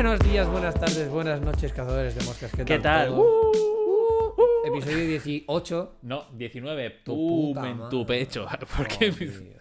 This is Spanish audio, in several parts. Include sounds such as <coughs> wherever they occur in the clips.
Buenos días, buenas tardes, buenas noches, cazadores de moscas. ¿Qué tal? ¿Qué tal? todo? Uh, uh, Episodio 18. No, 19. Tu Pum, en tu pecho. <laughs> ¿Por qué? Oh.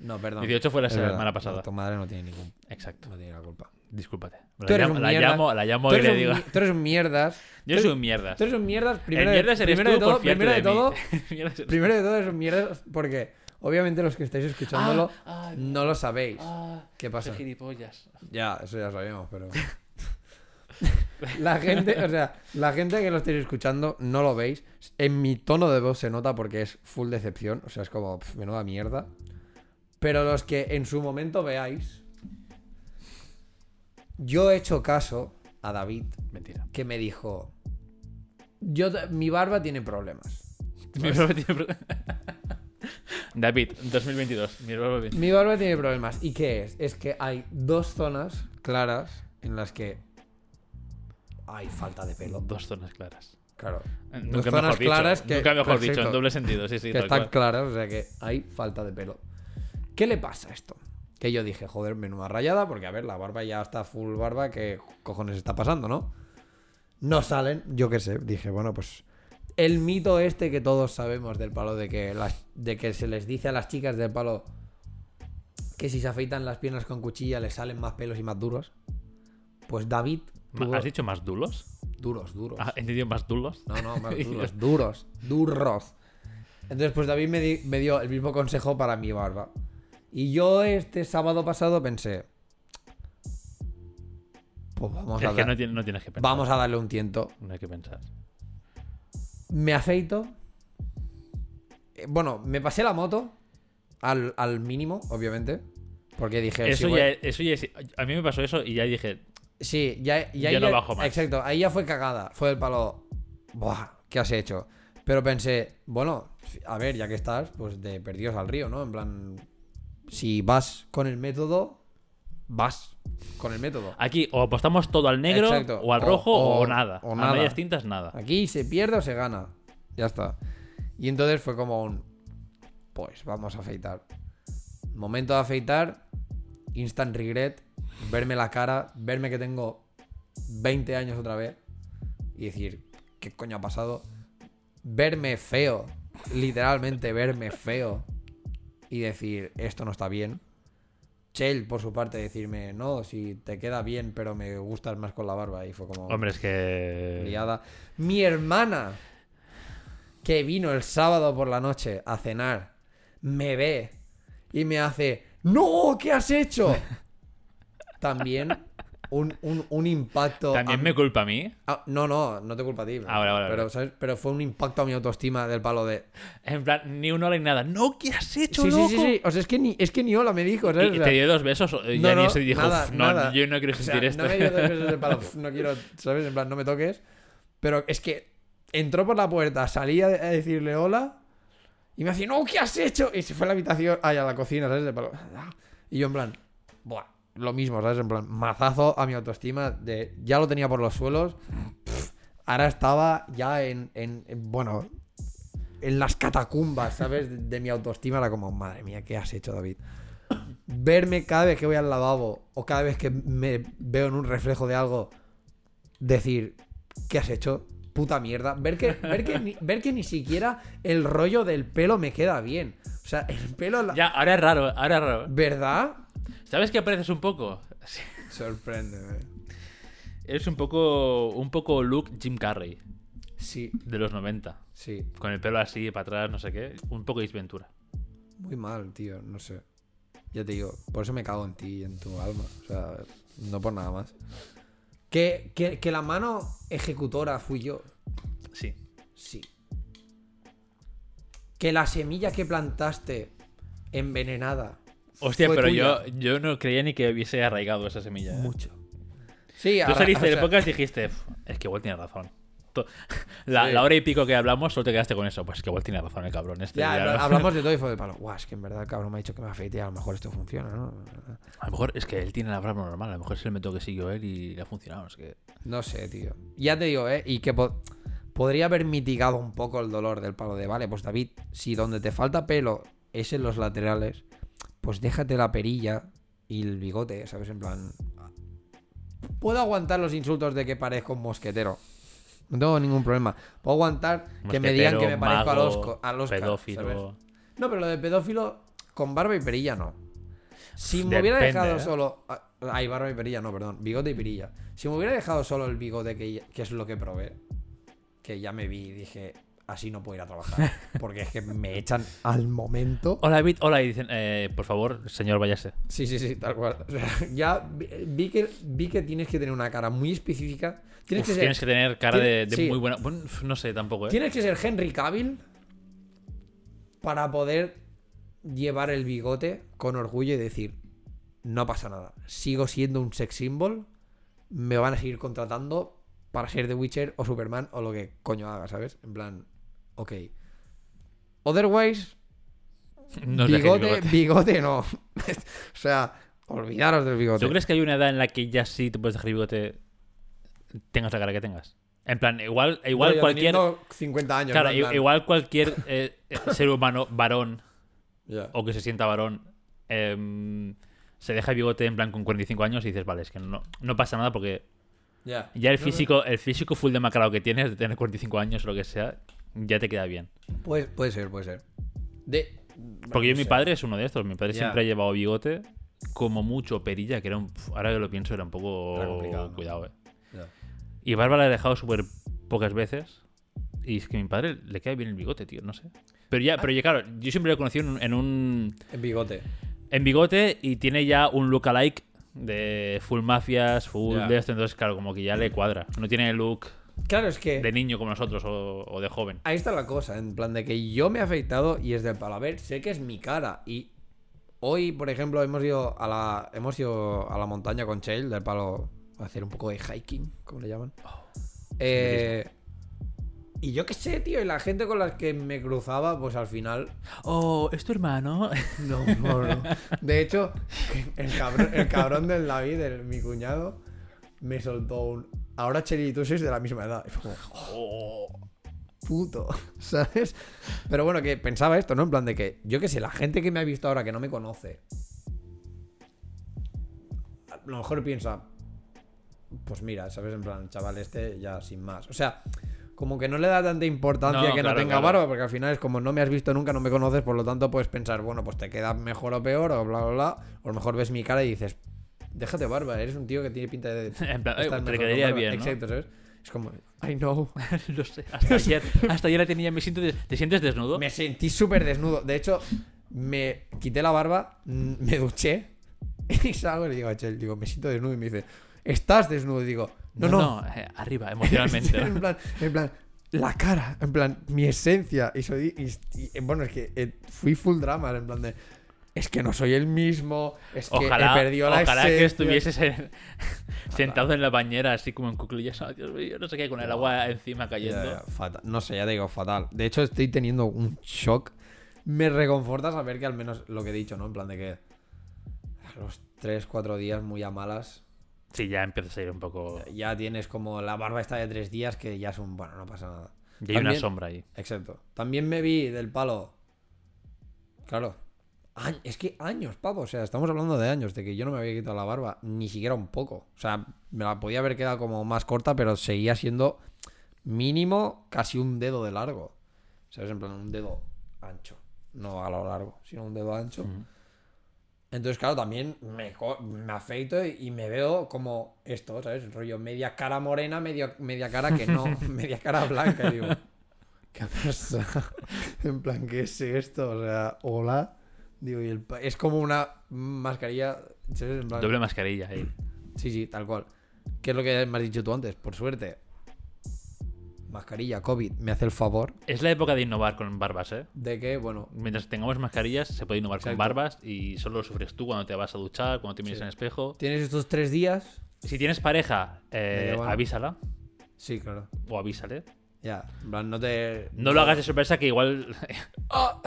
No, perdón. 18 fue la semana pasada. Tu madre no tiene ningún. Exacto. No tiene la culpa. Discúlpate. Tú La eres llamo, la llamo, la llamo y eres, le digo. tú eres un mierdas. Yo soy un mierdas. Tú eres un mierdas. Primero, el de, mierdas eres primero tú de todo, primero de de todo, <laughs> eres- primero de todo es un mierdas porque obviamente los que estáis escuchándolo Ah, ah, no lo sabéis. ah, ¿Qué pasa? gilipollas. Ya, eso ya sabíamos, pero. <laughs> la gente, o sea, la gente que lo estáis escuchando no lo veis. En mi tono de voz se nota porque es full decepción. O sea, es como, pf, menuda mierda. Pero los que en su momento veáis. Yo he hecho caso a David Mentira. que me dijo. Yo, mi barba tiene problemas. Mi barba tiene pro- <laughs> David, 2022. Mi barba bien. Mi barba tiene problemas. ¿Y qué es? Es que hay dos zonas claras en las que hay falta de pelo. Dos zonas claras. Claro. Eh, Dos Nunca zonas mejor dicho. claras que- Nunca mejor dicho, en doble sentido. Sí, sí, que están cual. claras, o sea que hay falta de pelo. ¿Qué le pasa a esto? Que yo dije, joder, menuda rayada, porque a ver, la barba ya está full barba, ¿qué cojones está pasando, no? No salen, yo qué sé, dije, bueno, pues el mito este que todos sabemos del palo de que, las, de que se les dice a las chicas del palo que si se afeitan las piernas con cuchilla les salen más pelos y más duros. Pues David tuvo- ¿Has dicho más dulos? duros, duros. Ah, ¿He entendido más dulos? No, no, más <laughs> duros, duros, duros. Entonces, pues David me, di- me dio el mismo consejo para mi barba. Y yo este sábado pasado pensé, pues vamos, a, Es que dar- no, tiene- no tienes que pensar. vamos a darle un tiento. No hay que pensar. Me afeito. Eh, Bueno, me pasé la moto al, al mínimo, obviamente. Porque dije, Eso si ya, eso ya es- A mí me pasó eso y ya dije. Sí, ya, ya, no bajo más. Exacto, ahí ya fue cagada. Fue el palo. Buah, ¿qué has hecho? Pero pensé, bueno, a ver, ya que estás, pues de perdidos al río, ¿no? En plan, si vas con el método, vas con el método. Aquí o apostamos todo al negro, Exacto. o al rojo, o, o- nada. o a nada. medias tintas, nada. Aquí se pierde o se gana. Ya está. Y entonces fue como un. Pues vamos a afeitar. Momento de afeitar. Instant regret. Verme la cara. Verme que tengo 20 años otra vez. Y decir, ¿qué coño ha pasado? Verme feo. Literalmente verme feo. Y decir, esto no está bien. Chell, por su parte, decirme, no, si te queda bien, pero me gustas más con la barba. Y fue como Hombre, es que. liada. Mi hermana, que vino el sábado por la noche a cenar, me ve y me hace, ¡No! ¿Qué has hecho? <laughs> También un, un- un impacto. También a- me culpa a mí. Ah, no, no, no te culpa a ti. Ah, vale, vale, pero, vale. ¿sabes? pero fue un impacto a mi autoestima del palo de. En plan, ni un hola ni nada. No, ¿qué has hecho, Sí, sí, loco? sí, sí. O sea, es que ni, es que ni hola me dijo, ¿sabes? Y te dio dos besos y no, ya no, ni se dijo, nada, "Uf, no, nada. yo no quiero O sea, sentir esto. No me dio dos besos de palo, <laughs> "Uf, no quiero, ¿sabes? En plan, no me toques. Pero es que entró por la puerta, salí a, a decirle hola y me hacía, no, ¿qué has hecho? Y se fue a la habitación, ay, a la cocina, ¿sabes? De palo. Y yo en plan, buah, lo mismo, ¿sabes? En plan, mazazo a mi autoestima, de, ya lo tenía por los suelos, pff, ahora estaba ya en, en- en, bueno, en las catacumbas, ¿sabes? De, de mi autoestima era como, madre mía, ¿qué has hecho, David? Verme cada vez que voy al lavabo o cada vez que me veo en un reflejo de algo, decir, ¿qué has hecho? Puta mierda. Ver que, ver que, ni, ver que ni siquiera el rollo del pelo me queda bien. O sea, el pelo... la- Ya, ahora es raro, ahora es raro. ¿Verdad? ¿Sabes que apareces un poco? <laughs> Sí. Sorprende, Eres un poco, un poco look Jim Carrey, Sí, de los 90. sí. Con el pelo así, para atrás, no sé qué. Un poco Ace Ventura. Muy mal, tío, no sé. Ya te digo, por eso me cago en ti y en tu alma. O sea, no por nada más. Que, que, que la mano ejecutora fui yo. Sí. Sí. Que la semilla que plantaste envenenada. Hostia, pero tuya. yo, yo no creía ni que hubiese arraigado esa semilla. ¿eh? Mucho. Sí, Tú saliste o del sea, podcast y dijiste, "Pf, es que igual tiene razón. <laughs> La, Sí. la hora y pico que hablamos, solo te quedaste con eso. Pues es que igual tiene razón el cabrón este. Ya, hablamos de todo y fue de <laughs> palo. Guau, es que en verdad el cabrón me ha dicho que me afeite y a lo mejor esto funciona, ¿no? A lo mejor es que él tiene la barba normal. A lo mejor es el método que siguió él y le ha funcionado. No sé qué. No sé, tío. Ya te digo, ¿eh? Y que po- podría haber mitigado un poco el dolor del palo de, vale, pues David, si donde te falta pelo es en los laterales, pues déjate la perilla y el bigote, ¿sabes? En plan, puedo aguantar los insultos de que parezco un mosquetero. No tengo ningún problema. Puedo aguantar que me digan que me parezco a los, a los pedófilo. No, pero lo de pedófilo con barba y perilla no. Si me hubiera dejado ¿eh? solo. ah, Ay, barba y perilla, no, perdón. Bigote y perilla. Si me hubiera dejado solo el bigote, que, que es lo que probé, que ya me vi y dije, así no puedo ir a trabajar. Porque es que me <laughs> echan al momento. Hola, David. Hola, y dicen, eh, por favor, señor, váyase. Sí, sí, sí, tal cual. O sea, ya vi, que, vi que tienes que tener una cara muy específica. Tienes Uf, que ser. tienes que tener cara de, tiene- de sí. muy buena. Bueno, no sé tampoco, ¿eh? Tienes que ser Henry Cavill para poder llevar el bigote con orgullo y decir, no pasa nada, sigo siendo un sex symbol, me van a seguir contratando para ser The Witcher o Superman o lo que coño haga, ¿sabes? En plan, ok. Otherwise, <laughs> No bigote, bigote. bigote no. <laughs> o sea, olvidaros del bigote. ¿Tú crees que hay una edad en la que ya sí te puedes dejar bigote, tengas la cara que tengas? En plan, igual, igual Rollo, cualquier. teniendo 50 años. Claro, igual cualquier eh, eh, <laughs> ser humano varón o que se sienta varón em, se deja el bigote en plan con 45 años y dices, vale, es que no, no pasa nada porque Ya. ya el físico, el físico full demacrado que tienes de tener 45 años o lo que sea, ya te queda bien. Puede, puede ser, puede ser. De... Porque yo, mi padre es uno de estos. Mi padre siempre ha llevado bigote, como mucho perilla, que era un. Ahora que lo pienso, era un poco. Complicado, ¿no? Cuidado, eh. Y barba la he dejado súper pocas veces. Y es que a mi padre le queda bien el bigote, tío, no sé. Pero ya, pero ya, claro, yo siempre lo he conocido en, un- en un. En bigote. En bigote y tiene ya un look alike de full mafias, full de esto. Entonces, claro, como que ya le cuadra. No tiene el look Claro, es que. de niño como nosotros o, o de joven. Ahí está la cosa, en plan de que yo me he afeitado y es del palo. A ver, sé que es mi cara. Y hoy, por ejemplo, hemos ido a la, hemos ido a la montaña con Chale, del palo, a hacer un poco de hiking, como le llaman. Eh, y yo qué sé, tío, y la gente con la que me cruzaba, pues al final. Oh, es tu hermano. <laughs> No, no, no. De hecho, el cabrón, el cabrón del David, el- mi cuñado, me soltó un. Ahora Cheli y tú sois de la misma edad. Y fue como, "Oh, puto, <laughs> ¿sabes? Pero bueno, que pensaba esto, ¿no? En plan de que, yo qué sé, la gente que me ha visto ahora que no me conoce, a lo mejor piensa, pues mira, ¿sabes? En plan, chaval, este ya sin más. O sea, como que no le da tanta importancia No, que claro, no tenga claro. barba, porque al final es como no me has visto nunca, no me conoces, por lo tanto puedes pensar, bueno, pues te queda mejor o peor, o bla, bla, bla. O a lo mejor ves mi cara y dices, déjate barba, eres un tío que tiene pinta de. <laughs> En plan, estar te quedaría con barba". bien, ¿no? Exacto, ¿sabes? Es como, I know. <laughs> Lo sé. Hasta ayer, hasta ayer la tenía. Me siento. de- ¿Te sientes desnudo? Me sentí súper desnudo. De hecho, me quité la barba, mm, me duché <laughs> y salgo y le digo a Chel, digo, me siento desnudo. Y me dice, ¿estás desnudo? Y digo, no, no. eh, arriba, emocionalmente. en, plan, en plan, la cara, en plan, mi esencia. Y soy. y- y- bueno, es que eh, fui full drama, en plan de. Es que no soy el mismo. Es que Ojalá, he perdido la ojalá que esencia". estuvieses en- <laughs> sentado en la bañera, así como en cuclillas. Oh, Dios mío, no sé qué, con el agua encima cayendo. Ya, ya, fatal. No sé, ya te digo, fatal. De hecho, estoy teniendo un shock. Me reconforta saber que al menos lo que he dicho, ¿no? En plan de que los 3, 4 días muy a malas, Sí, ya empiezas a ir un poco. ya tienes como la barba esta de 3 días que ya es un... Bueno, no pasa nada. Ya hay una sombra ahí. Exacto. También me vi del palo. Claro. Es que años, pavo. O sea, estamos hablando de años, de que yo no me había quitado la barba, ni siquiera un poco. O sea, me la podía haber quedado como más corta, pero seguía siendo mínimo casi un dedo de largo. ¿Sabes? En plan, un dedo ancho. No a lo largo, sino un dedo ancho. Entonces, claro, también me, me afeito y, y me veo como esto, ¿sabes? Rollo media cara morena, medio, media cara que no, <laughs> <laughs> media cara blanca. Digo, ¿qué pasa? <laughs> En plan, ¿qué es esto? O sea, hola. Digo, y el pa- es como una mascarilla, ¿sabes? En plan- Doble mascarilla ahí. Sí, sí, tal cual. ¿Qué es lo que me has dicho tú antes? Por suerte, mascarilla, COVID, me hace el favor Es la época de innovar con barbas, ¿eh? de que, bueno, Mientras tengamos mascarillas, se puede innovar con Exacto. barbas y solo lo sufres tú cuando te vas a duchar, cuando te miras Sí. en el espejo. tienes estos tres días. Si tienes pareja, eh, avísala Sí, claro. o avísale. Ya, no te. No lo hagas de sorpresa que igual. <laughs> <laughs> o,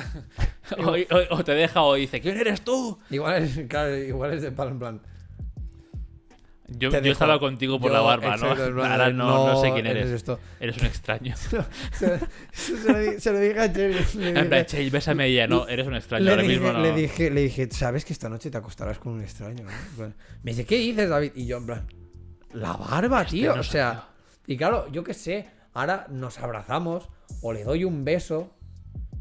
o- o te deja o dice, ¿quién eres tú? Igual es, claro, igual es de palo, en plan. Yo, yo estaba contigo por Yo, la barba, exacto, ¿no? Ahora no, no sé quién eres eres. esto. Eres un extraño. <laughs> se, se lo, di- se lo dije a. Le En plan, che, bésame ella. No, eres un extraño. le Ahora dije- mismo no. le dije, le dije, ¿sabes que esta noche te acostarás con un extraño? no?" En plan, Me dice, ¿qué dices, David? Y yo, en plan, la barba, tío. o sea, y claro, yo qué sé, ahora nos abrazamos o le doy un beso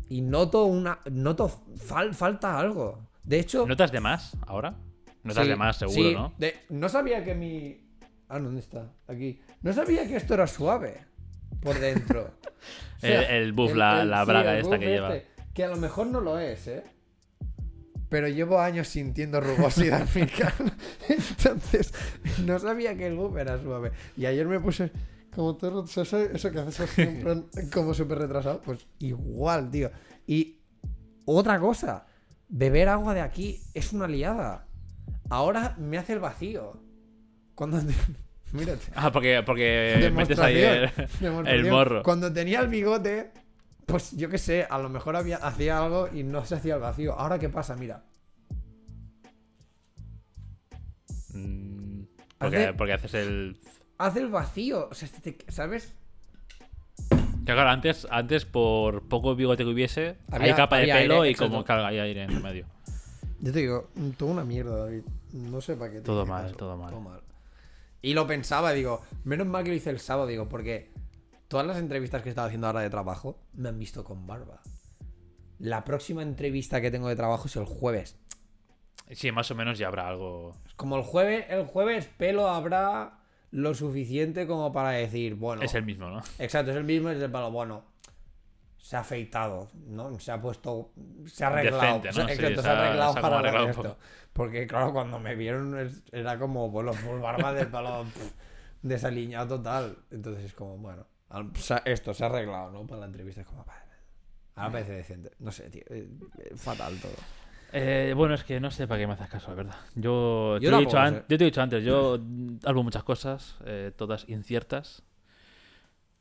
y noto una. Noto. fal- falta algo. De hecho. ¿Notas de más ahora? Notas sí, de más, seguro, sí, ¿no? de- no sabía que mi. Ah, ¿dónde está? Aquí. No sabía que esto era suave. Por dentro. <laughs> O El- el buff, la- la braga esta que lleva. este, que a lo mejor no lo es, ¿eh? Pero llevo años sintiendo rugosidad <laughs> mi cara. Entonces, no sabía que el buff era suave. Y ayer me puse como todo eso, eso que haces plan, <laughs> como súper retrasado. Pues igual, tío. Y otra cosa, beber agua de aquí es una liada. Ahora me hace el vacío. Cuando te- <laughs> Mírate. Ah, porque, porque metes ahí el, morro. Cuando tenía el bigote, pues yo qué sé, a lo mejor había, hacía algo y no se hacía el vacío. Ahora qué pasa, mira. Mm, Porque, Hace- porque haces el. Hace el vacío. O sea, te- ¿sabes? Que claro, antes, antes por poco bigote que hubiese, Había- hay capa de pelo aire, y exacto. como carga hay aire en medio. Yo te digo, todo una mierda, David. No sé para qué. te Todo mal, caso. todo mal. Y lo pensaba, digo, menos mal que lo hice el sábado, digo, porque todas las entrevistas que estaba haciendo ahora de trabajo me han visto con barba. La próxima entrevista que tengo de trabajo es el jueves. Sí, más o menos ya habrá algo. Como el jueves, el jueves pelo habrá lo suficiente como para decir, bueno, Es el mismo, ¿no? exacto, es el mismo, es el palo, bueno, se ha afeitado, ¿no? Se ha puesto, se ha arreglado, Decente, ¿no? se- Sí, exacto, se se ha arreglado se ha como para arreglado esto. poco. Porque claro, cuando me vieron era como, bueno, full barba del palo desaliñado total. Entonces es como, bueno, esto se ha arreglado, ¿no? Para la entrevista es como, ahora parece decente. No sé, tío, eh, eh, fatal todo. Eh, bueno, es que no sé para qué me haces caso, la verdad. Yo, te Yo lo he tampoco dicho an- sé. yo te he dicho antes, yo <laughs> hablo muchas cosas, eh, todas inciertas.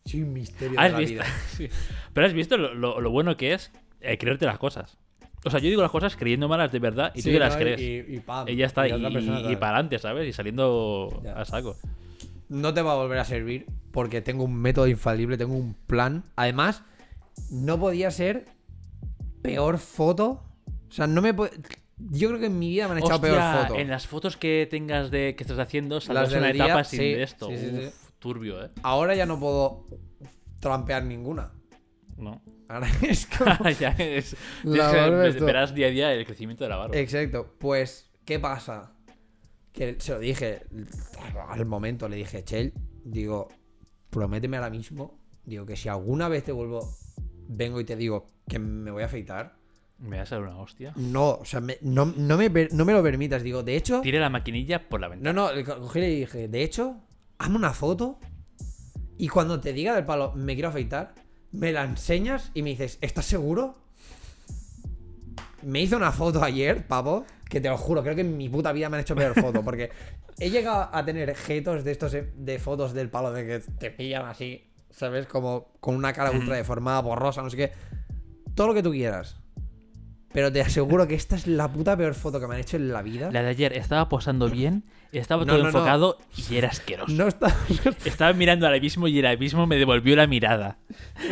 Sí, un misterio ¿Has de la visto? vida. <laughs> Sí. Pero has visto lo, lo- lo bueno que es eh, creerte las cosas. O sea, yo digo las cosas creyendo malas de verdad y Sí, tú te las crees. Y, y pam, Y ya está, y, y para adelante, ¿sabes? Y saliendo Ya. a saco. no te va a volver a servir porque tengo un método infalible, tengo un plan. Además, no podía ser peor foto. O sea, no me puede... Yo creo que en mi vida me han echado peor foto. en las fotos que tengas de que estás haciendo, saldrás una etapa sin sí, esto. sí, sí, sí. Uf, turbio, ¿eh? Ahora ya no puedo trampear ninguna. No. Ahora <laughs> es como... <laughs> ya es. Que- es verás día a día el crecimiento de la barba. Exacto. Pues, ¿qué pasa? Que se lo dije al momento, le dije, Chel, digo, prométeme ahora mismo, digo que si alguna vez te vuelvo, vengo y te digo que me voy a afeitar, Me vas a dar una hostia. no, o sea, me- no, no me, no me lo permitas, digo, de hecho, Tire la maquinilla por la ventana. no, no, cogí y le dije, de hecho, hazme una foto y cuando te diga del palo, me quiero afeitar, me la enseñas y me dices, ¿estás seguro? Me hizo una foto ayer, pavo, que te lo juro, creo que en mi puta vida me han hecho peor foto, <laughs> porque he llegado a tener jetos de estos eh, de fotos del palo de que te pillan así, ¿sabes? Como con una cara ultra deformada, borrosa, no sé qué. Todo lo que tú quieras. Pero te aseguro que esta es la puta peor foto que me han hecho en la vida. La de ayer estaba posando bien, estaba No, todo no, no. enfocado y era asqueroso. No está. Estaba mirando al abismo y el abismo me devolvió la mirada.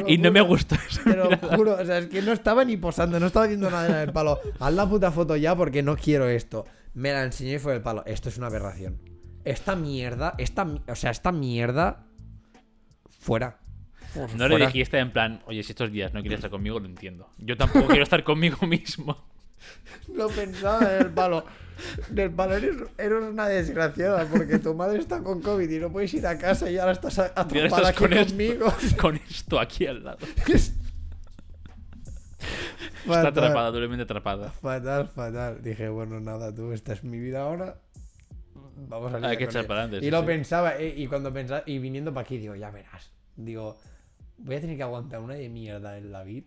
Y no me gustó eso. Te lo juro, o sea, es que no estaba ni posando, no estaba haciendo nada en el palo. Haz la puta foto ya porque no quiero esto. Me la enseñó y fue el palo. Esto es una aberración. Esta mierda, esta, o sea, esta mierda fuera. No le Fuera. dijiste en plan, oye, si estos días no quieres estar conmigo, lo entiendo. Yo tampoco quiero estar conmigo <laughs> mismo. Lo pensaba del palo. Del palo, eres, eres una desgraciada porque tu madre está con COVID y no puedes ir a casa y ahora estás atrapada estás aquí con esto, conmigo. <laughs> con esto aquí al lado. Es- Está atrapada, doblemente atrapada. Fatal, fatal. Dije, bueno, nada, tú, esta es mi vida ahora. Vamos a Hay que echar para adelante, Y sí, lo sí. pensaba, eh, y cuando pensaba, y viniendo para aquí, digo, ya verás. Digo, voy a tener que aguantar una de mierda en la vida.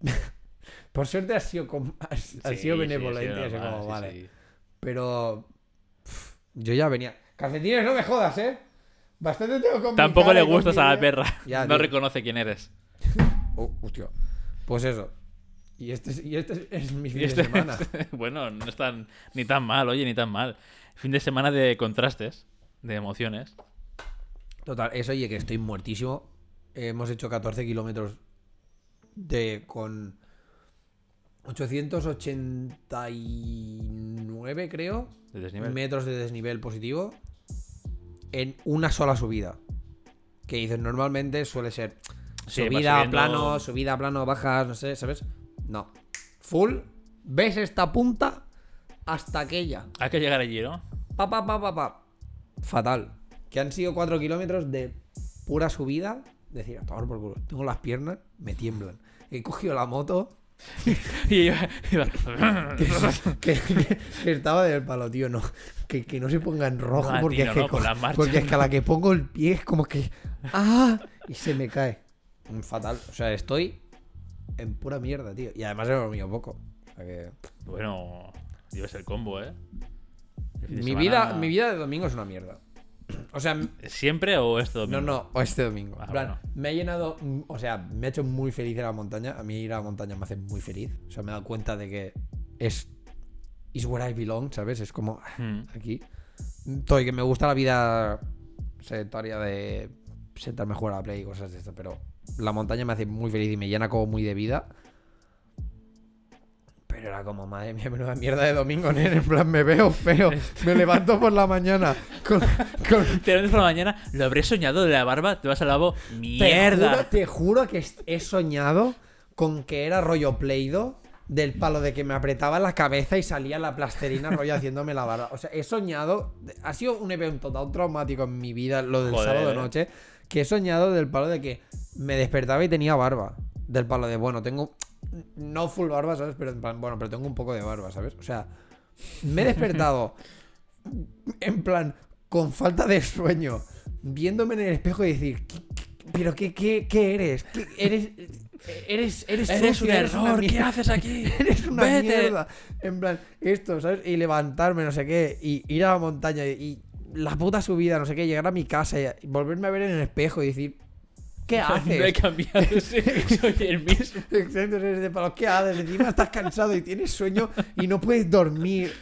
<laughs> Por suerte ha sido, ha, sido benevolente, sí, así normal, como, sí, vale. Pero pff, yo ya venía. Calcetines, no me jodas, ¿eh? Bastante tengo con Tampoco le gustas a la perra. <laughs> Ya, no tío. reconoce quién eres. <laughs> Oh, hostia. Pues eso. Y este, es- y este es mi fin Y este- de semana. bueno, no es tan, ni tan mal, oye, ni tan mal. Fin de semana de contrastes, de emociones. Total, eso oye que estoy muertísimo. Hemos hecho 14 kilómetros de con 889 creo De desnivel. metros de desnivel positivo. en una sola subida. Que dices, normalmente suele ser Sí, subida, subiendo- plano, subida, plano, bajas, no sé, ¿sabes? No. Full, ves esta punta hasta aquella. Hay que llegar allí, ¿no? Pa, pa, pa, pa, pa. Fatal. Que han sido 4 kilómetros de pura subida. Decir, a tomar por culo. Tengo las piernas, me tiemblan. He cogido la moto <laughs> Y iba- <laughs> que, que- que estaba del palo, tío. No, que, que no se ponga en rojo No, porque, tío, es que, no, por co- la marcha. porque es que a la que pongo el pie es como que. ¡Ah! Y se me cae. Fatal. O sea, estoy en pura mierda, tío. Y además he dormido poco. O sea que. Bueno, lleves el combo, ¿eh? Mi semana- vida, mi vida de domingo es una mierda. O sea, ¿Siempre o este domingo? No, no, o este domingo. Ah, plan, bueno. me ha llenado, mm, o sea, me ha hecho muy feliz ir a la montaña. A mí ir a la montaña me hace muy feliz. O sea, me he dado cuenta de que es is where I belong, ¿sabes? Es como Hmm. aquí. Estoy que me gusta la vida sedentaria de sentarme a jugar a la play y cosas de esto, pero la montaña me hace muy feliz y me llena como muy de vida. Pero era como, madre mía, menuda mierda de domingo, nene. En plan, me veo feo. <laughs> Me levanto por la mañana con, con <laughs> Te levantas por la mañana, lo habré soñado de la barba, te vas al lavabo. Te juro, ¡Mierda! te juro que he soñado con que era rollo Play-Doh del palo de que me apretaba la cabeza y salía la plasterina rollo haciéndome la barba. O sea, he soñado, ha sido un evento tan traumático en mi vida lo del Joder, sábado noche que he soñado del palo de que me despertaba y tenía barba. Del palo de, bueno, tengo no full barba, ¿sabes? Pero en plan, bueno, pero tengo un poco de barba, ¿sabes? O sea, me he despertado <laughs> en plan con falta de sueño, viéndome en el espejo y decir, ¿qué- qué- pero qué, qué, qué eres? ¿Qué- eres eres eres Eres un eres error, ¿qué mierda". haces aquí? <laughs> Eres una Vete. mierda. En plan, esto, ¿sabes? Y levantarme, no sé qué, y ir a la montaña y, y la puta subida, no sé qué, llegar a mi casa y volverme a ver en el espejo y decir, ¿qué <laughs> haces? No he cambiado, <laughs> soy el mismo. <laughs> Exacto, eres de palos, ¿qué haces? Encima estás cansado y tienes sueño y no puedes dormir.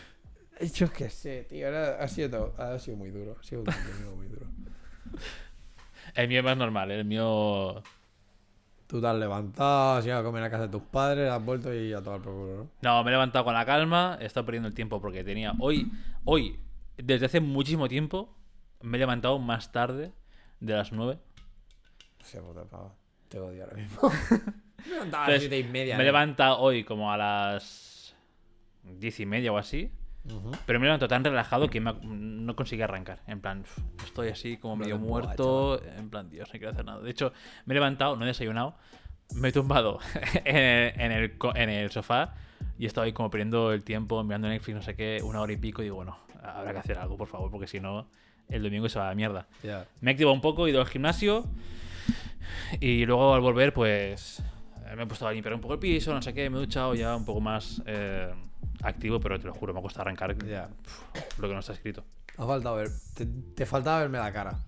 Yo qué sé, tío, ha, sido ha sido muy duro. Ha sido muy duro. El mío es más normal, el mío. Tú te has levantado, has ido a comer a casa de tus padres, has vuelto y a tomar por culo, ¿no? No, me he levantado con la calma, he estado perdiendo el tiempo porque tenía. Hoy, hoy, desde hace muchísimo tiempo, me he levantado más tarde de las 9. O sea, puta pava. Te odio ahora mismo. <laughs> me levantaba a las Entonces, siete y media. Me he ¿eh? levantado hoy como a las 10 y media o así. Ujú. Pero me he levantado tan relajado que me ha- no conseguí arrancar. En plan, uf, estoy así como medio muerto. En plan, Dios, no quiero hacer nada. De hecho, me he levantado, no he desayunado. Me he tumbado <laughs> en el, en el, co- en el sofá y he estado ahí como perdiendo el tiempo, mirando Netflix, no sé qué, una hora y pico. Y digo, bueno, habrá que hacer algo, por favor, porque si no, el domingo se va a la mierda. Ya. Me he activado un poco, he ido al gimnasio y luego al volver, pues me he puesto a limpiar un poco el piso, no sé qué, me he duchado ya un poco más eh, activo, pero te lo juro, me ha costado arrancar Ya. lo que no está escrito. Ha faltado ver. Te, te faltaba verme la cara.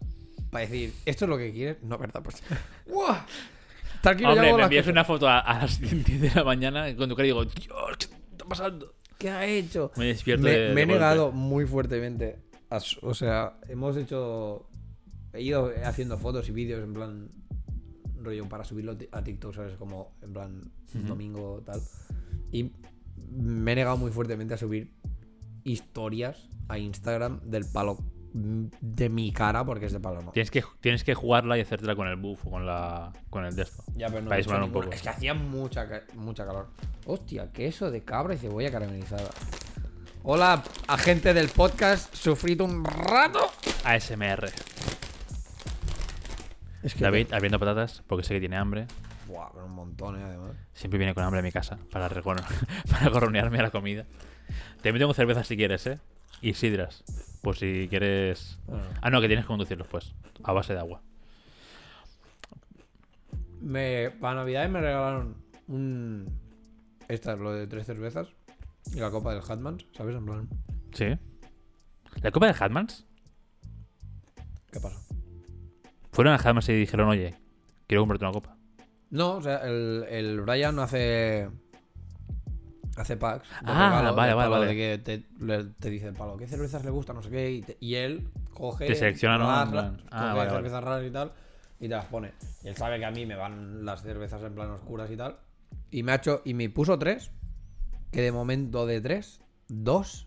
Para decir, ¿esto es lo que quieres? No, ¿verdad? Pues. <laughs> Tranquilo, Hombre, me envías una foto a, a las <laughs> 10 de la mañana tu cara digo, Dios, ¿qué está pasando? ¿Qué ha hecho? Me despierto Me, de- me de he golpe. negado muy fuertemente. a o sea, hemos hecho. He ido haciendo fotos y vídeos en plan. Rollo para subirlo a TikTok, ¿sabes? Como en plan un Ujú. domingo tal. Y me he negado muy fuertemente a subir historias a Instagram del palo mm, de mi cara, porque es de palo no. Tienes que, tienes que jugarla y hacértela con el buff o con, la, con el de esto. Ya, pero no Para he hecho disimular un ninguna. poco. Es que hacía mucha, mucha calor. Hostia, queso de cabra y cebolla caramelizada. Hola, agente del podcast. Sufrido un rato. ASMR. Es que. David, abriendo patatas, porque sé que tiene hambre. Buah, pero un montón, eh, además. Siempre viene con hambre a mi casa para, recor- <laughs> para gorronearme a la comida. También tengo cervezas si quieres, ¿eh? Y sidras. Pues si quieres... Bueno, Ah, no, que tienes que conducirlos, pues. A base de agua. me, para Navidades me regalaron un. Esta es lo de tres cervezas. Y la copa del Hatmans, ¿sabes? En plan. ¿Sí? ¿La copa de Hatmans? ¿Qué pasa? Fueron a Hatmans y dijeron, oye, quiero comprarte una copa. No, o sea, el, el Brian hace. Hace packs. de Ah, regalo, vale, de vale, vale. De que te, le- te dice el palo, ¿qué cervezas le gustan? No sé qué. Y, te- y él coge. Te selecciona, raras, plan, ah, coge vale. cervezas raras y tal. Y te las pone. Y él sabe que a mí me van las cervezas en plan oscuras y tal. Y me ha hecho. Y me puso tres. Que de momento de tres, dos.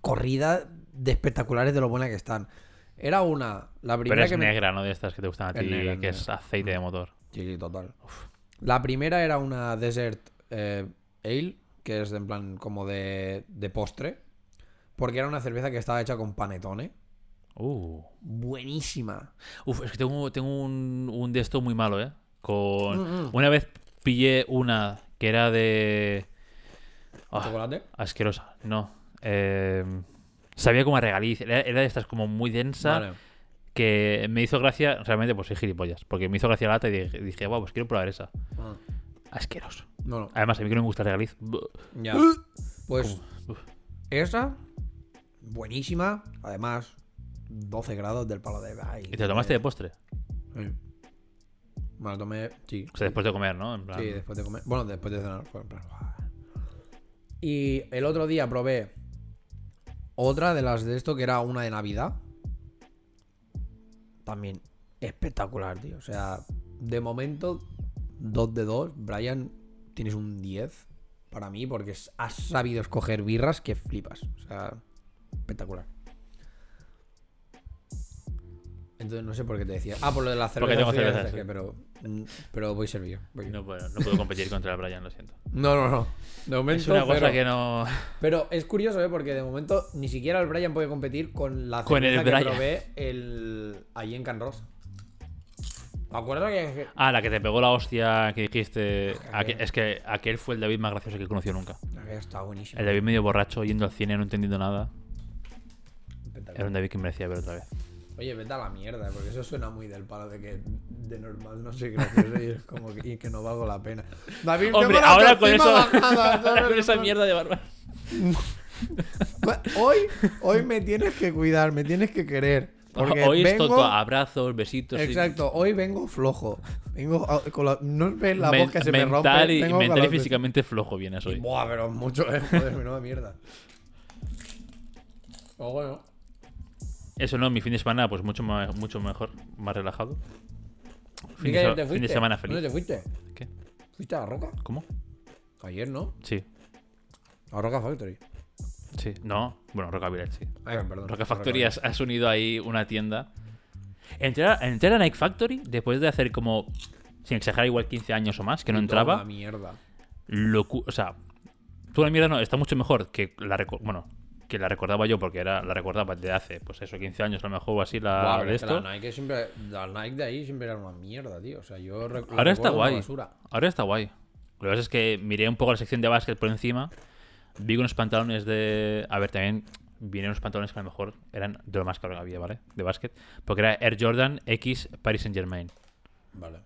Corrida de espectaculares de lo buena que están. Era una, la Pero primera es que me- negra, ¿no? De estas que te gustan a Es ti, negra, es que es aceite de motor. Sí, sí, total. La primera era una Desert eh, Ale, que es en plan como de, de postre. Porque era una cerveza que estaba hecha con panetone. Uh. Buenísima. Uf, es que tengo, tengo un, un de esto muy malo, ¿eh? Con... Mm, mm. Una vez pillé una que era de... Ah, ¿Chocolate? asquerosa, no. Eh, sabía como a regaliz. Era, era de estas como muy densa Vale. que me hizo gracia. Realmente, pues soy gilipollas. Porque me hizo gracia la lata y dije, dije wow, pues quiero probar esa. Ah, Asqueroso. no, no. Además, a mí que no me gusta regaliz. Ya. Pues esa, buenísima. Además, 12 grados del palo de... ay, ¿Y te lo tomaste de postre? Sí. Me lo tomé, sí. O sea, después de comer, ¿no? En plan, Sí, después de comer. Bueno, después de cenar. fue en plan, "Buah". Y el otro día probé otra de las de esto que era una de Navidad. También espectacular, tío. O sea, de momento, 2 de 2. Brian, tienes un 10 para mí porque has sabido escoger birras que flipas. O sea, espectacular. Entonces no sé por qué te decía. Ah, por lo de la cerveza. Porque tengo cerveza, sí. que, pero, pero voy servido. voy. No, puedo, no puedo competir contra el Brian, lo siento. No, no, no. De momento, Es una cosa cero. que no. Pero es curioso, ¿eh? Porque de momento ni siquiera el Brian puede competir con la Con el cerveza que Brian. probé el... allí en Can Rosa. ¿Me acuerdo que...? Ah, la que te pegó la hostia que dijiste. Aquel. es que aquel fue el David más gracioso que he conocido nunca. que Está buenísimo. El David medio borracho yendo al cine, no entendiendo nada. Era un David que merecía ver otra vez. Oye, vete a la mierda, porque eso suena muy del palo de que de normal no soy gracioso y es como que, y que no valgo la pena. David, Hombre, ahora con eso. bajada, <laughs> ahora con esa mierda de barba. Hoy, hoy me tienes que cuidar, me tienes que querer. Porque Hoy es vengo... todo abrazos, besitos. y- Exacto, hoy vengo flojo. Vengo con la... No ves la men- voz que se me rompe. mental y, vengo con mental y físicamente flojo vienes hoy. Buah, pero mucho, eh. Joder, menuda mierda. Pero bueno. Eso no, mi fin de semana, pues mucho, más, mucho mejor, más relajado. ¿Y Fin, de, te fin de semana feliz. ¿Dónde te fuiste? ¿Qué? ¿Fuiste a la Roca? ¿Cómo? Ayer, ¿no? Sí, A Roca Factory. sí. No, bueno, Roca Village, sí. Ay, perdón. Roca Factory has, has unido ahí una tienda. Entrar, entrar a Nike Factory después de hacer como, sin exagerar, igual 15 años o más, que no entraba. mierda. locu- o sea, tú la mierda no, está mucho mejor que la bueno, que la recordaba yo porque era la recordaba de hace, pues eso, 15 años a lo mejor o así la de es que esto. la Nike siempre. La Nike de ahí siempre era una mierda, tío. O sea, yo Ahora está guay. basura. Ahora está guay. Lo que pasa es que miré un poco la sección de básquet por encima, vi unos pantalones de, a ver, también vienen unos pantalones que a lo mejor eran de lo más caro que había, ¿vale? De básquet, porque era Air Jordan X Paris Saint-Germain. Vale.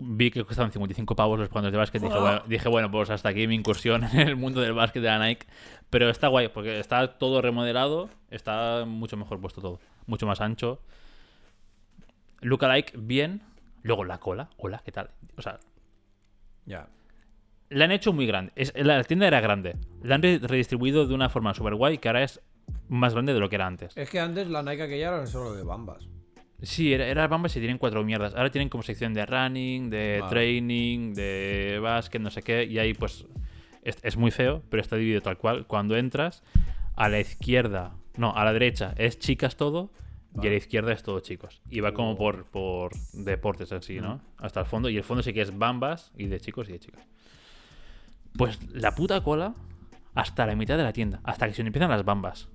Vi que costaban 55 pavos los pantalones de básquet. Dije bueno, dije, bueno, pues hasta aquí mi incursión en el mundo del básquet de la Nike. Pero está guay, porque está todo remodelado, está mucho mejor puesto todo, mucho más ancho. Lookalike, bien. Luego la cola, hola, ¿qué tal? O sea, Ya. la han hecho muy grande. Es, la tienda era grande. La han re- redistribuido de una forma súper guay que ahora es más grande de lo que era antes. Es que antes la Nike aquella era solo de bambas. Sí, era, era Bambas y tienen cuatro mierdas. Ahora tienen como sección de running, de Vale. training, de básquet, no sé qué. Y ahí pues es, es muy feo, pero está dividido tal cual. Cuando entras, a la izquierda, no, a la derecha es chicas todo y a la izquierda es todo chicos. Y va como Oh. por, por deportes en sí, ¿no? Hasta el fondo. Y el fondo sí que es Bambas y de chicos y de chicas. Pues la puta cola hasta la mitad de la tienda, hasta que se empiezan las Bambas.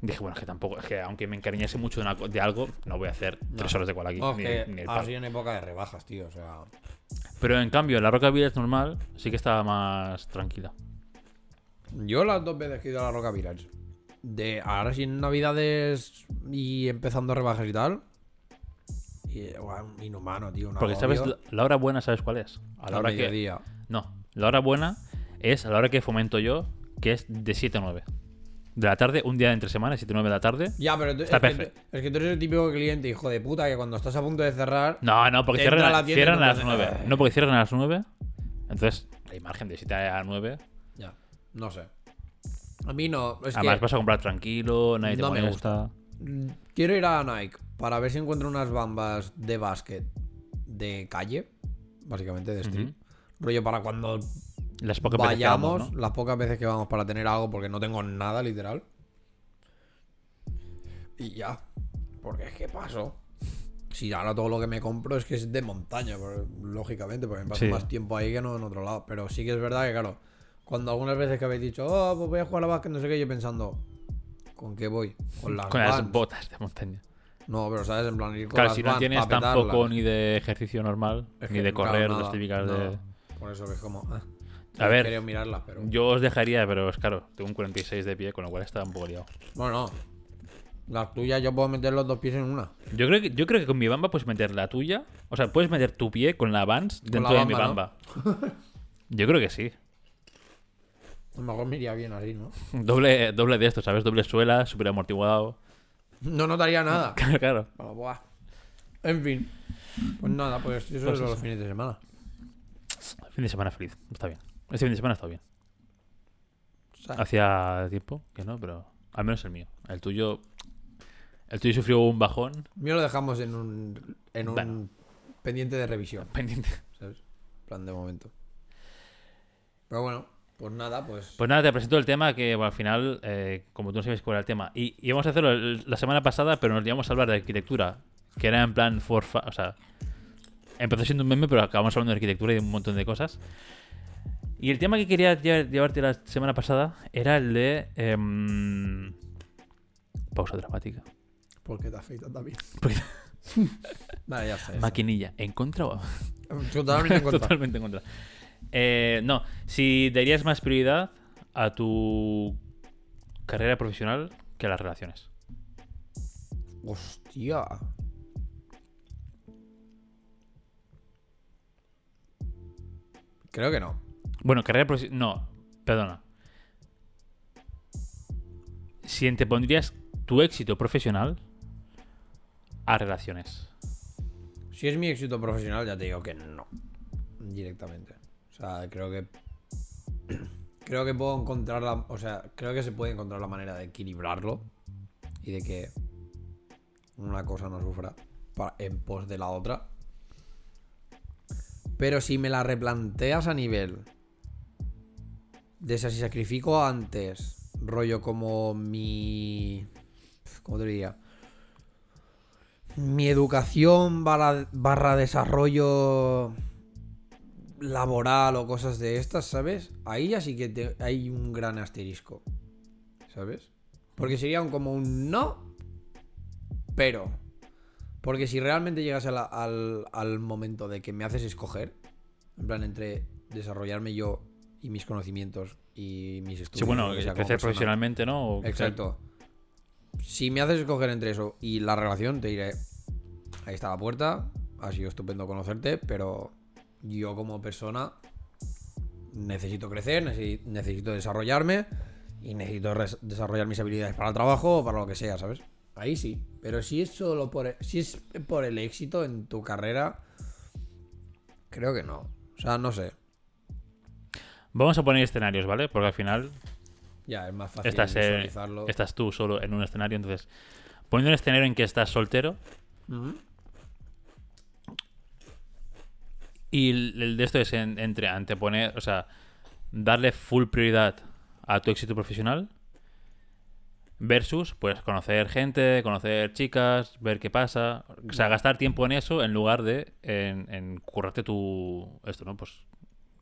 Dije, bueno, es que tampoco, es que aunque me encariñase mucho de, una co- de algo, no voy a hacer tres horas de cola aquí. No, es ni- que ni el ha sido en época de rebajas, tío. O sea. Pero en cambio, la Roca Village normal sí que estaba más tranquila. Yo las dos veces que he ido a la Roca Village, de ahora sin navidades y empezando rebajas y tal, inhumano, tío. Porque sabes, la- la hora buena, ¿sabes cuál es? A la hora que. No, la hora buena es a la hora que fomento yo, que es de 7 a 9. De la tarde, un día de entre semana, 7 a 9 de la tarde. Ya, pero tú- Está es, que, perfecto. tú- es que tú eres el típico cliente, hijo de puta, que cuando estás a punto de cerrar. No, no, porque Te cierran, la cierran a las puedes- 9. No, porque cierran a las 9. Entonces, hay margen de 7 a 9. Ya, no sé. A mí no. Es Además, que vas a comprar tranquilo, nadie te no me molesta. mm, quiero ir a Nike para ver si encuentro unas bambas de básquet de calle, básicamente de street. Rollo para cuando Las pocas veces que vayamos, vamos, ¿no? las pocas veces que vamos para tener algo, porque no tengo nada, literal. Y ya. Porque es que paso. Si ahora todo lo que me compro es que es de montaña, lógicamente, porque me paso Sí. más tiempo ahí que no en otro lado. Pero sí que es verdad que, claro, cuando algunas veces que habéis dicho, oh, pues voy a jugar a básquet, no sé qué, yo pensando, ¿con qué voy? Con las Con las Vans. botas de montaña. No, pero sabes, en plan ir con Claro, las si no tienes tampoco ni de ejercicio normal, Es ni de claro, correr, nada, las típicas de. Por eso que es como. ah. A ver. Quería mirarlas, pero. Yo os dejaría, pero es claro, tengo un 46 de pie, con lo cual está un poco liado. Bueno, no. Las tuyas yo puedo meter los dos pies en una. Yo creo que, yo creo que con mi bamba puedes meter la tuya. O sea, puedes meter tu pie con la Vans dentro la de mi bamba. <laughs> Yo creo que sí. A lo mejor me iría bien así, ¿no? <laughs> Doble, doble de esto, ¿sabes? Doble suela, súper amortiguado. No notaría nada. <laughs> Claro, claro. Bueno, buah. En fin. Pues nada, pues eso Pues es eso. los fines de semana. Fin de semana feliz. Está bien. Este fin de semana está bien. O sea, Hacía tiempo que no, pero al menos el mío. El tuyo. El tuyo sufrió un bajón mío lo dejamos en un, en un Bueno. pendiente de revisión, pendiente. ¿sabes? Plan de momento. Pero bueno, pues nada, pues. Pues nada, te presento el tema que bueno, al final, eh, como tú no sabes cuál era el tema, y íbamos a hacerlo el- la semana pasada, pero nos íbamos a hablar de arquitectura, que era en plan for o sea, empezó siendo un meme, pero acabamos hablando de arquitectura y de un montón de cosas. Y el tema que quería lle- llevarte la semana pasada era el de em, pausa dramática. ¿Por qué te afeitas también? <laughs> Porque- <laughs> Vale, ya está. Maquinilla, ¿en contra o <laughs> Totalmente en contra. Totalmente en contra. Eh, no, si darías más prioridad a tu carrera profesional que a las relaciones. Hostia. Creo que no. Bueno, carrera profesional. No, perdona. Si antepondrías tu éxito profesional a relaciones. Si es mi éxito profesional, ya te digo que no. Directamente. O sea, creo que. <clears throat> Creo que puedo encontrar la. O sea, creo que se puede encontrar la manera de equilibrarlo. Y de que una cosa no sufra en pos de la otra. Pero si me la replanteas a nivel. De si sacrifico antes. Rollo como mi. ¿Cómo te diría? mi educación barra, desarrollo laboral o cosas de estas, ¿sabes? Ahí ya sí que hay un gran asterisco, ¿sabes? Porque sería un, como un no, pero. Porque si realmente llegas al, al momento de que me haces escoger, en plan, entre desarrollarme yo y mis conocimientos y mis estudios. Sí, bueno, crecer persona, profesionalmente, ¿no? O- Exacto. Si me haces escoger entre eso y la relación, te diré, ahí está la puerta, ha sido estupendo conocerte, pero yo como persona necesito crecer, necesi- necesito desarrollarme y necesito desarrollar mis habilidades para el trabajo o para lo que sea, ¿sabes? Ahí sí, pero si es solo por e- si es por el éxito en tu carrera, creo que no. O sea, no sé. Vamos a poner escenarios, ¿vale? Porque al final Ya, es más fácil estás, eh, visualizarlo. estás tú solo en un escenario, entonces poniendo un escenario en que estás soltero y el, el de esto es en- entre anteponer, o sea, darle full prioridad a tu éxito profesional versus pues conocer gente, conocer chicas, ver qué pasa, o sea, gastar tiempo en eso en lugar de en, en currarte tu esto, ¿no? Pues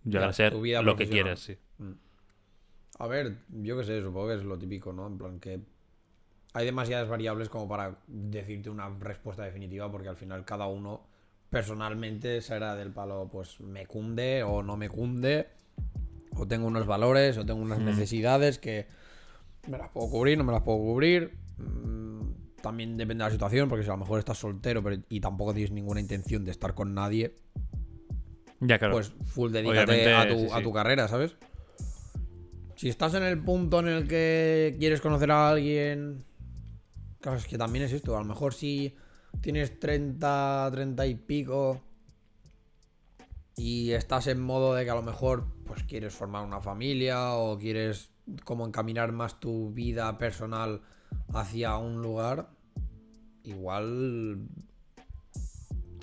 llegar Ya, a ser lo que quieres, sí. A ver, yo qué sé, supongo que es lo típico, ¿no? En plan que hay demasiadas variables como para decirte una respuesta definitiva, porque al final cada uno personalmente será del palo, pues me cunde o no me cunde, o tengo unos valores, o tengo unas necesidades que me las puedo cubrir, no me las puedo cubrir. Mm, También depende de la situación, porque si a lo mejor estás soltero pero, y tampoco tienes ninguna intención de estar con nadie, Ya, claro. pues full dedícate a tu, sí, a tu carrera, ¿sabes? Si estás en el punto en el que quieres conocer a alguien. Claro, es que también es esto. A lo mejor si tienes 30, 30 y pico. Y estás en modo de que a lo mejor pues quieres formar una familia o quieres como encaminar más tu vida personal hacia un lugar. Igual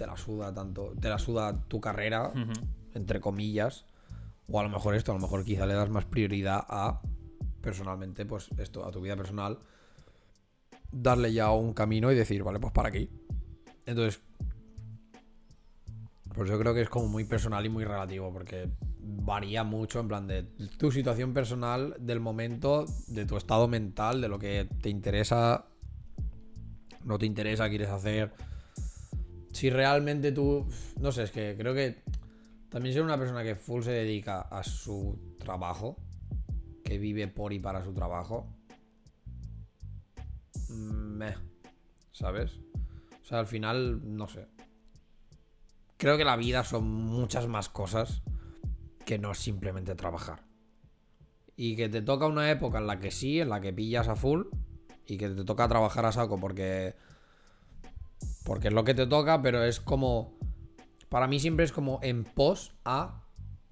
te la suda tanto, te la suda tu carrera entre comillas. O a lo mejor esto, a lo mejor quizá le das más prioridad a, personalmente, pues esto, a tu vida personal. darle ya un camino y decir, vale, pues para aquí. Entonces, pues yo creo que es como muy personal y muy relativo, porque varía mucho en plan de tu situación personal, del momento, de tu estado mental, de lo que te interesa, no te interesa, quieres hacer. Si realmente tú, no sé, es que creo que también ser una persona que full se dedica a su trabajo, que vive por y para su trabajo, meh, ¿sabes? O sea, al final, no sé. Creo que la vida son muchas más cosas que no simplemente trabajar. Y que te toca una época en la que sí, en la que pillas a full, y que te toca trabajar a saco porque. Porque es lo que te toca, pero es como. Para mí siempre es como en pos a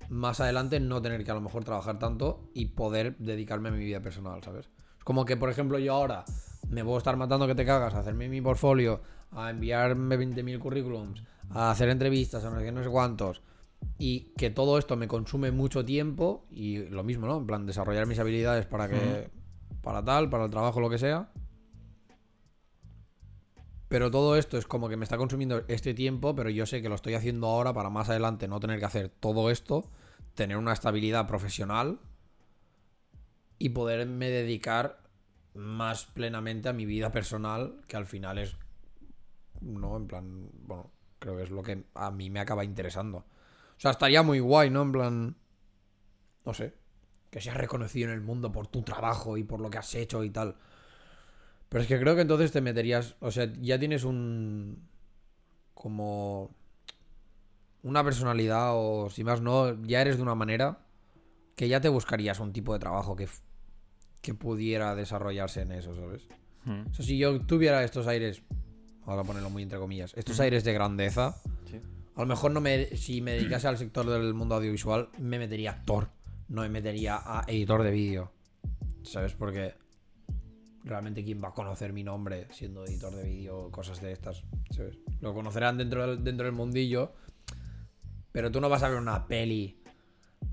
más adelante no tener que a lo mejor trabajar tanto y poder dedicarme a mi vida personal, ¿sabes? Es como que, por ejemplo, yo ahora me puedo estar matando que te cagas, a hacerme mi portfolio, a enviarme 20.000 currículums, a hacer entrevistas, a no sé no sé cuántos. Y que todo esto me consume mucho tiempo y lo mismo, ¿no? En plan, desarrollar mis habilidades para que. Para tal, para el trabajo, lo que sea. Pero todo esto es como que me está consumiendo este tiempo, pero yo sé que lo estoy haciendo ahora para más adelante no tener que hacer todo esto, tener una estabilidad profesional y poderme dedicar más plenamente a mi vida personal, que al final es, no, en plan, bueno, creo que es lo que a mí me acaba interesando. O sea, estaría muy guay, ¿no? En plan, no sé, que seas reconocido en el mundo por tu trabajo y por lo que has hecho y tal. Pero es que creo que entonces te meterías, o sea, ya tienes un, como, una personalidad o si más no, ya eres de una manera que ya te buscarías un tipo de trabajo que, que pudiera desarrollarse en eso, ¿sabes? Hmm. O sea, si yo tuviera estos aires, vamos a ponerlo muy entre comillas, estos aires de grandeza, Sí. a lo mejor no me, si me dedicase al sector del mundo audiovisual, me metería a actor, no me metería a editor de vídeo, ¿sabes? Porque realmente quién va a conocer mi nombre siendo editor de vídeo, cosas de estas, ¿sabes? Lo conocerán dentro del, dentro del mundillo, pero tú no vas a ver una peli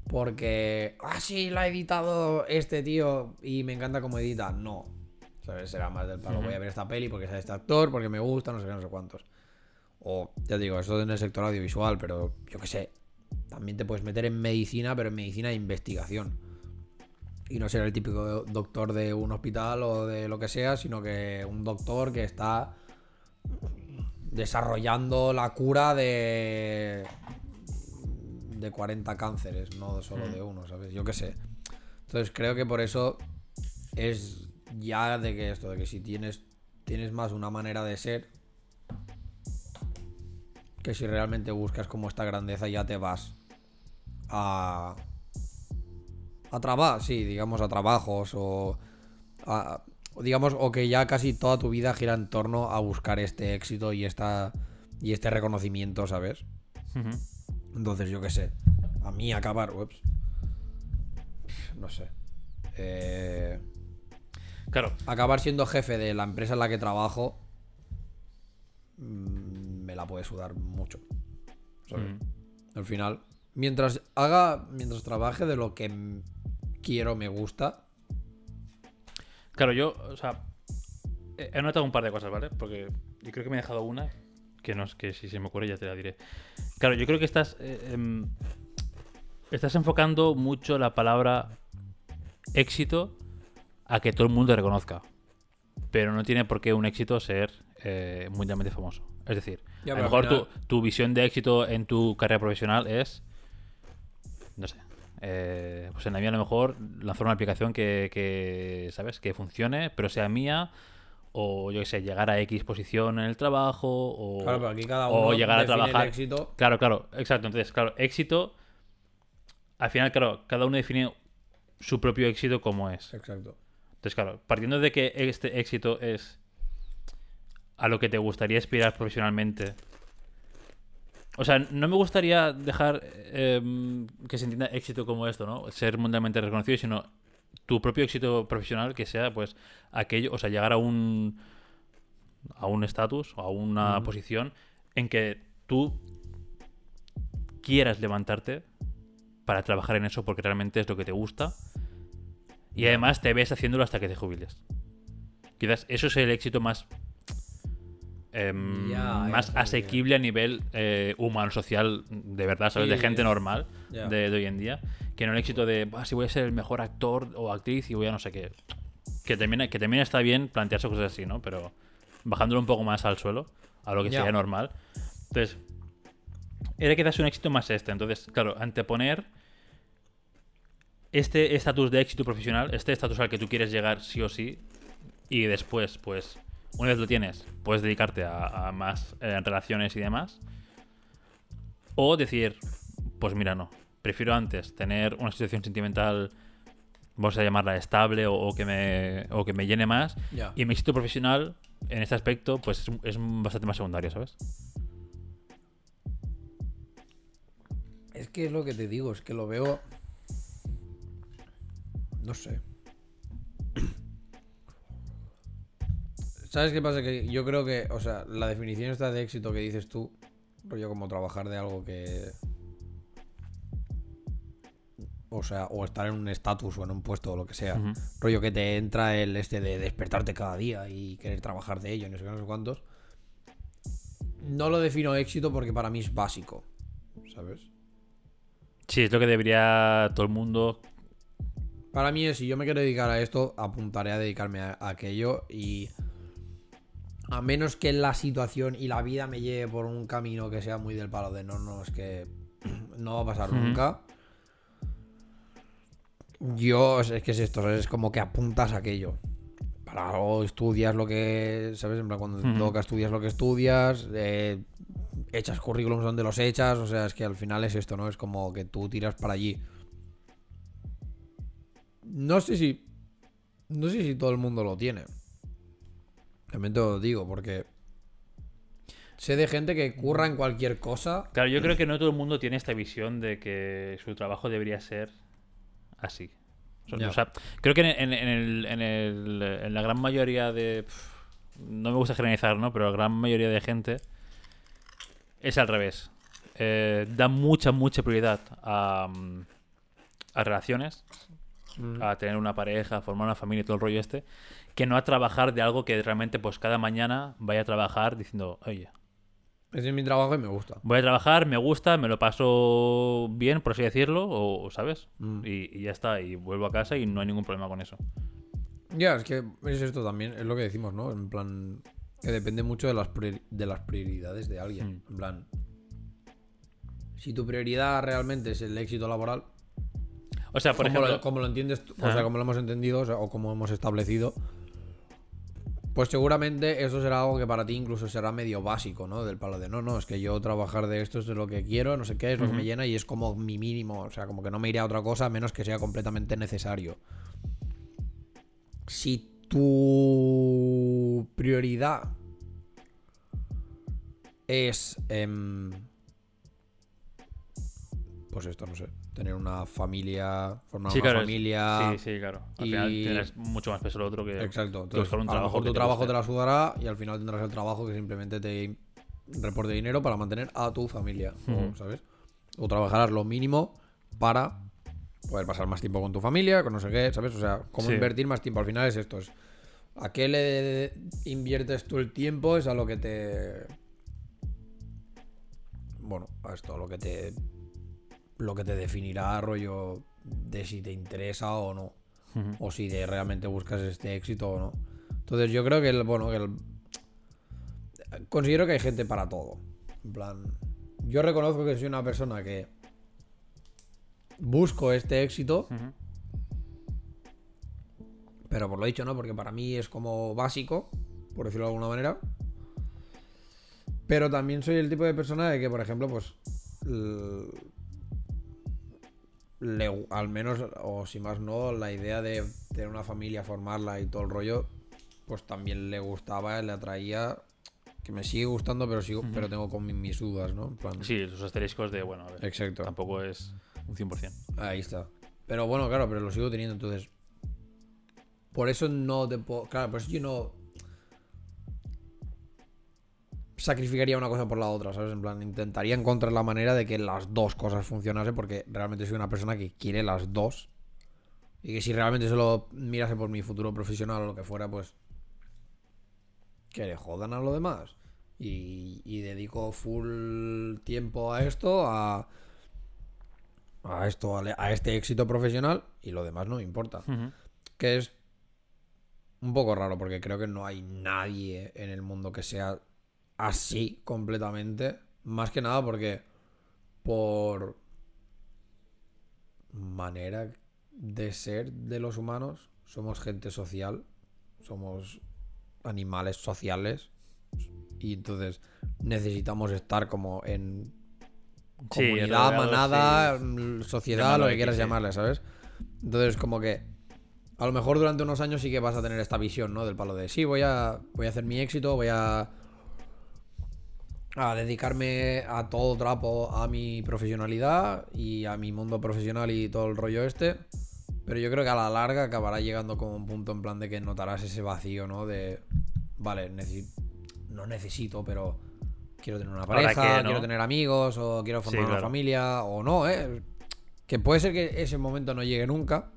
porque, ah, sí, la ha editado este tío y me encanta cómo edita. No. ¿Sabes? Será más del palo. Voy a ver esta peli porque es este actor, porque me gusta, no sé qué, no sé cuántos. O, ya te digo, eso en el sector audiovisual, pero yo qué sé. También te puedes meter en medicina, pero en medicina de investigación. Y no ser el típico doctor de un hospital o de lo que sea, sino que un doctor que está desarrollando la cura de de 40 cánceres, no solo de uno, ¿sabes? Yo qué sé. Entonces creo que por eso es ya de que esto, de que si tienes, tienes más una manera de ser, que si realmente buscas como esta grandeza ya te vas a... A trabajar, sí, digamos a trabajos o... a- digamos, o que ya casi toda tu vida gira en torno a buscar este éxito y esta y este reconocimiento, ¿sabes? Entonces, yo qué sé. A mí acabar. Ups. No sé. Eh, Claro, acabar siendo jefe de la empresa en la que trabajo. mm, Me la puede sudar mucho. ¿sabes? Al final. Mientras haga. Mientras trabaje de lo que quiero, me gusta. Claro, yo, o sea, he notado un par de cosas, ¿vale? Porque yo creo que me he dejado una, que no es que si se me ocurre ya te la diré. Claro, yo creo que estás, eh, em, estás enfocando mucho la palabra éxito a que todo el mundo reconozca. Pero no tiene por qué un éxito ser eh, mundialmente famoso. Es decir, Ya, a lo mejor final- tu, tu visión de éxito en tu carrera profesional es, no sé, eh, pues en la mía a lo mejor lanzar una aplicación que, que, ¿sabes? Que funcione, pero sea mía, o yo qué sé, llegar a X posición en el trabajo, o, Claro, pero aquí cada o uno llegar a el trabajar. éxito. Claro, claro, exacto. Entonces, claro, éxito, al final, claro, cada uno define su propio éxito como es. Exacto. Entonces, claro, partiendo de que este éxito es a lo que te gustaría aspirar profesionalmente. O sea, no me gustaría dejar em, que se entienda éxito como esto, ¿no? Ser mundialmente reconocido, sino tu propio éxito profesional que sea, pues, aquello, o sea, llegar a un a un estatus o a una posición en que tú quieras levantarte para trabajar en eso porque realmente es lo que te gusta y además te ves haciéndolo hasta que te jubiles. Quizás eso es el éxito más. Em, más asequible a nivel eh, humano, social, de verdad, ¿sabes? De gente normal de, de hoy en día. Que no el éxito de, "Buah, si voy a ser el mejor actor o actriz y voy a no sé qué. Que también, que también está bien plantearse cosas así, ¿no? Pero bajándolo un poco más al suelo, a lo que sería normal. Entonces, era quizás un éxito más este. Entonces, claro, anteponer este estatus de éxito profesional, este estatus al que tú quieres llegar sí o sí, y después, pues, una vez lo tienes, puedes dedicarte a, a más eh, relaciones y demás. O decir, pues mira, no, prefiero antes tener una situación sentimental, vamos a llamarla estable o, o que, me, o que me llene más, y mi éxito profesional en este aspecto, pues es, es bastante más secundario, ¿sabes? Es que es lo que te digo, es que lo veo. No sé. ¿Sabes qué pasa? Que yo creo que, o sea, la definición esta de éxito que dices tú, rollo como trabajar de algo que. O sea, o estar en un estatus o en un puesto o lo que sea. Rollo que te entra el este de despertarte cada día y querer trabajar de ello, no sé qué, no sé cuántos. No lo defino éxito porque para mí es básico. ¿Sabes? Sí, es lo que debería todo el mundo. Para mí es, si yo me quiero dedicar a esto, apuntaré a dedicarme a, a aquello y a menos que la situación y la vida me lleve por un camino que sea muy del palo de no, no, es que <clears throat> no va a pasar nunca. Yo, es que es esto, es como que apuntas a aquello. Para algo estudias lo que, ¿sabes? En plan, cuando te Ujú. toca estudias lo que estudias, eh, echas currículums donde los echas, o sea, es que al final es esto, ¿no? Es como que tú tiras para allí. No sé si. No sé si todo el mundo lo tiene. También te lo digo, porque. Sé de gente que curra en cualquier cosa. Claro, yo creo que no todo el mundo tiene esta visión de que su trabajo debería ser así. O sea, Ya. o sea, creo que en, en- en el- en el- en la gran mayoría de. No me gusta generalizar, ¿no? Pero la gran mayoría de gente es al revés. Eh, da mucha, mucha prioridad a, mm, a relaciones, a tener una pareja, a formar una familia y todo el rollo este, que no a trabajar de algo que realmente, pues cada mañana vaya a trabajar diciendo, oye, Ese es mi trabajo y me gusta. voy a trabajar, me gusta, me lo paso bien, por así decirlo, o, ¿sabes? Mm. Y, y ya está, y vuelvo a casa y no hay ningún problema con eso. Ya, es que es esto también, es lo que decimos, ¿no? En plan. Que depende mucho de las, de las prioridades de alguien. Mm. En plan. Si tu prioridad realmente es el éxito laboral, O sea, por como, ejemplo, lo, como lo entiendes, tú, o sea, como lo hemos entendido, o, sea, o como hemos establecido, pues seguramente eso será algo que para ti incluso será medio básico, ¿no? Del palo de no, no, es que yo trabajar de esto es de lo que quiero, no sé qué, es lo que me llena y es como mi mínimo, o sea, como que no me iré a otra cosa a menos que sea completamente necesario. Si tu prioridad es. em, pues esto, no sé. Tener una familia. Formar sí, una claro, familia. sí, sí, claro. Al y- final tienes mucho más peso lo otro que. Exacto. que Entonces, buscar un a lo trabajo mejor que tu trabajo te la sudará y al final tendrás el trabajo que simplemente te reporte dinero para mantener a tu familia. o. ¿Sabes? O trabajarás lo mínimo para poder pasar más tiempo con tu familia, con no sé qué, ¿sabes? O sea, cómo Sí. invertir más tiempo. Al final es esto. Es, ¿A qué le inviertes tú el tiempo? Es a lo que te. Bueno, a esto, a lo que te. Lo que te definirá, rollo, de si te interesa o no o si de realmente buscas este éxito o no. Entonces yo creo que el, bueno, que el, considero que hay gente para todo. En plan, yo reconozco que soy una persona que busco este éxito, pero por lo dicho, ¿no? Porque para mí es como básico, por decirlo de alguna manera. Pero también soy el tipo de persona de que, por ejemplo, pues. Le- al menos, o si más no, la idea de tener una familia, formarla y todo el rollo, pues también le gustaba, le atraía. Que me sigue gustando, pero sigo, pero tengo con mi- mis dudas, ¿no? En plan, Sí, los asteriscos de, bueno, a ver, Exacto. tampoco es un 100%. Ahí está. Pero bueno, claro, pero lo sigo teniendo, entonces. Por eso no te puedo. Claro, por eso yo no. Sacrificaría una cosa por la otra, ¿sabes? En plan, intentaría encontrar la manera de que las dos cosas funcionasen, porque realmente soy una persona que quiere las dos. Y que si realmente solo mirase por mi futuro profesional o lo que fuera, pues. que le jodan a lo demás. Y, y dedico full tiempo a esto, a, a esto, a, este éxito profesional y lo demás no me importa. Que es un poco raro porque creo que no hay nadie en el mundo que sea así completamente. Más que nada porque por manera de ser de los humanos somos gente social, somos animales sociales y entonces necesitamos estar como en comunidad, manada, sí. sociedad, lo que quieras llamarle, ¿sabes? Entonces, como que a lo mejor durante unos años sí que vas a tener esta visión, ¿no? Del palo de sí, voy a, voy a hacer mi éxito, voy a, a dedicarme a todo trapo a mi profesionalidad y a mi mundo profesional y todo el rollo este. Pero yo creo que a la larga acabará llegando como un punto en plan de que notarás ese vacío, ¿no? De, vale, necesi- no necesito, pero quiero tener una pareja, que, ¿no? quiero tener amigos, o quiero formar Sí, una claro. familia, o no, ¿eh? Que puede ser que ese momento no llegue nunca.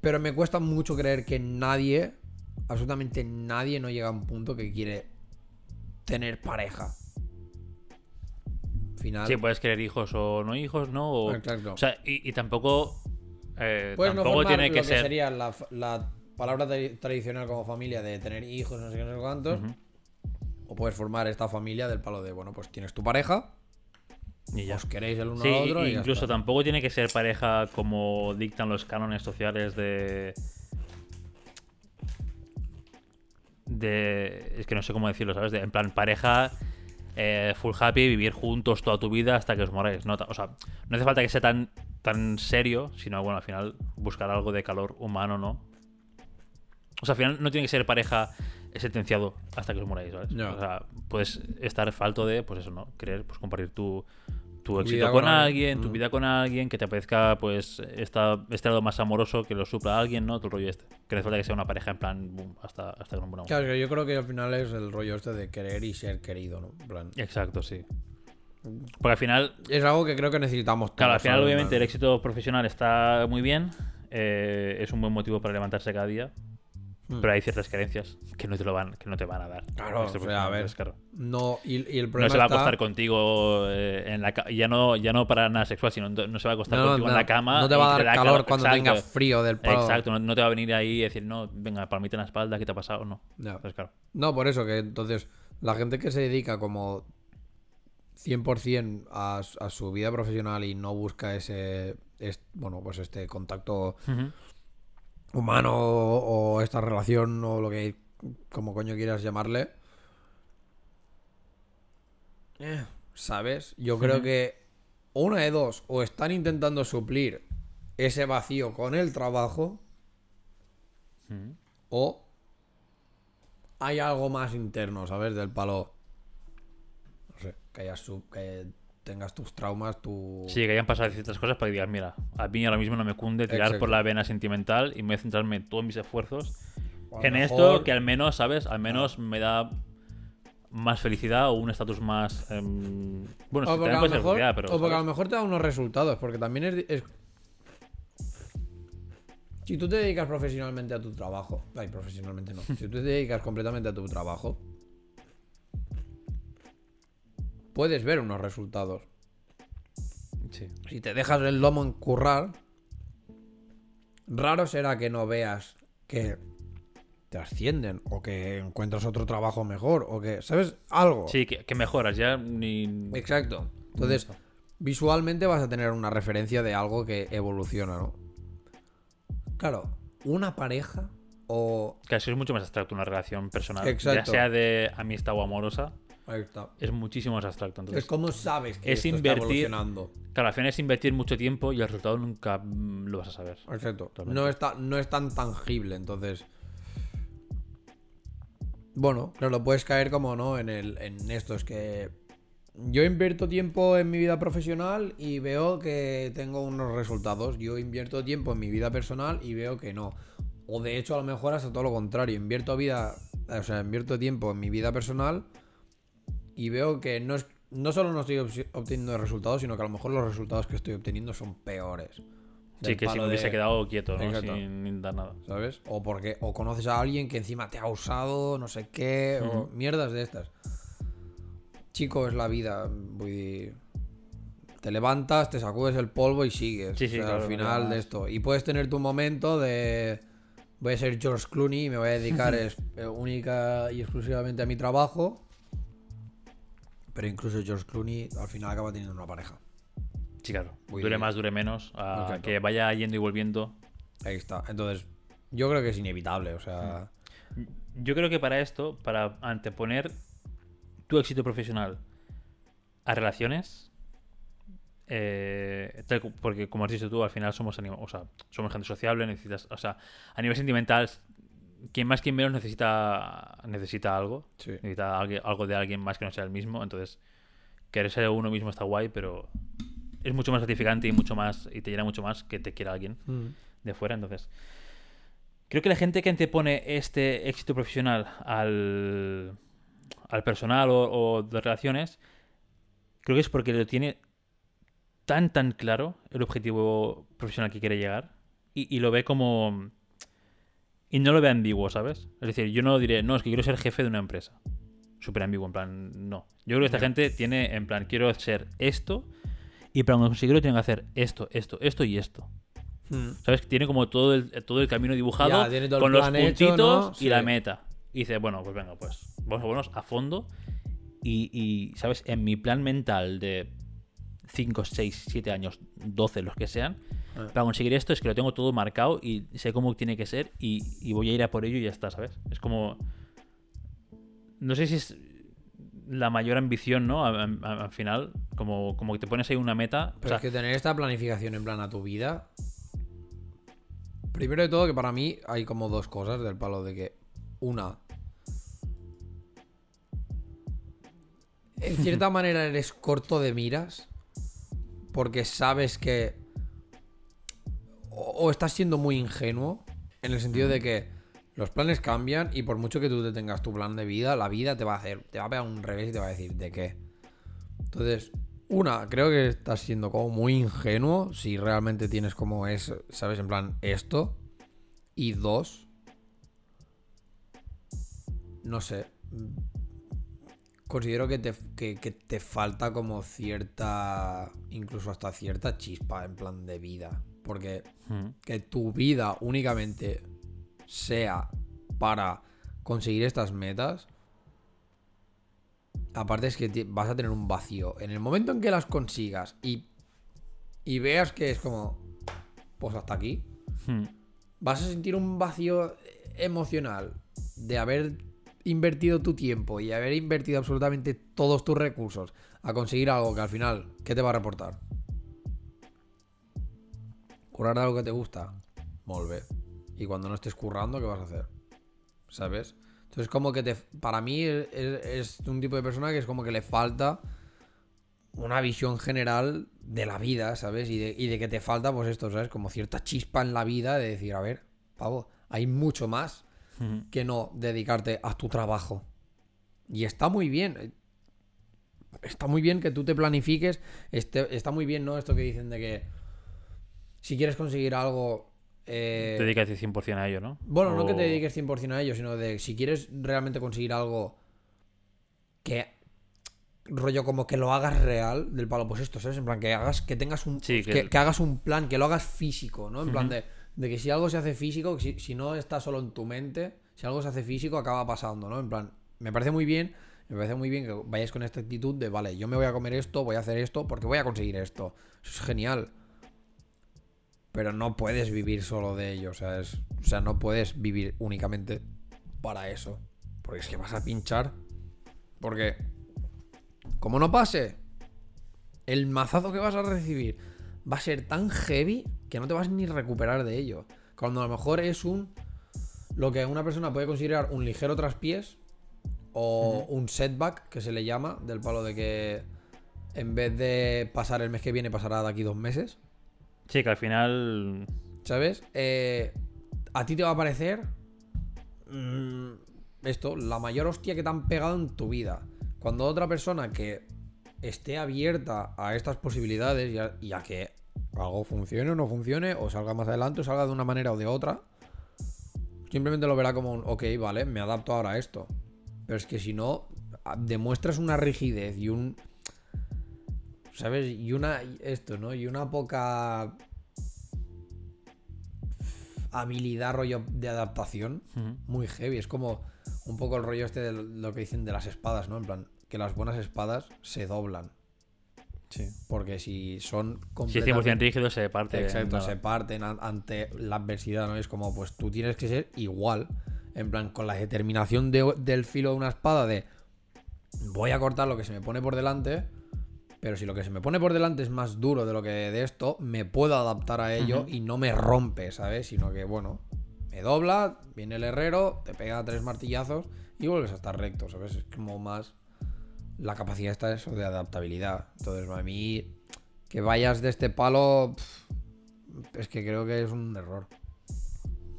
Pero me cuesta mucho creer que nadie, absolutamente nadie, no llega a un punto que quiere tener pareja. Final. Sí, puedes querer hijos o no hijos, ¿no? O, Exacto. o sea, y, y tampoco. eh, Puedes no tampoco formar tiene que lo que ser. sería la, la palabra tra- tradicional como familia de tener hijos, no sé qué, no sé cuántos. O puedes formar esta familia del palo de, bueno, pues tienes tu pareja, Y ya. os queréis el uno Sí, al otro. y ya incluso está. tampoco tiene que ser pareja como dictan los cánones sociales de. De. Es que no sé cómo decirlo, ¿sabes? De, en plan, pareja. eh, full happy, vivir juntos toda tu vida hasta que os moráis. ¿no? O sea, no hace falta que sea tan, tan serio, sino, bueno, al final buscar algo de calor humano, ¿no? O sea, al final no tiene que ser pareja sentenciado hasta que os moráis, ¿sabes? Ya. O sea, puedes estar falto de, pues eso, ¿no? Querer pues, compartir tu, tu Tu éxito con, con alguien. tu Mm. vida con alguien, que te apetezca, pues, esta, este lado más amoroso que lo supla alguien, ¿no? El rollo este. Que no falta que sea una pareja en plan, boom, hasta, hasta que nos moramos. Claro, que yo creo que al final es el rollo este de querer y ser querido, ¿no? En plan, Exacto, sí. Porque al final, es algo que creo que necesitamos claro, al final obviamente el éxito profesional está muy bien, eh, es un buen motivo para levantarse cada día, Hmm. pero hay ciertas carencias que no te lo van, que no te van a dar. Claro, o sea, a ver, No, y, y el problema No se va a está- acostar contigo eh, en la ya no ya no para nada sexual, sino no se va a acostar No, contigo no, en la cama. no te va a dar da calor cuando Exacto. frío del palo. Exacto, no, te va a venir ahí y decir, no, venga, palmita en la espalda, ¿qué te ha pasado? No. Ya. Entonces, claro. No, por eso que entonces la gente que se dedica como 100% a, a su vida profesional y no busca ese, es- bueno, pues este contacto. Humano o, o esta relación o lo que como coño quieras llamarle. eh, ¿Sabes? Yo creo que una de dos, o están intentando suplir ese vacío con el trabajo, o hay algo más interno, ¿sabes? Del palo. No sé, que, hayas sub- que tengas tus traumas, tu. Sí, que hayan pasado ciertas cosas para que digas, mira, a mí ahora mismo no me cunde tirar Exacto. por la vena sentimental y me voy a centrarme todos mis esfuerzos en mejor- esto que al menos, ¿sabes? Al menos me da más felicidad o un estatus más... em, bueno, O porque, también a lo mejor, felicidad, pero... o porque a lo mejor te da unos resultados, porque también es, es- Si tú te dedicas profesionalmente a tu trabajo, ay, profesionalmente no, si tú te dedicas completamente a tu trabajo, puedes ver unos resultados. Sí. Si te dejas el lomo en currar, raro será que no veas que te ascienden o que encuentras otro trabajo mejor o que, ¿sabes? Algo. Sí, que, que mejoras, ya ni... Exacto. Entonces, visualmente vas a tener una referencia de algo que evoluciona, ¿no? Claro, una pareja o... Casi es mucho más abstracto una relación personal. Exacto. Ya sea de amistad o amorosa, Ahí está. es muchísimo más abstracto. Entonces, Es como sabes que es esto está evolucionando. claro, al final es invertir mucho tiempo y el resultado nunca mm, lo vas a saber. Exacto. Totalmente. No, está, no es tan tangible, entonces. Bueno, claro, puedes caer como no en el. en esto. Es que. Yo invierto tiempo en mi vida profesional y veo que tengo unos resultados. Yo invierto tiempo en mi vida personal y veo que no. O de hecho, a lo mejor hasta todo lo contrario. Invierto vida. O sea, invierto tiempo en mi vida personal y veo que no es. No solo no estoy obteniendo resultados, sino que a lo mejor los resultados que estoy obteniendo son peores. Sí, que si me hubiese de- quedado quieto. Sin, dar nada. ¿Sabes? O porque o conoces a alguien que encima te ha usado, no sé qué, o mierdas de estas. Chico, es la vida. Te levantas, te sacudes el polvo y sigues. Sí, sí, O sea, claro, al final de esto. Y puedes tener tu momento de. Voy a ser George Clooney y me voy a dedicar <laughs> eh, única y exclusivamente a mi trabajo. Pero incluso George Clooney al final acaba teniendo una pareja. Sí, claro. Muy dure bien. más, dure menos. a que vaya yendo y volviendo. Ahí está. Entonces, yo creo que es inevitable. O sea. Yo creo que para esto, para anteponer tu éxito profesional a relaciones, eh, porque como has dicho tú, al final somos o sea, somos gente sociable, necesitas, o sea, a nivel sentimental, quien más quien menos necesita necesita algo, Sí. necesita algo de alguien más que no sea el mismo, entonces querer ser uno mismo está guay, pero es mucho más gratificante y mucho más y te llena mucho más que te quiera alguien de fuera. Entonces, creo que la gente que antepone este éxito profesional al, al personal o, o de relaciones, creo que es porque lo tiene tan, tan claro el objetivo profesional que quiere llegar y, y lo ve como. Y no lo ve ambiguo, ¿sabes? Es decir, yo no diré, no, es que quiero ser jefe de una empresa. Súper ambiguo, en plan, no. Yo creo que esta gente tiene, en plan, quiero ser esto y para conseguirlo tienen que hacer esto, esto, esto y esto. ¿Sabes? Tiene como todo el, todo el camino dibujado Ya, con los hecho, puntitos ¿no? y la meta. Y dice, bueno, pues venga, pues vamos a ponernos a fondo. Y, y, ¿sabes? En mi plan mental de 5, 6, 7 años, 12, los que sean, Ah. para conseguir esto es que lo tengo todo marcado y sé cómo tiene que ser y, y voy a ir a por ello y ya está, ¿sabes? Es como... No sé si es la mayor ambición, ¿no? Al final, como, como que te pones ahí una meta. o Pero sea, es que tener esta planificación en plan a tu vida. Primero de todo, que para mí hay como dos cosas del palo de que. Una. En cierta <laughs> manera eres corto de miras. Porque sabes que. O, estás siendo muy ingenuo. En el sentido de que los planes cambian. Y por mucho que tú te tengas tu plan de vida, la vida te va a hacer. Te va a pegar un revés y te va a decir de qué. Entonces, una, creo que estás siendo como muy ingenuo si realmente tienes como es, ¿sabes? En plan, esto. Y dos, no sé. Considero que te, que te falta como cierta, incluso hasta cierta chispa en plan de vida. Porque mm, que tu vida únicamente sea para conseguir estas metas, aparte es que vas a tener un vacío. En el momento en que las consigas y, y veas que es como, pues hasta aquí, mm. vas a sentir un vacío emocional de haber invertido tu tiempo y haber invertido absolutamente todos tus recursos a conseguir algo que al final, ¿qué te va a reportar? Currar de algo que te gusta, volver. Y cuando no estés currando, ¿qué vas a hacer? ¿Sabes? Entonces, como que te. Para mí es, es un tipo de persona que es como que le falta una visión general de la vida, ¿sabes? Y de, y de que te falta, pues esto, ¿sabes? Como cierta chispa en la vida de decir, a ver, pavo, hay mucho más que no dedicarte a tu trabajo. Y está muy bien. Está muy bien que tú te planifiques. Este- está muy bien, ¿no? Esto que dicen de que si quieres conseguir algo... eh, Te dedicas 100% a ello, ¿no? bueno, no que te dediques 100% a ello, sino de si quieres realmente conseguir algo que rollo como que lo hagas real del palo, pues esto, ¿sabes? En plan que hagas, que tengas un Sí, que, que- que hagas un plan, que lo hagas físico, ¿no? En plan de, de que si algo se hace físico, si, si no está solo en tu mente, si algo se hace físico, acaba pasando, ¿no? En plan, me parece muy bien, me parece muy bien que vayáis con esta actitud de, vale, yo me voy a comer esto, voy a hacer esto, porque voy a conseguir esto. Eso es genial. Pero no puedes vivir solo de ello. O sea, es, o sea, no puedes vivir únicamente para eso. Porque es que vas a pinchar. Porque, como no pase, el mazazo que vas a recibir va a ser tan heavy que no te vas ni a recuperar de ello. Cuando a lo mejor es un. Lo que una persona puede considerar un ligero traspiés o un setback, que se le llama, del palo de que en vez de pasar el mes que viene, pasará de aquí dos meses. Sí, que al final. ¿Sabes? Eh, a ti te va a parecer mm, esto, la mayor hostia que te han pegado en tu vida. Cuando otra persona que esté abierta a estas posibilidades y a, y a que algo funcione o no funcione, o salga más adelante, o salga de una manera o de otra. Simplemente lo verá como un, ok, vale, me adapto ahora a esto. Pero es que si no, demuestras una rigidez y un. ¿Sabes? Y una. Esto, ¿no? Y una poca. habilidad, rollo de adaptación. Muy heavy. Es como un poco el rollo este de lo que dicen de las espadas, ¿no? En plan, que las buenas espadas se doblan. Sí. Porque si son Si es 100% rígido, se parte. Exacto, se parten an- ante la adversidad, ¿no? Es como, pues tú tienes que ser igual. En plan, con la determinación de- del filo de una espada de voy a cortar lo que se me pone por delante. Pero si lo que se me pone por delante es más duro de lo que de esto, me puedo adaptar a ello y no me rompe, ¿sabes? Sino que, bueno, me dobla, viene el herrero, te pega tres martillazos y vuelves a estar recto, ¿sabes? Es como más la capacidad está eso de adaptabilidad. Entonces, a mí, que vayas de este palo, es que creo que es un error.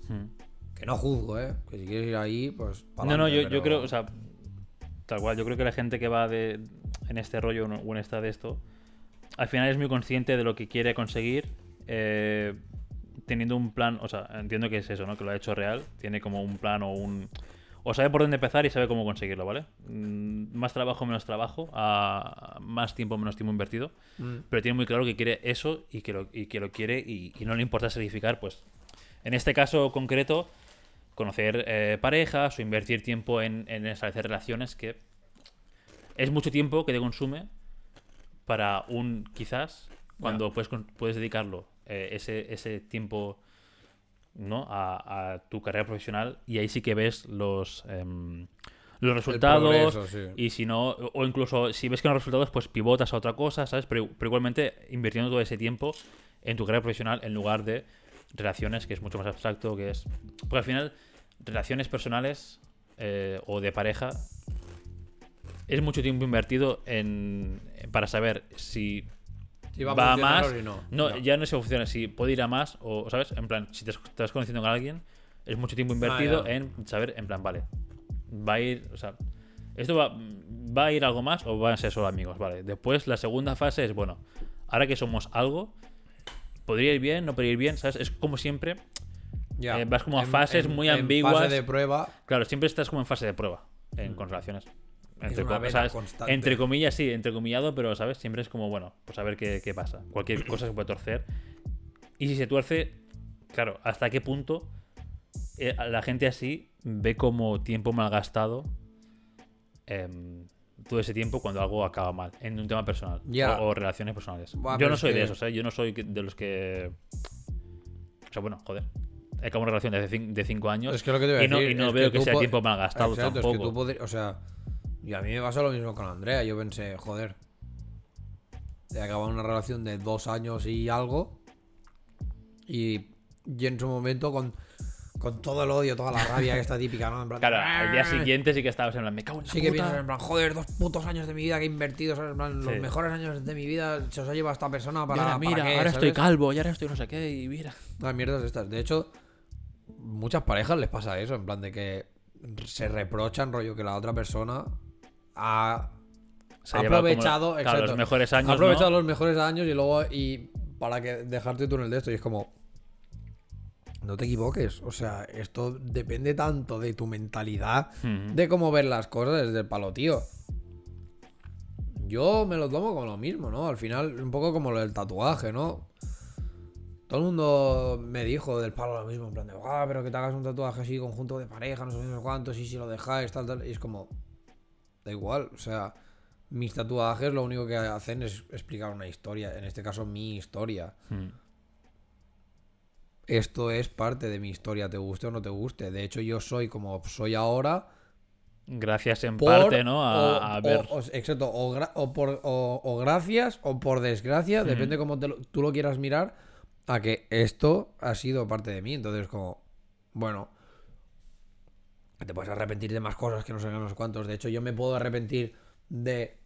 Ujú. Que no juzgo, ¿eh? Que si quieres ir ahí, pues... No, no, yo, yo creo, o sea, tal cual, yo creo que la gente que va de, en este rollo o en esta de esto, al final es muy consciente de lo que quiere conseguir, eh, teniendo un plan, o sea, entiendo que es eso, ¿no? Que lo ha hecho real, tiene como un plan o un... O sabe por dónde empezar y sabe cómo conseguirlo, ¿vale? Mm, Más trabajo, menos trabajo, a más tiempo, menos tiempo invertido, Mm. pero tiene muy claro que quiere eso y que lo, y que lo quiere y, y no le importa sacrificar, pues, en este caso concreto, conocer eh, parejas o invertir tiempo en, en establecer relaciones que es mucho tiempo que te consume para un quizás cuando puedes, puedes dedicarlo eh, ese, ese tiempo ¿no? A, a tu carrera profesional y ahí sí que ves los em, los resultados progreso, sí. y si no o incluso si ves que no hay resultados pues pivotas a otra cosa sabes pero, pero igualmente invirtiendo todo ese tiempo en tu carrera profesional en lugar de relaciones que es mucho más abstracto que es porque al final relaciones personales eh, o de pareja es mucho tiempo invertido en para saber si Si va a va a más no. no, Ya. no se funciona si puede ir a más o sabes en plan si te estás conociendo con alguien es mucho tiempo invertido Ah, ya. en saber en plan vale va a ir o sea esto va, va a ir algo más o van a ser solo amigos vale después la segunda fase es bueno ahora que somos algo podría ir bien no podría ir bien sabes es como siempre Ya. eh, vas como a En- fases en- muy en ambiguas. fase de prueba. Claro, siempre estás como en fase de prueba en, con relaciones. Entre, una co- beta ¿sabes? entre comillas, sí, entrecomillado, pero, ¿sabes? Siempre es como, bueno, pues a ver qué, qué pasa. Cualquier cosa se puede torcer. Y si se tuerce, claro, ¿hasta qué punto eh, la gente así ve como tiempo malgastado em, todo ese tiempo cuando algo acaba mal en un tema personal Ya. o, o relaciones personales? Buah, Yo no soy de que- esos, ¿eh? Yo no soy que- de los que... O sea, bueno, joder. He acabado una relación de, cin- de cinco años Es que lo que te iba a y no, decir y no veo que, tú sea po- tiempo malgastado Exacto, tampoco. Es que tú o sea, y a mí me pasó lo mismo con Andrea. Yo pensé, joder, he acabado una relación de dos años y algo. Y, y en su momento, con, con todo el odio, toda la rabia esta típica, ¿no? En plan, Claro, al día "Ah". siguiente sí que estabas en plan, me cago en la Sí que puta". piensas en plan, joder, dos putos años de mi vida que he invertido, ¿sabes? En plan, los Sí. mejores años de mi vida se os ha llevado esta persona Y para. ahora, ¿para mira, qué, ahora estoy calvo, y ahora estoy no sé qué, y mira. Las mierdas estas. De hecho, muchas parejas les pasa eso, en plan de que se reprochan, rollo, que la otra persona ha, Se como- aprovechado, claro, exacto, los mejores años, ha aprovechado ¿no? los mejores años y luego y para que dejarte tú en el de esto y es como no te equivoques, o sea, esto depende tanto de tu mentalidad, de cómo ver las cosas desde el palo, tío. Yo me lo tomo como lo mismo, ¿no? Al final, un poco como lo del tatuaje, ¿no? Todo el mundo me dijo del palo lo mismo, en plan de, ah, pero que te hagas un tatuaje así, conjunto de pareja, no sé no sé cuántos, y si lo dejáis, tal, tal. Y es como, da igual, o sea, mis tatuajes lo único que hacen es explicar una historia, en este caso mi historia. Mm. Esto es parte de mi historia, te guste o no te guste. De hecho, yo soy como soy ahora, Gracias en por, parte, ¿no? o- A, o- ver. o- exacto, o, gra- o por, o, o gracias o por desgracia, depende cómo te lo- tú lo quieras mirar, a que esto ha sido parte de mí. Entonces, como, bueno, te puedes arrepentir de más cosas que no sé no sé cuántos. De hecho, yo me puedo arrepentir de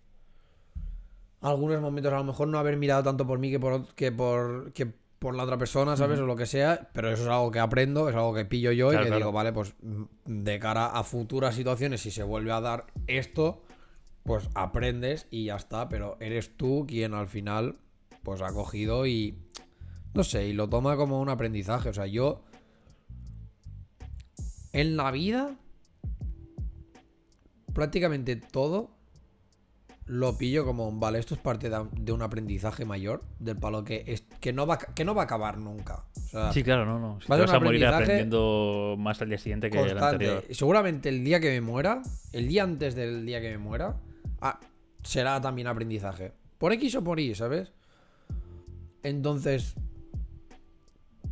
algunos momentos, a lo mejor no haber mirado tanto por mí que por, que por, que por la otra persona, ¿sabes? O lo que sea, pero eso es algo que aprendo, es algo que pillo yo Claro, y que claro. digo, vale, pues mm, de cara a futuras situaciones, si se vuelve a dar esto, pues aprendes y ya está, pero eres tú quien al final, pues ha cogido y No sé, y lo toma como un aprendizaje. O sea, yo. En la vida. Prácticamente todo. Lo pillo como, vale, esto es parte de, un aprendizaje mayor. Del palo que, es, que, no va, a- que no va a acabar nunca. O sea, Sí, claro, no, no. Si Va te vas a morir aprendiendo más al día siguiente que el anterior. Seguramente el día que me muera, el día antes del día que me muera, ah, será también aprendizaje. Por X o por Y, ¿sabes? Entonces,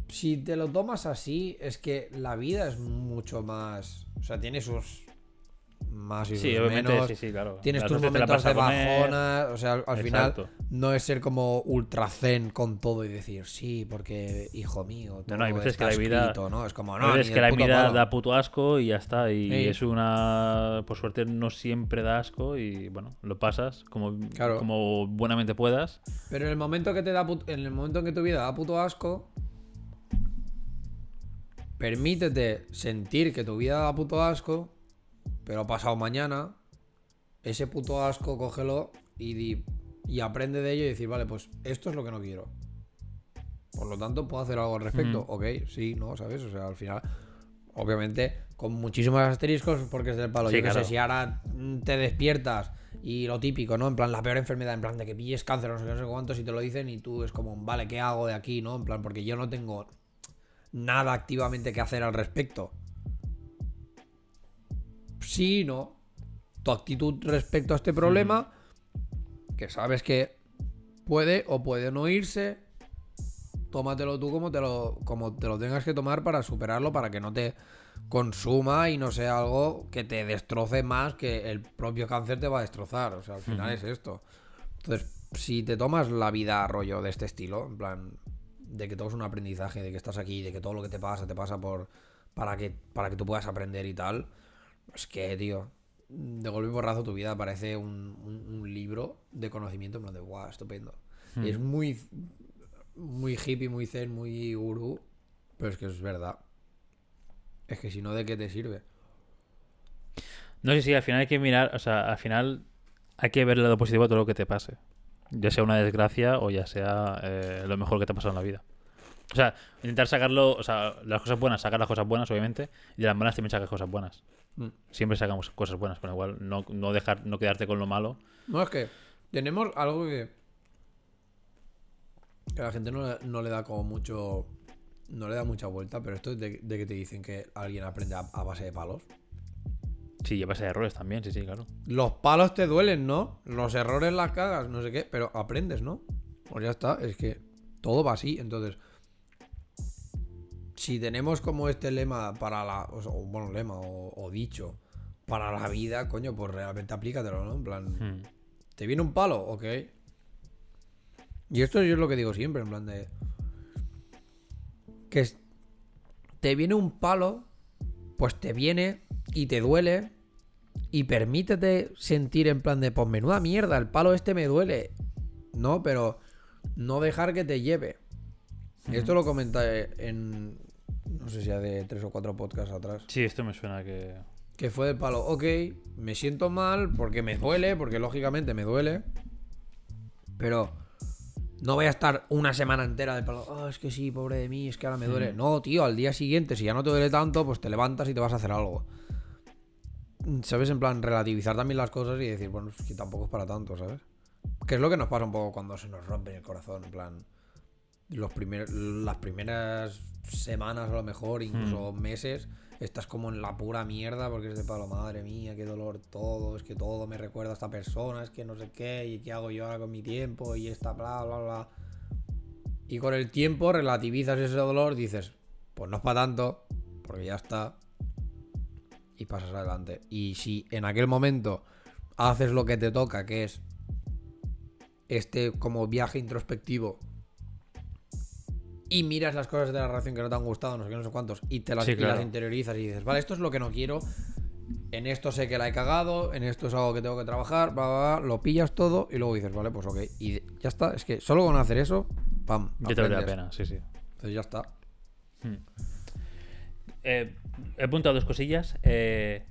si te lo tomas así, es que la vida es mucho más. O sea, tiene sus más y sus Sí, obviamente, menos. sí, sí, claro. Tienes Las tus momentos de bajona. O sea, al, al final no es ser como ultra zen con todo y decir, sí, porque hijo mío. No, no, hay veces que la vida- escrito", ¿no? Es como, no, veces ni que la vida palo". da puto asco y ya está. Y Sí. es una. Por suerte no siempre da asco y bueno, lo pasas como, Claro. como buenamente puedas. Pero en el momento que te da en el momento en que tu vida da puto asco, permítete sentir que tu vida da puto asco, pero pasado mañana, ese puto asco cógelo y, di- y aprende de ello y decir, vale, pues esto es lo que no quiero. Por lo tanto, puedo hacer algo al respecto. Ok, sí, no, ¿sabes? O sea, al final, obviamente, con muchísimos asteriscos, porque es del palo. Sí, Yo claro. sé, si ahora mm, te despiertas y lo típico, ¿no? En plan, la peor enfermedad, en plan, de que pilles cáncer, no sé no sé cuánto, si te lo dicen y tú es como, vale, ¿qué hago de aquí, no? En plan, porque yo no tengo nada activamente que hacer al respecto. Sí, no. Tu actitud respecto a este problema, que sabes que puede o puede no irse, tómatelo tú como te lo, como te lo tengas que tomar para superarlo, para que no te consuma y no sea algo que te destroce más que el propio cáncer te va a destrozar. O sea, al final es esto. Entonces, si te tomas la vida a rollo de este estilo, en plan, de que todo es un aprendizaje, de que estás aquí, de que todo lo que te pasa, te pasa por. para que, para que tú puedas aprender y tal. Es que, tío, de golpe y porrazo tu vida parece un, un- un libro de conocimiento, en plan de, guau, estupendo. Y es muy, muy hippie, muy zen, muy gurú, pero es que es verdad. Es que si no, ¿de qué te sirve? No sé si al final hay que mirar, o sea, al final hay que ver el lado positivo a todo lo que te pase. Ya sea una desgracia o ya sea eh, lo mejor que te ha pasado en la vida. O sea, intentar sacarlo, o sea, las cosas buenas, sacar las cosas buenas, obviamente, y de las malas también sacas cosas buenas. Mm. Siempre sacamos cosas buenas, con lo cual no, no dejar, no quedarte con lo malo. No, es que tenemos algo que. que a la gente no, le- no le da como mucho. No le da mucha vuelta, pero esto es de, de que te dicen que alguien aprende a, a base de palos. Sí, llevas errores también, sí, sí, claro. Los palos te duelen, ¿no? Los errores las cagas, no sé qué, pero aprendes, ¿no? Pues ya está, es que todo va así. Entonces, si tenemos como este lema para la. O, sea, o, bueno, lema o, o dicho para la vida, coño, pues realmente aplícatelo, ¿no? En plan, Hmm. ¿te viene un palo? Ok. Y esto yo es lo que digo siempre, en plan de. Que es- te viene un palo, pues te viene y te duele. Y permítete sentir en plan de, pues menuda mierda, el palo este me duele. No, pero no dejar que te lleve. Esto lo comenté en. No sé si de tres o cuatro podcasts atrás. Sí, esto me suena que. Que fue del palo, ok, me siento mal porque me duele, porque lógicamente me duele. Pero no voy a estar una semana entera del palo, "Ah, es que sí, pobre de mí, es que ahora me duele. No, tío, al día siguiente, si ya no te duele tanto, pues te levantas y te vas a hacer algo. ¿Sabes? En plan, relativizar también las cosas y decir, bueno, es que tampoco es para tanto, ¿sabes? Que es lo que nos pasa un poco cuando se nos rompe el corazón, en plan. Los primer, las primeras semanas a lo mejor, incluso meses, estás como en la pura mierda porque es de palo, madre mía, qué dolor todo, es que todo me recuerda a esta persona, es que no sé qué, y qué hago yo ahora con mi tiempo, y esta bla, bla, bla. Y con el tiempo relativizas ese dolor, dices, pues no es para tanto, porque ya está, y pasas adelante. Y si en aquel momento haces lo que te toca, que es este como viaje introspectivo, y miras las cosas de la relación que no te han gustado, no sé qué, no sé cuántos, y te las, Sí, y las claro. interiorizas y dices, vale, esto es lo que no quiero, en esto sé que la he cagado, en esto es algo que tengo que trabajar, bla, bla, bla, lo pillas todo y luego dices, vale, pues ok. Y ya está, es que solo con hacer eso, pam, Ya te vale la pena, sí, sí. Entonces ya está. Eh, he apuntado dos cosillas. Eh,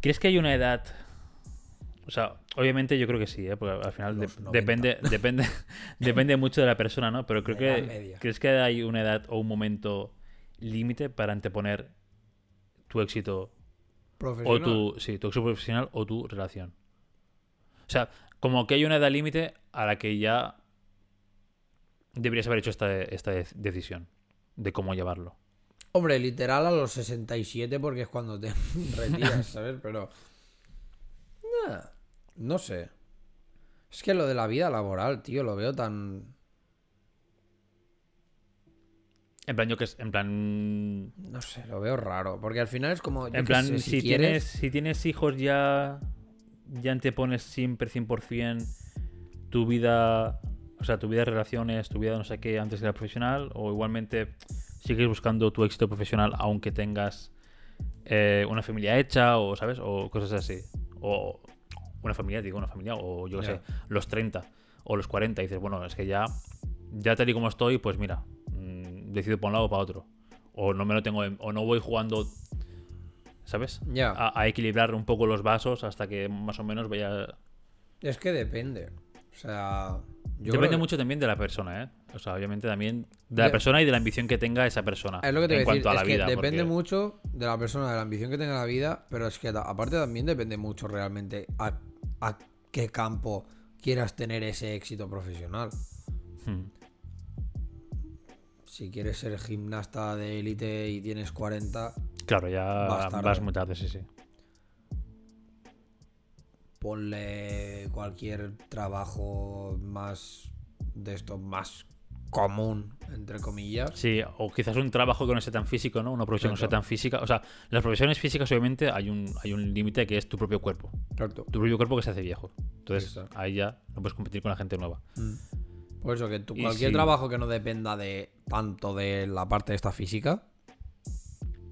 ¿Crees que hay una edad, O sea, obviamente yo creo que sí, ¿eh? porque al final Los de- 90. depende, <laughs> depende, depende mucho de la persona, ¿no? Pero creo que media. crees que hay una edad o un momento límite para anteponer tu éxito o Profesional. tu, sí, tu éxito profesional o tu relación. O sea, como que hay una edad límite a la que ya deberías haber hecho esta, esta de- decisión de cómo llevarlo. Hombre, literal a los 67 porque es cuando te <laughs> retiras, ¿sabes? Pero... <laughs> Nah, no sé. Es que lo de la vida laboral, tío, lo veo tan... En plan, yo que es, en plan, No sé, lo veo raro. Porque al final es como... en plan, sé, si, quieres- tienes, si tienes hijos ya, ya antepones siempre 100% tu vida, o sea, tu vida de relaciones, tu vida no sé qué antes de la profesional, o igualmente sigues buscando tu éxito profesional aunque tengas eh, una familia hecha, o sabes, o cosas así. O una familia, digo una familia, o yo qué sé, los 30 o los 40, y dices, bueno, es que ya, ya tal y como estoy, pues mira, mm, decido por un lado o para otro. O no me lo tengo, en- o no voy jugando ¿sabes? Ya. A, a equilibrar un poco los vasos hasta que más o menos vaya. Es que depende. O sea... yo Depende que- mucho también de la persona, ¿eh? O sea, obviamente también de la persona y de la ambición que tenga esa persona. Es lo que te en voy a decir, cuanto a es la que vida. depende porque- mucho de la persona, de la ambición que tenga la vida, pero es que aparte también depende mucho realmente a, a qué campo quieras tener ese éxito profesional. Hmm. Si quieres ser gimnasta de élite y tienes 40, Claro, ya Vas vas, muy tarde, sí, sí. ponle cualquier trabajo más de esto, más común, entre comillas. Sí, o quizás un trabajo que no sea tan físico, ¿no? Una profesión que no sea tan física. O sea, las profesiones físicas, obviamente, hay un, hay un límite que es tu propio cuerpo. Exacto. Tu propio cuerpo que se hace viejo. Entonces, Exacto. ahí ya no puedes competir con la gente nueva. Mm. Por eso que tú, cualquier sí. trabajo que no dependa de tanto de la parte esta física,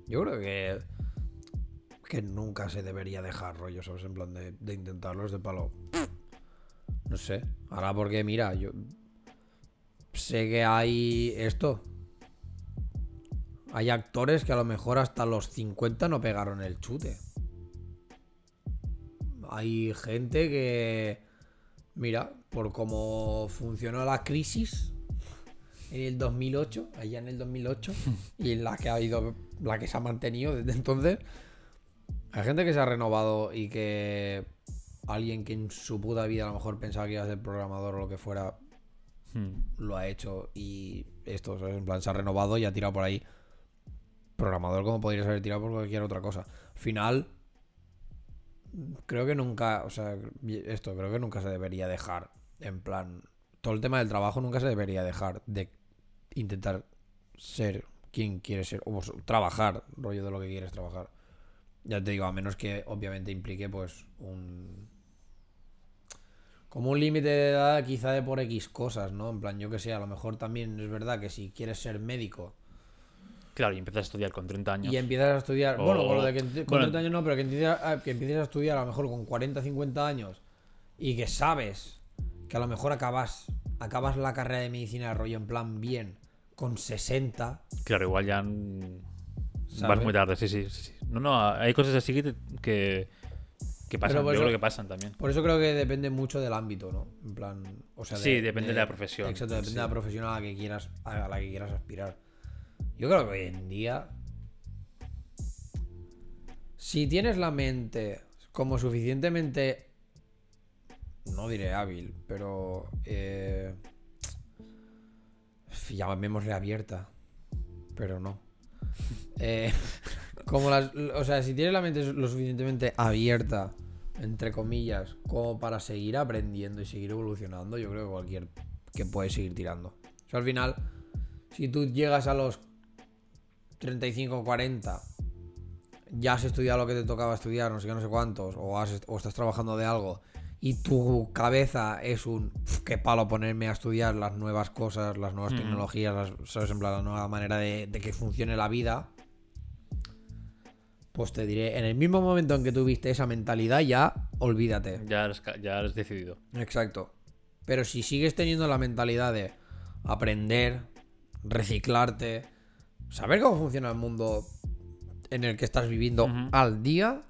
yo creo que que nunca se debería dejar rollo, ¿sabes? En plan de, de intentarlo es de palo. No sé. Ahora porque mira, yo sé que hay esto. Hay actores que a lo mejor hasta los 50 no pegaron el chute. Hay gente que, mira, por cómo funcionó la crisis en el 2008, allá en el 2008, <laughs> y en la que ha ido, la que se ha mantenido desde entonces, hay gente que se ha renovado y que alguien que en su puta vida a lo mejor pensaba que iba a ser programador o lo que fuera, Lo ha hecho y esto, ¿sabes? En plan, se ha renovado y ha tirado por ahí. Programador como podrías haber tirado por cualquier otra cosa. Al final, creo que nunca, o sea, esto creo que nunca se debería dejar. En plan, todo el tema del trabajo nunca se debería dejar de intentar ser quien quieres ser, o trabajar, rollo de lo que quieres trabajar. Ya te digo, a menos que obviamente implique pues un... Como un límite de edad quizá de por X cosas, ¿no? En plan, yo que sé, a lo mejor también es verdad que si quieres ser médico Claro, y empiezas a estudiar con 30 años. y empiezas a estudiar, O- bueno, con lo de que con bueno. 30 años no, pero que empieces, a, que empieces a estudiar a lo mejor con 40, 50 años y que sabes que a lo mejor acabas acabas la carrera de medicina de rollo en plan bien con 60, Claro, igual ya vas muy tarde, sí, sí, sí, sí. No, no, hay cosas así que, te- que, que pasan. Yo eso- creo que pasan también. Por eso creo que depende mucho del ámbito, ¿no? En plan, o sea, Sí, depende de la profesión, Exacto, depende sí. de la profesión a la que quieras a la que quieras aspirar. Yo creo que hoy en día si tienes la mente como suficientemente no diré hábil, pero eh, llamémosle abierta, pero no. <laughs> Eh, como las, o sea, si tienes la mente lo suficientemente abierta, entre comillas, como para seguir aprendiendo y seguir evolucionando, yo creo que cualquier que puedes seguir tirando. O sea, al final, si tú llegas a los 35 40, ya has estudiado lo que te tocaba estudiar, no sé qué, no sé cuántos, o, has, o estás trabajando de algo, y tu cabeza es un "Pf, qué palo ponerme a estudiar las nuevas cosas, las nuevas tecnologías, las, ¿sabes? En plan, la nueva manera de, de que funcione la vida. Pues te diré, en el mismo momento en que tuviste esa mentalidad, ya olvídate. Ya has, ya has decidido. Exacto. Pero si sigues teniendo la mentalidad de aprender, reciclarte, saber cómo funciona el mundo en el que estás viviendo al día,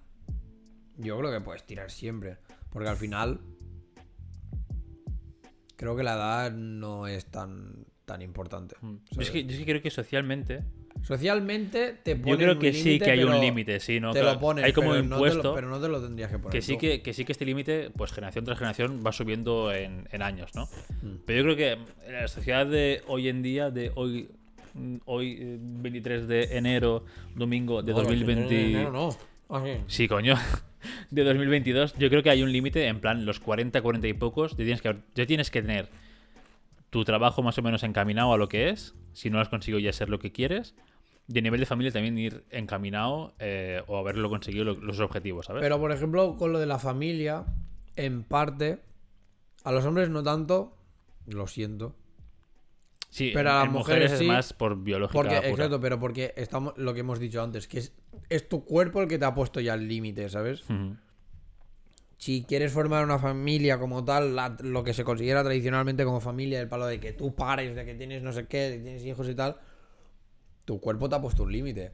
yo creo que puedes tirar siempre. Porque al final. Creo que la edad no es tan, tan importante. Mm. Yo es, que, yo es que creo que socialmente. Socialmente te ponen Yo creo un que sí que hay un límite, sí, ¿no? Te Claro, lo pones, hay como pero un no te lo- impuesto. pero no te lo tendrías que poner. Que sí tú. que, que sí que este límite, pues generación tras generación, va subiendo en, en años, ¿no? Mm. Pero yo creo que en la sociedad de hoy en día, de hoy, mm, hoy eh, 23 de enero, domingo de No, 2020... No, no, no. Ah, sí. Coño. <laughs> De 2022, yo creo que hay un límite, en plan, los 40, 40 y pocos, ya tienes, que, ya tienes que tener tu trabajo más o menos encaminado a lo que es, si no has conseguido ya ser lo que quieres, a nivel de familia también ir encaminado eh, o haberlo conseguido lo- los objetivos, ¿sabes? Pero por ejemplo, con lo de la familia, en parte, a los hombres no tanto, lo siento. sí, pero en- a las mujeres es sí, más por biológica Porque, pura. exacto, pero porque estamos lo que hemos dicho antes, que es, es tu cuerpo el que te ha puesto ya el límite, ¿sabes? Si quieres formar una familia como tal, la- lo que se considera tradicionalmente como familia, el palo de que tú pares, de que tienes no sé qué, de que tienes hijos y tal, tu cuerpo te ha puesto un límite.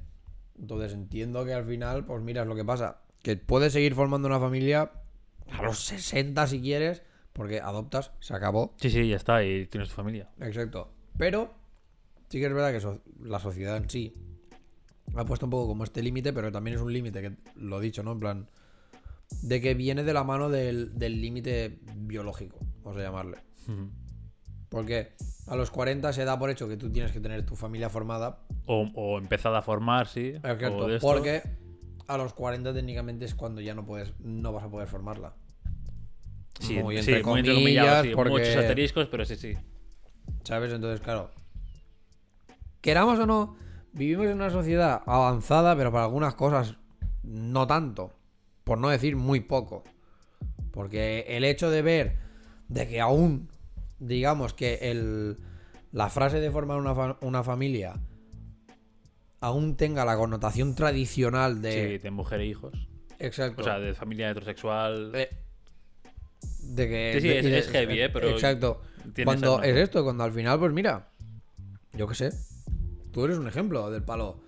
Entonces entiendo que al final, pues mira, es lo que pasa. Que puedes seguir formando una familia a los 60 si quieres, porque adoptas, se acabó. Sí, sí, ya está, y tienes tu familia. Exacto. Pero sí que es verdad que so- la sociedad en sí ha puesto un poco como este límite, pero también es un límite que lo he dicho, ¿no? En plan, de que viene de la mano del límite biológico, vamos a llamarle. Porque a los 40 se da por hecho que tú tienes que tener tu familia formada. O, o empezada a formar, sí. Exacto, o porque a los 40 técnicamente es cuando ya no puedes, no vas a poder formarla. Sí, muy sí, entre muy entrecomillado, comillas, sí, porque- Muchos asteriscos, pero sí, sí. ¿Sabes? Entonces, claro. Queramos o no, vivimos en una sociedad avanzada, pero para algunas cosas no tanto. Por no decir muy poco. Porque el hecho de ver de que aún, digamos que el, la frase de formar una, fa- una familia aún tenga la connotación tradicional Sí, de... de mujer e hijos. Exacto. O sea, de familia heterosexual. Eh, de que Sí, sí, de- es- de- heavy, eh, pero exacto cuando es esto cuando al final pues mira yo qué sé tú eres un ejemplo del palo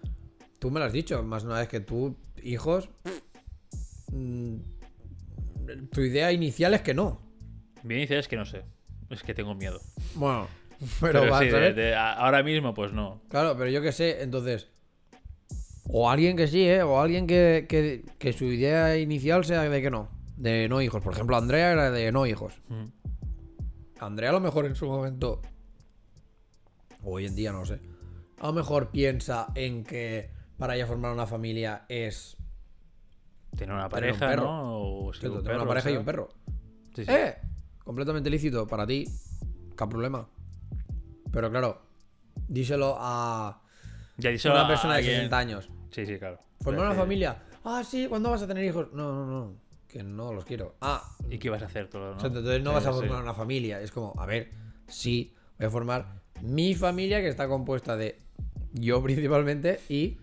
tú me lo has dicho más de una vez que tú hijos mm, tu idea inicial es que no Mi inicio es que no sé. Es que tengo miedo. bueno <laughs> pero, Pero, vas sí, de- de- ahora mismo, pues no. claro pero yo qué sé entonces o alguien que sí eh o alguien que, que, que su idea inicial sea de que no de no hijos por ejemplo Andrea era de no hijos Ujú. Andrea a lo mejor en su momento, o hoy en día no sé, a lo mejor piensa en que para ella formar una familia es Tener una Tener un pareja, perro. ¿no? O tener un una pareja y un perro. Sí, sí. ¡Eh! Completamente lícito para ti, qué problema. Pero claro, díselo a Ya díselo una a persona de alguien- 60 años. Sí, sí, claro. Formar una Decir, familia. Ah, sí, ¿cuándo vas a tener hijos? No, no, no. Que no los quiero. Ah, ¿Y qué vas a hacer todo, no? Entonces no Sí, vas a sí. formar una familia. Es como, a ver, sí, voy a formar mi familia que está compuesta de yo principalmente y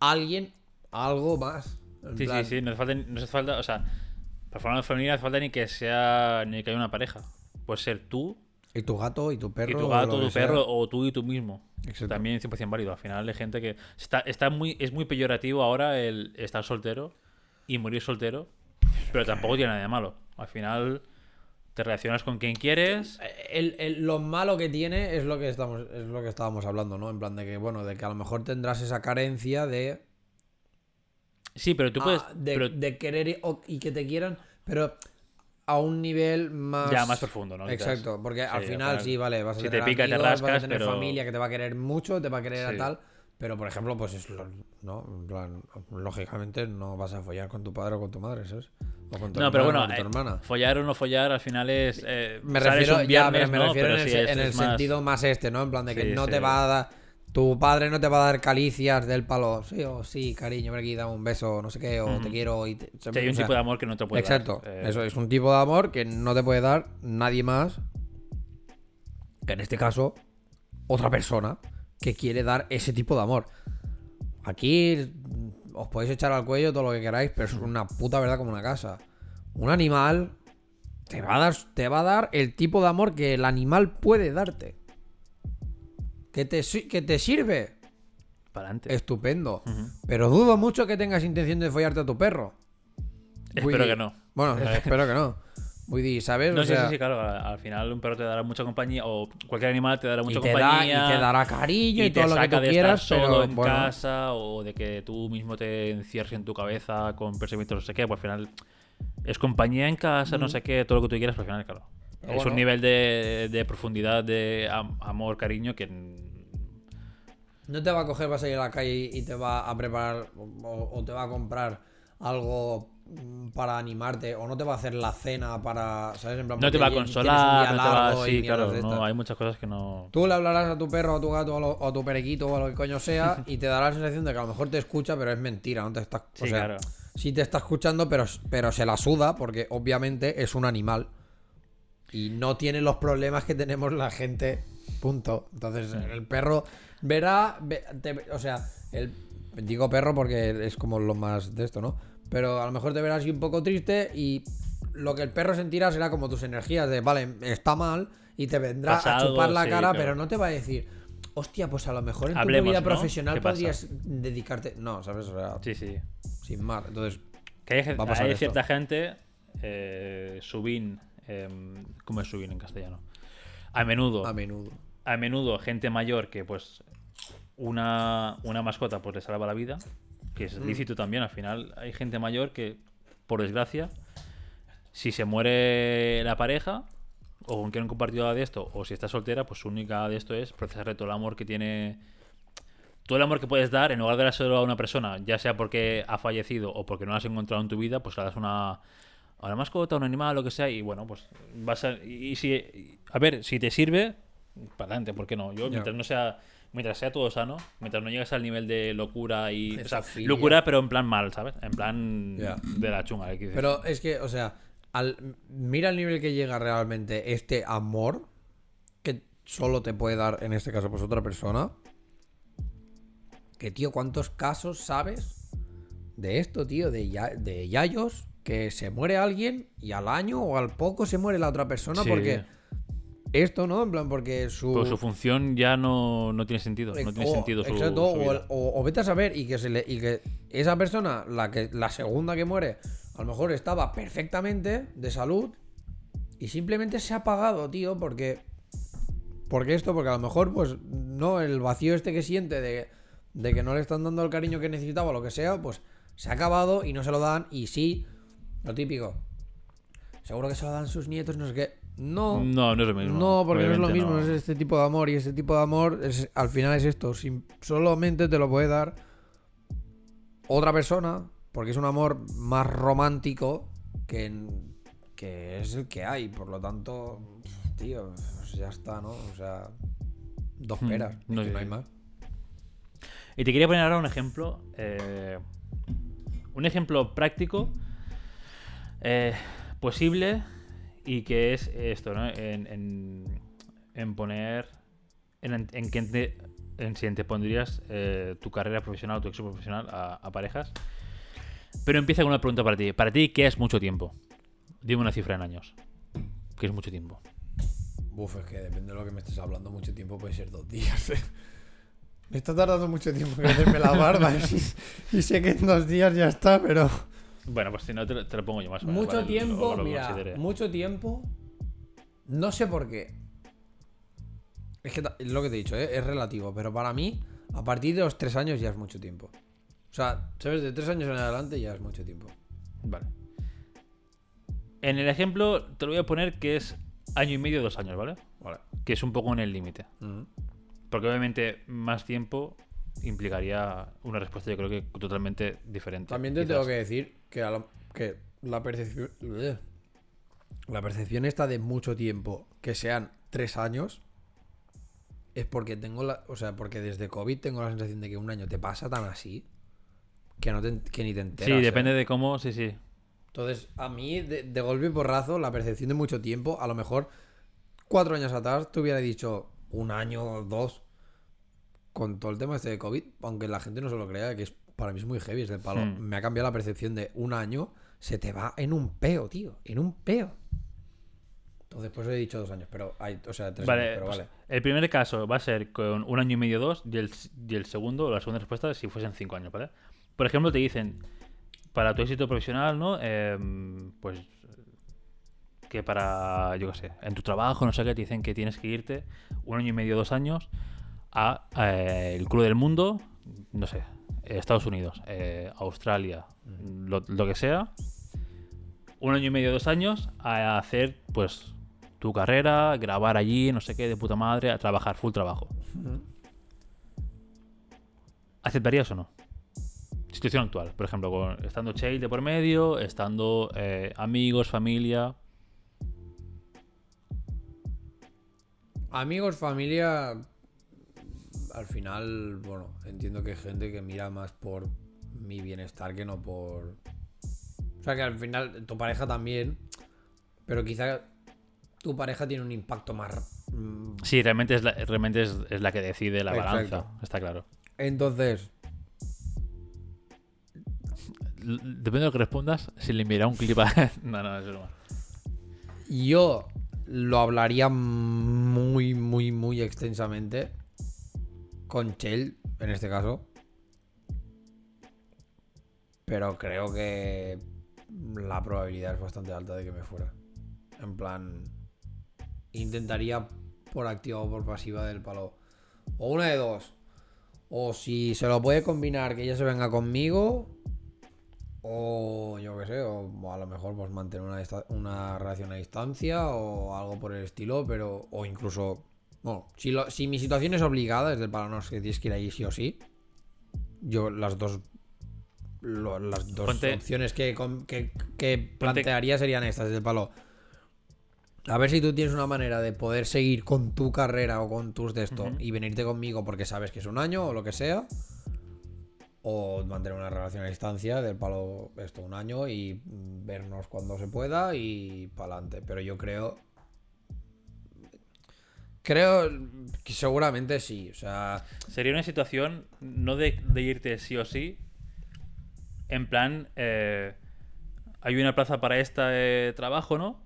alguien, algo más. En Sí, plan, sí, sí. No hace falta, no hace falta, o sea, para formar una familia no hace falta ni que sea, ni que haya una pareja. Puede ser tú Y tu gato y tu perro. y tu o gato, tu sea. perro, o tú y tú mismo. Exacto. También 100% válido. Al final hay gente que está, está muy, es muy peyorativo ahora el estar soltero y morir soltero, pero tampoco tiene nada de malo. Al final te relacionas con quien quieres. El- el- lo malo que tiene es lo que estamos es lo que estábamos hablando, ¿no? En plan de que, bueno, de que a lo mejor tendrás esa carencia de Sí, pero tú puedes. ah, de, pero de querer y, que te quieran, pero a un nivel más. Ya, más profundo, ¿no? Exacto, porque al Sí, final al final, sí, vale, vas a si te tener pica, te amigos, vas a rascas, tener pero- familia que te va a querer mucho, te va a querer a tal, pero por ejemplo, pues es lo- no, lógicamente no vas a follar con tu padre o con tu madre, ¿sabes? O con tu No, pero bueno, o con tu eh, hermana. follar o no follar al final es. eh, Me refiero, un ya, viernes, me refiero en el, sí es- en el es más- sentido más este, ¿no? En plan de que no te va a dar. Tu padre no te va a dar caricias del palo. Sí, o sí, cariño, ven aquí, dame un beso, no sé qué, o te quiero. Y te- Sí, hay un o sea, tipo de amor que no te puede dar. Exacto. Eh, Eso es un tipo de amor que no te puede dar nadie más. Que en este caso, otra persona que quiere dar ese tipo de amor. Aquí os podéis echar al cuello todo lo que queráis, pero es una puta verdad como una casa. Un animal te va a dar, te va a dar el tipo de amor que el animal puede darte. Que te, que te sirve. Para adelante. Estupendo. Ujú. Pero dudo mucho que tengas intención de follarte a tu perro. Espero que no. Bueno, <laughs> espero que no. ¿sabes? No o sé sea, sí, sí, claro. Al al final un perro te dará mucha compañía o cualquier animal te dará y mucha te, da, compañía. y te dará cariño y, y te todo lo que tú de quieras, estar solo pero en bueno, casa o de que tú mismo te encierres en tu cabeza con pensamientos no sé qué, pues al final es compañía en casa, no sé qué, todo lo que tú quieras, pero al final, claro. es Mm. bueno. un nivel de, de profundidad, de am- amor, cariño que No te va a coger, vas a ir a la calle y te va a preparar o, o te va a comprar algo mm, para animarte o no te va a hacer la cena para, ¿sabes? En plan, no te va a consolar, no te va sí, claro, no, hay muchas cosas que no Tú le hablarás a tu perro, a tu gato, o a tu periquito o a lo que coño sea <laughs> y te dará la sensación de que a lo mejor te escucha, pero es mentira, no te está, o Sí, sea, claro. sí te está escuchando, pero, pero se la suda porque obviamente es un animal y no tiene los problemas que tenemos la gente. Punto. Entonces, el perro verá, ve- te- o sea, el digo perro porque es como lo más de esto, ¿no? Pero a lo mejor te verás así un poco triste y lo que el perro sentirá será como tus energías de, vale, está mal y te vendrá Pasa a chupar algo, la sí, cara, claro. pero no te va a decir, hostia, pues a lo mejor en tu vida ¿no? profesional podrías dedicarte. No, ¿sabes? O sea, Sí, sí. sin más. Entonces, Que hay, Va a pasar hay esto. cierta gente, eh, subín, em, ¿cómo es subín en castellano? A menudo, a menudo. a menudo gente mayor que pues una, una mascota pues le salva la vida, que Mm. es lícito también, al final hay gente mayor que, por desgracia, si se muere la pareja o con quien han compartido de esto, o si está soltera, pues su única de esto es procesarle todo el amor que tiene todo el amor que puedes dar, en lugar de dárselo a una persona, ya sea porque ha fallecido o porque no lo has encontrado en tu vida, pues le das una, a una mascota, a un animal, lo que sea, y bueno, pues vas a. Y, si. a ver, si te sirve, para adelante, ¿por qué no? Yo, mientras no sea. Mientras sea todo sano, mientras no llegues al nivel de locura y. O sea, Zoofilia. locura, pero en plan mal, ¿sabes? En plan de la chunga. ¿eh? Pero es que, o sea, al, mira el nivel que llega realmente este amor que solo te puede dar, en este caso, pues otra persona. Que, tío, ¿cuántos casos sabes de esto, tío? De, ya- de yayos que se muere alguien y al año o al poco se muere la otra persona Sí. porque esto, ¿no? En plan, porque su... Pues su función ya no, no tiene sentido. No tiene o- sentido su, exacto, su o, vida. o- o vete a saber y que se le, y que esa persona, la que la segunda que muere, a lo mejor estaba perfectamente de salud y simplemente se ha apagado, tío, porque porque esto, porque a lo mejor pues no el vacío este que siente de, de que no le están dando el cariño que necesitaba o lo que sea, pues se ha acabado y no se lo dan y sí, lo típico. Seguro que se lo dan sus nietos, no sé qué. No, No, no es lo mismo. no, porque no es lo mismo, no. es este tipo de amor y este tipo de amor es, al final es esto, solamente te lo puede dar otra persona, porque es un amor más romántico que, que es el que hay, por lo tanto, tío, pues ya está, ¿no? O sea, dos Hmm, peras, no es que sé. no hay más. Y te quería poner ahora un ejemplo. eh, un ejemplo práctico, eh, posible y que es esto, ¿no? En, en- en poner. En, en te- si te pondrías eh, tu carrera profesional o tu éxito profesional a, parejas. Pero empieza con una pregunta para ti. Para ti, ¿qué es mucho tiempo? Dime una cifra en años. ¿Qué es mucho tiempo? Uf, es que depende de lo que me estés hablando, mucho tiempo puede ser dos días. ¿eh? Me está tardando mucho tiempo en hacerme la barba <laughs> y sé que en dos días ya está, pero... Bueno, pues si no, te, lo- te lo pongo yo más o menos, Mucho ¿vale? tiempo, lo mira, considere. mucho tiempo. No sé por qué. Es que lo que te he dicho, ¿eh? es relativo, pero para mí, a partir de los tres años ya es mucho tiempo. O sea, ¿sabes? De tres años en adelante ya es mucho tiempo. Vale. En el ejemplo te lo voy a poner que es año y medio, dos años, ¿vale? Vale. Que es un poco en el límite. Porque obviamente más tiempo implicaría una respuesta yo creo que totalmente diferente. También te quizás. tengo que decir que, a lo- que la percepción. Bleh. La percepción esta de mucho tiempo, que sean tres años, es porque tengo la. O sea, porque desde COVID tengo la sensación de que un año te pasa tan así que, no te, que ni te enteras. Sí, ¿eh? depende de cómo, sí, sí. Entonces, a mí, de, de golpe y porrazo, la percepción de mucho tiempo, a lo mejor cuatro años atrás te hubiera dicho un año o dos con todo el tema este de COVID, aunque la gente no se lo crea, que es para mí es muy heavy, es del palo. Hmm. Me ha cambiado la percepción de un año, se te va en un peo, tío, en un peo. Entonces, pues he dicho dos años, pero hay, o sea, tres Vale, años, pero pues, vale. el primer caso va a ser con un año y medio, dos, y el, y el segundo, la segunda respuesta, si fuesen cinco años, ¿vale? Por ejemplo, te dicen, para tu éxito profesional, ¿no? Em, pues que para, yo qué sé, en tu trabajo, no sé qué, te dicen que tienes que irte un año y medio, dos años a eh, el club del mundo, no sé, Estados Unidos, eh, Australia, lo, lo que sea, un año y medio, dos años a hacer, pues, tu carrera, grabar allí, no sé qué, de puta madre, a trabajar, full trabajo. ¿Aceptarías o no? Situación actual, por ejemplo, con- estando Chale de por medio, estando eh, amigos, familia. Amigos, familia. Al final, bueno, entiendo que hay gente que mira más por mi bienestar que no por. O sea que al final tu pareja también. Pero quizá tu pareja tiene un impacto más. mm, Sí, realmente es la, realmente es, es la que decide la Exacto. balanza, está claro. Entonces, L- Depende de lo que respondas, si le enviará un clip a... <laughs> no, no, es broma. yo lo hablaría muy, muy, muy extensamente con Chell, en este caso. Pero creo que la probabilidad es bastante alta de que me fuera. En plan, intentaría por activa o por pasiva del palo. O una de dos. O si se lo puede combinar que ella se venga conmigo. O yo qué sé, o, a lo mejor pues mantener una, una relación a distancia o algo por el estilo, pero. O incluso. Bueno, si, lo- si mi situación es obligada, es del palo, no es que tienes que ir ahí sí o sí. Yo las dos. lo- las dos Ponte- opciones que, que, que plantearía serían estas, del palo. A ver si tú tienes una manera de poder seguir con tu carrera o con tus de esto y venirte conmigo porque sabes que es un año o lo que sea. O mantener una relación a distancia del palo esto un año y vernos cuando se pueda y para adelante. Pero yo creo. Creo que seguramente sí. O sea. Sería una situación no de, de irte sí o sí. En plan, eh, hay una plaza para este trabajo, ¿no?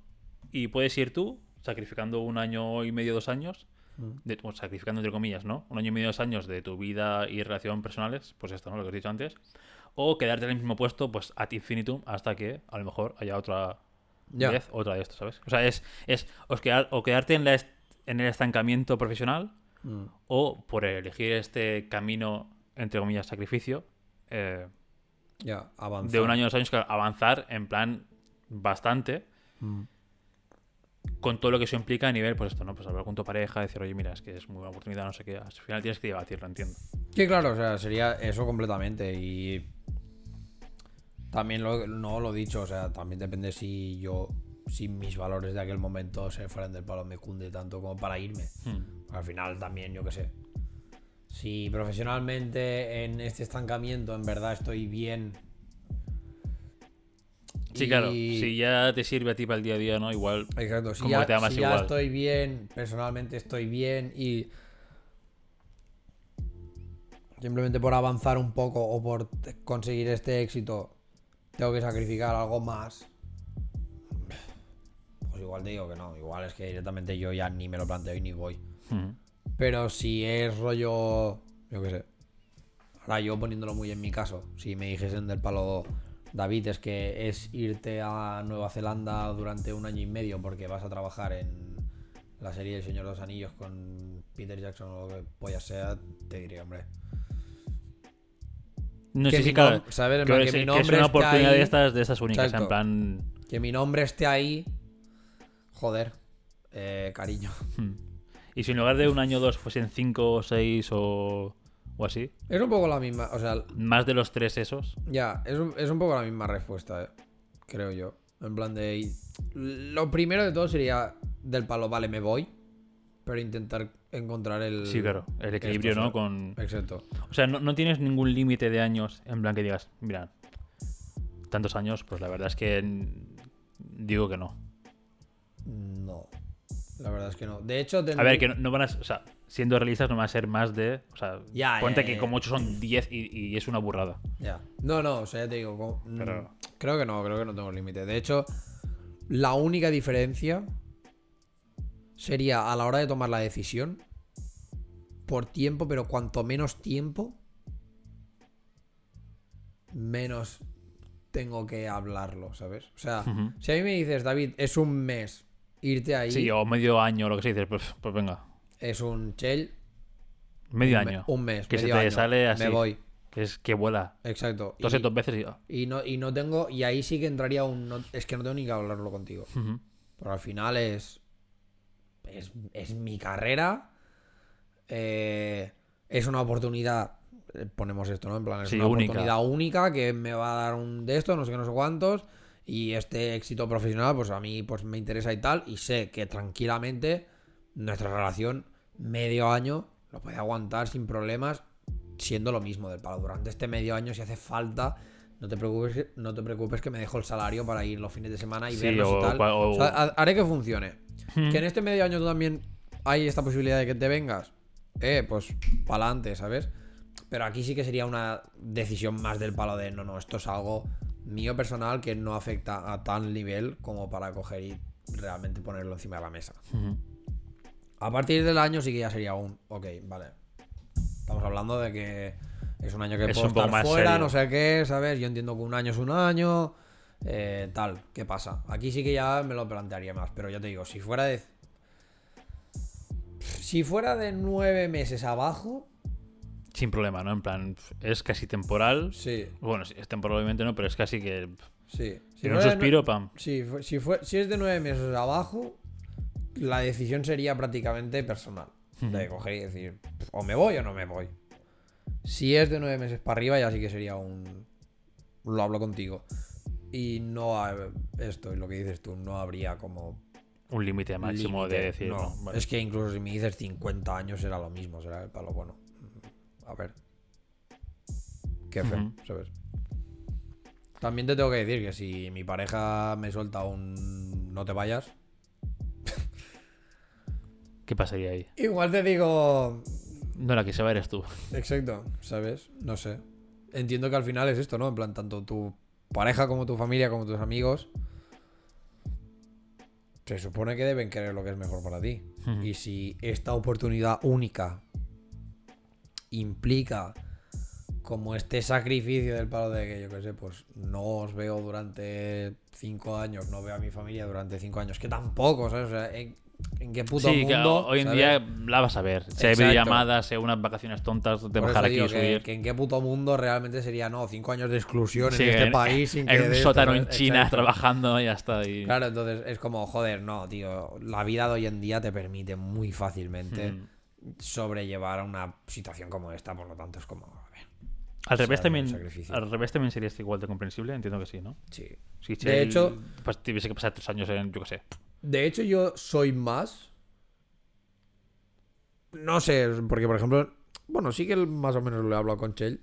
Y puedes ir tú, sacrificando un año y medio, dos años. de- bueno, sacrificando entre comillas, ¿no? Un año y medio, dos años de tu vida y relación personales, pues esto, ¿no? Lo que os he dicho antes. O quedarte en el mismo puesto, pues ad infinitum, hasta que a lo mejor haya otra otra de esto, ¿sabes? O sea, es, es os quedar- o quedarte en, la est- en el estancamiento profesional mm, o por elegir este camino, entre comillas, sacrificio, eh, de un año a dos años, avanzar en plan bastante Mm. con todo lo que eso implica a nivel, pues esto, ¿no? Pues hablar con tu pareja, decir, oye, mira, es que es muy buena oportunidad, no sé qué. Al final tienes que debatirlo, entiendo. Sí, claro, o sea, sería eso completamente. Y también lo, no lo he dicho, o sea, también depende si yo, si mis valores de aquel momento se fueran del palo me cunde tanto como para irme. Hmm. Al final también, yo qué sé. Si profesionalmente en este estancamiento en verdad estoy bien. Sí, y- claro, si ya te sirve a ti para el día a día, ¿no? Igual. Exacto, si como ya, te si ya estoy bien, personalmente estoy bien y simplemente por avanzar un poco o por conseguir este éxito tengo que sacrificar algo más, igual te digo que no, igual es que directamente yo ya ni me lo planteo y ni voy. Hmm. Pero si es rollo, yo qué sé. Ahora yo poniéndolo muy en mi caso, si me dijesen del palo David es que es irte a Nueva Zelanda durante un año y medio porque vas a trabajar en la serie El Señor de los Anillos con Peter Jackson o lo que polla sea, te diría, hombre. No sé si claro, que, es, que una oportunidad ahí. de estas, de estas únicas, Exacto. en plan. Que mi nombre esté ahí. Joder, eh, cariño. hmm. Y si en lugar de un año o dos fuesen cinco o seis o, o así, Es un poco la misma, o sea, más de los tres esos. Ya, es un, es un poco la misma respuesta, eh, creo yo. En plan de... Lo primero de todo sería del palo, vale, me voy, pero intentar encontrar el... Sí, claro, el equilibrio, esto, ¿no? Con... Exacto. O sea, no, no tienes ningún límite de años en plan que digas, mira, tantos años, pues la verdad es que digo que no. No, la verdad es que no. De hecho, A tendrí- ver, que no, no van a, o sea, siendo realistas no van a ser más de, o sea, Ya, ponte ya, que ya. como 8 son 10 y, y es una burrada. Ya. No, no, o sea, ya te digo, como- mm, Pero- creo que no, creo que no tengo límite. De hecho, la única diferencia sería a la hora de tomar la decisión por tiempo, pero cuanto menos tiempo, menos tengo que hablarlo, ¿sabes? O sea, si a mí me dices, David, es un mes irte ahí, Sí, o medio año, lo que se dice, pues, pues venga. es un chell, Medio un me- año. un mes, Que se te año, sale así. Me voy, Que es que vuela. exacto. Dos Y- dos veces y. Y no, y no tengo, y ahí sí que entraría un. no- es que no tengo ni que hablarlo contigo. Pero al final es. Es, es mi carrera. eh, es una oportunidad. eh, Ponemos esto, ¿no? En plan, es Sí, una única. oportunidad única que me va a dar un de esto, no sé qué, no sé cuántos. Y este éxito profesional, pues a mí pues me interesa y tal. Y sé que tranquilamente nuestra relación, medio año, lo puede aguantar sin problemas, siendo lo mismo del palo. Durante este medio año, si hace falta, no te preocupes, no te preocupes que me dejo el salario para ir los fines de semana y Sí, vernos o y tal. o- O sea, haré que funcione. Hmm. Que en este medio año tú también hay esta posibilidad de que te vengas. Eh, pues para adelante, ¿sabes? Pero aquí sí que sería una decisión más del palo de no, no, esto es algo mío personal que no afecta a tal nivel como para coger y realmente ponerlo encima de la mesa. A partir del año sí que ya sería un, ok, vale. Estamos hablando de que es un año que Es puedo un poco estar más fuera, serio. no sé qué, ¿sabes? Yo entiendo que un año es un año, eh, tal, ¿qué pasa? Aquí sí que ya me lo plantearía más, pero ya te digo, si fuera de... Si fuera de nueve meses abajo, Sin problema, ¿no? En plan, es casi temporal. sí, Bueno, es temporal obviamente no, pero es casi que. sí. Si un de suspiro, pam. Si, fue- si, fue- si es de nueve meses abajo, la decisión sería prácticamente personal. De coger y decir, o me voy o no me voy. Si es de nueve meses para arriba, ya sí que sería un. Lo hablo contigo. Y no ha- esto, y lo que dices tú, no habría como. Un límite máximo de decir. No, no, vale. Es que incluso si me dices 50 años será lo mismo, será el palo bueno. A ver. Qué fe, Ujú. ¿sabes? También te tengo que decir que si mi pareja me suelta un no te vayas, ¿Qué pasaría ahí? igual te digo, No, la que se va eres tú. exacto, ¿sabes? No sé. Entiendo que al final es esto, ¿no? En plan, tanto tu pareja como tu familia, como tus amigos, se supone que deben querer lo que es mejor para ti. Y si esta oportunidad única implica como este sacrificio del palo de que yo qué sé, pues no os veo durante cinco años, no veo a mi familia durante cinco años, que tampoco, ¿sabes? O sea, ¿en, en qué puto sí, mundo? que hoy en ¿sabes? día la vas a ver. Sea Exacto. videollamadas, sea unas vacaciones tontas de bajar aquí y subir. que en qué puto mundo realmente sería, no, cinco años de exclusión Sí, en este en- país sin que en un de esto, sótano en. China Exacto. trabajando y ya está. Y... Claro, entonces es como, joder, no, tío, la vida de hoy en día te permite muy fácilmente Mm. Sobrellevar una situación como esta, por lo tanto es como, a ver, Al revés, también, al revés también sería este igual de comprensible, entiendo que sí, ¿no? sí. Si De Chell, hecho- pues tuviese que pasar tres años en, yo qué sé. De hecho, yo soy más. No sé, porque por ejemplo, bueno, sí que más o menos lo he hablado con Chell,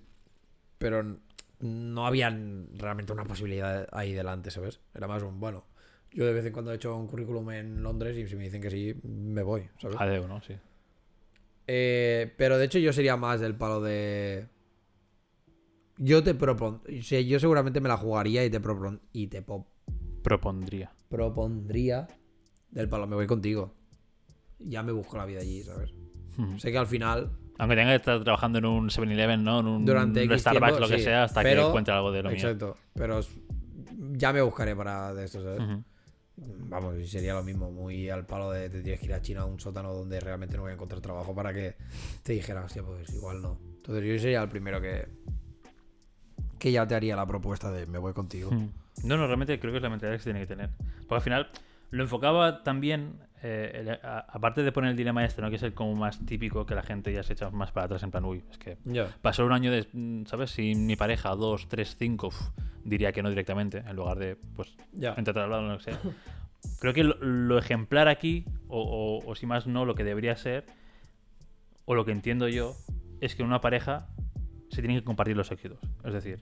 pero no había realmente una posibilidad ahí delante, ¿sabes? Era más un, bueno, yo de vez en cuando he hecho un currículum en Londres y si me dicen que sí, me voy, ¿sabes? Adeu, ¿no? Sí. Eh, pero de hecho yo sería más del palo de... Yo te propon... o sea, yo seguramente me la jugaría y te, propon... y te po- Propondría. propondría del palo, me voy contigo. Ya me busco la vida allí, ¿sabes? Ujú. Sé que al final, Aunque tenga que estar trabajando en un 7-Eleven, ¿no? En un durante Starbucks, tiempo, lo que sí, sea, hasta que pero- encuentre algo de lo mío. Exacto. Pero ya me buscaré para de esto, ¿sabes? Ujú. Vamos, sería lo mismo, muy al palo de te tienes que ir a China a un sótano donde realmente no voy a encontrar trabajo para que te dijera, hostia, pues igual no. Entonces yo sería el primero que que ya te haría la propuesta de me voy contigo. Mm. No, no, realmente creo que es la mentalidad que se tiene que tener. Porque al final lo enfocaba también, eh, el- a- aparte de poner el dilema este, ¿no? que es el como más típico que la gente ya se echa más para atrás en plan, uy, es que pasó un año de, mm, ¿sabes? Si mi pareja, dos, tres, cinco, uf, diría que no directamente, en lugar de, pues, entre traslado o lo que sea. <laughs> Creo que lo, lo ejemplar aquí, o, o- o si más no, lo que debería ser, o lo que entiendo yo, es que en una pareja se tienen que compartir los éxitos. Es decir,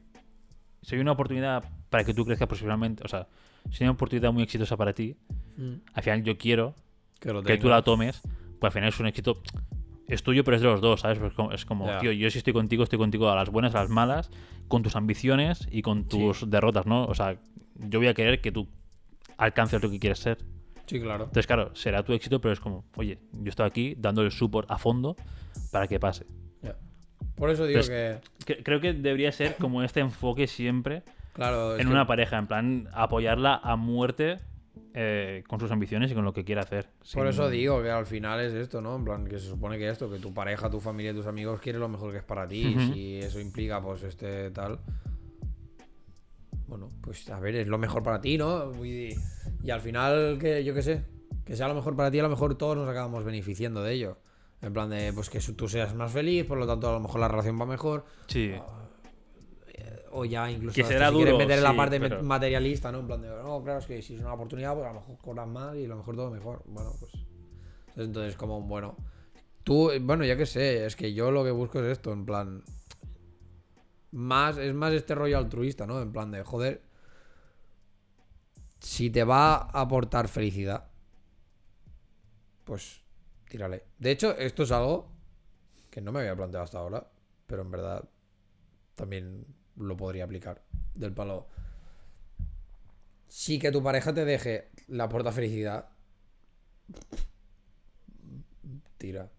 si hay una oportunidad para que tú crezcas profesionalmente, o sea, si hay una oportunidad muy exitosa para ti, Mm. al final yo quiero Que, que tú la tomes, pues al final es un éxito. Es tuyo, pero es de los dos, ¿sabes? Pues es como, tío, yo si estoy contigo, estoy contigo a las buenas, a las malas, con tus ambiciones y con tus derrotas, ¿no? O sea, yo voy a querer que tú alcances lo que quieres ser. Sí, claro. Entonces, claro, será tu éxito, pero es como, oye, yo estoy aquí dando el support a fondo para que pase. Por eso digo Entonces, que Cre- Creo que debería ser como este enfoque siempre Claro, en que- una pareja, en plan, apoyarla a muerte eh, con sus ambiciones y con lo que quiera hacer. Por eso digo que al final es esto, ¿no? En plan, que se supone que esto, que tu pareja, tu familia, tus amigos quieren lo mejor que es para ti. Y si eso implica, pues, este tal. Bueno, pues a ver, es lo mejor para ti, ¿no? Y, y al final, que yo qué sé, que sea lo mejor para ti, a lo mejor todos nos acabamos beneficiando de ello. En plan de, pues que tú seas más feliz, por lo tanto, a lo mejor la relación va mejor. Sí. O ya incluso Que hasta será si quieres duro, meter en la sí, parte pero- materialista, ¿no? En plan de, no, claro, es que si es una oportunidad, pues a lo mejor cobras más y a lo mejor todo mejor. Bueno, pues. Entonces, como, bueno. Tú, bueno, ya que sé, es que yo lo que busco es esto, en plan. Más, es más este rollo altruista, ¿no? En plan de, joder. Si te va a aportar felicidad, pues tírale. De hecho, esto es algo que no me había planteado hasta ahora, pero en verdad también lo podría aplicar. Del palo. Sí que tu pareja te deje la aporta felicidad. Tira.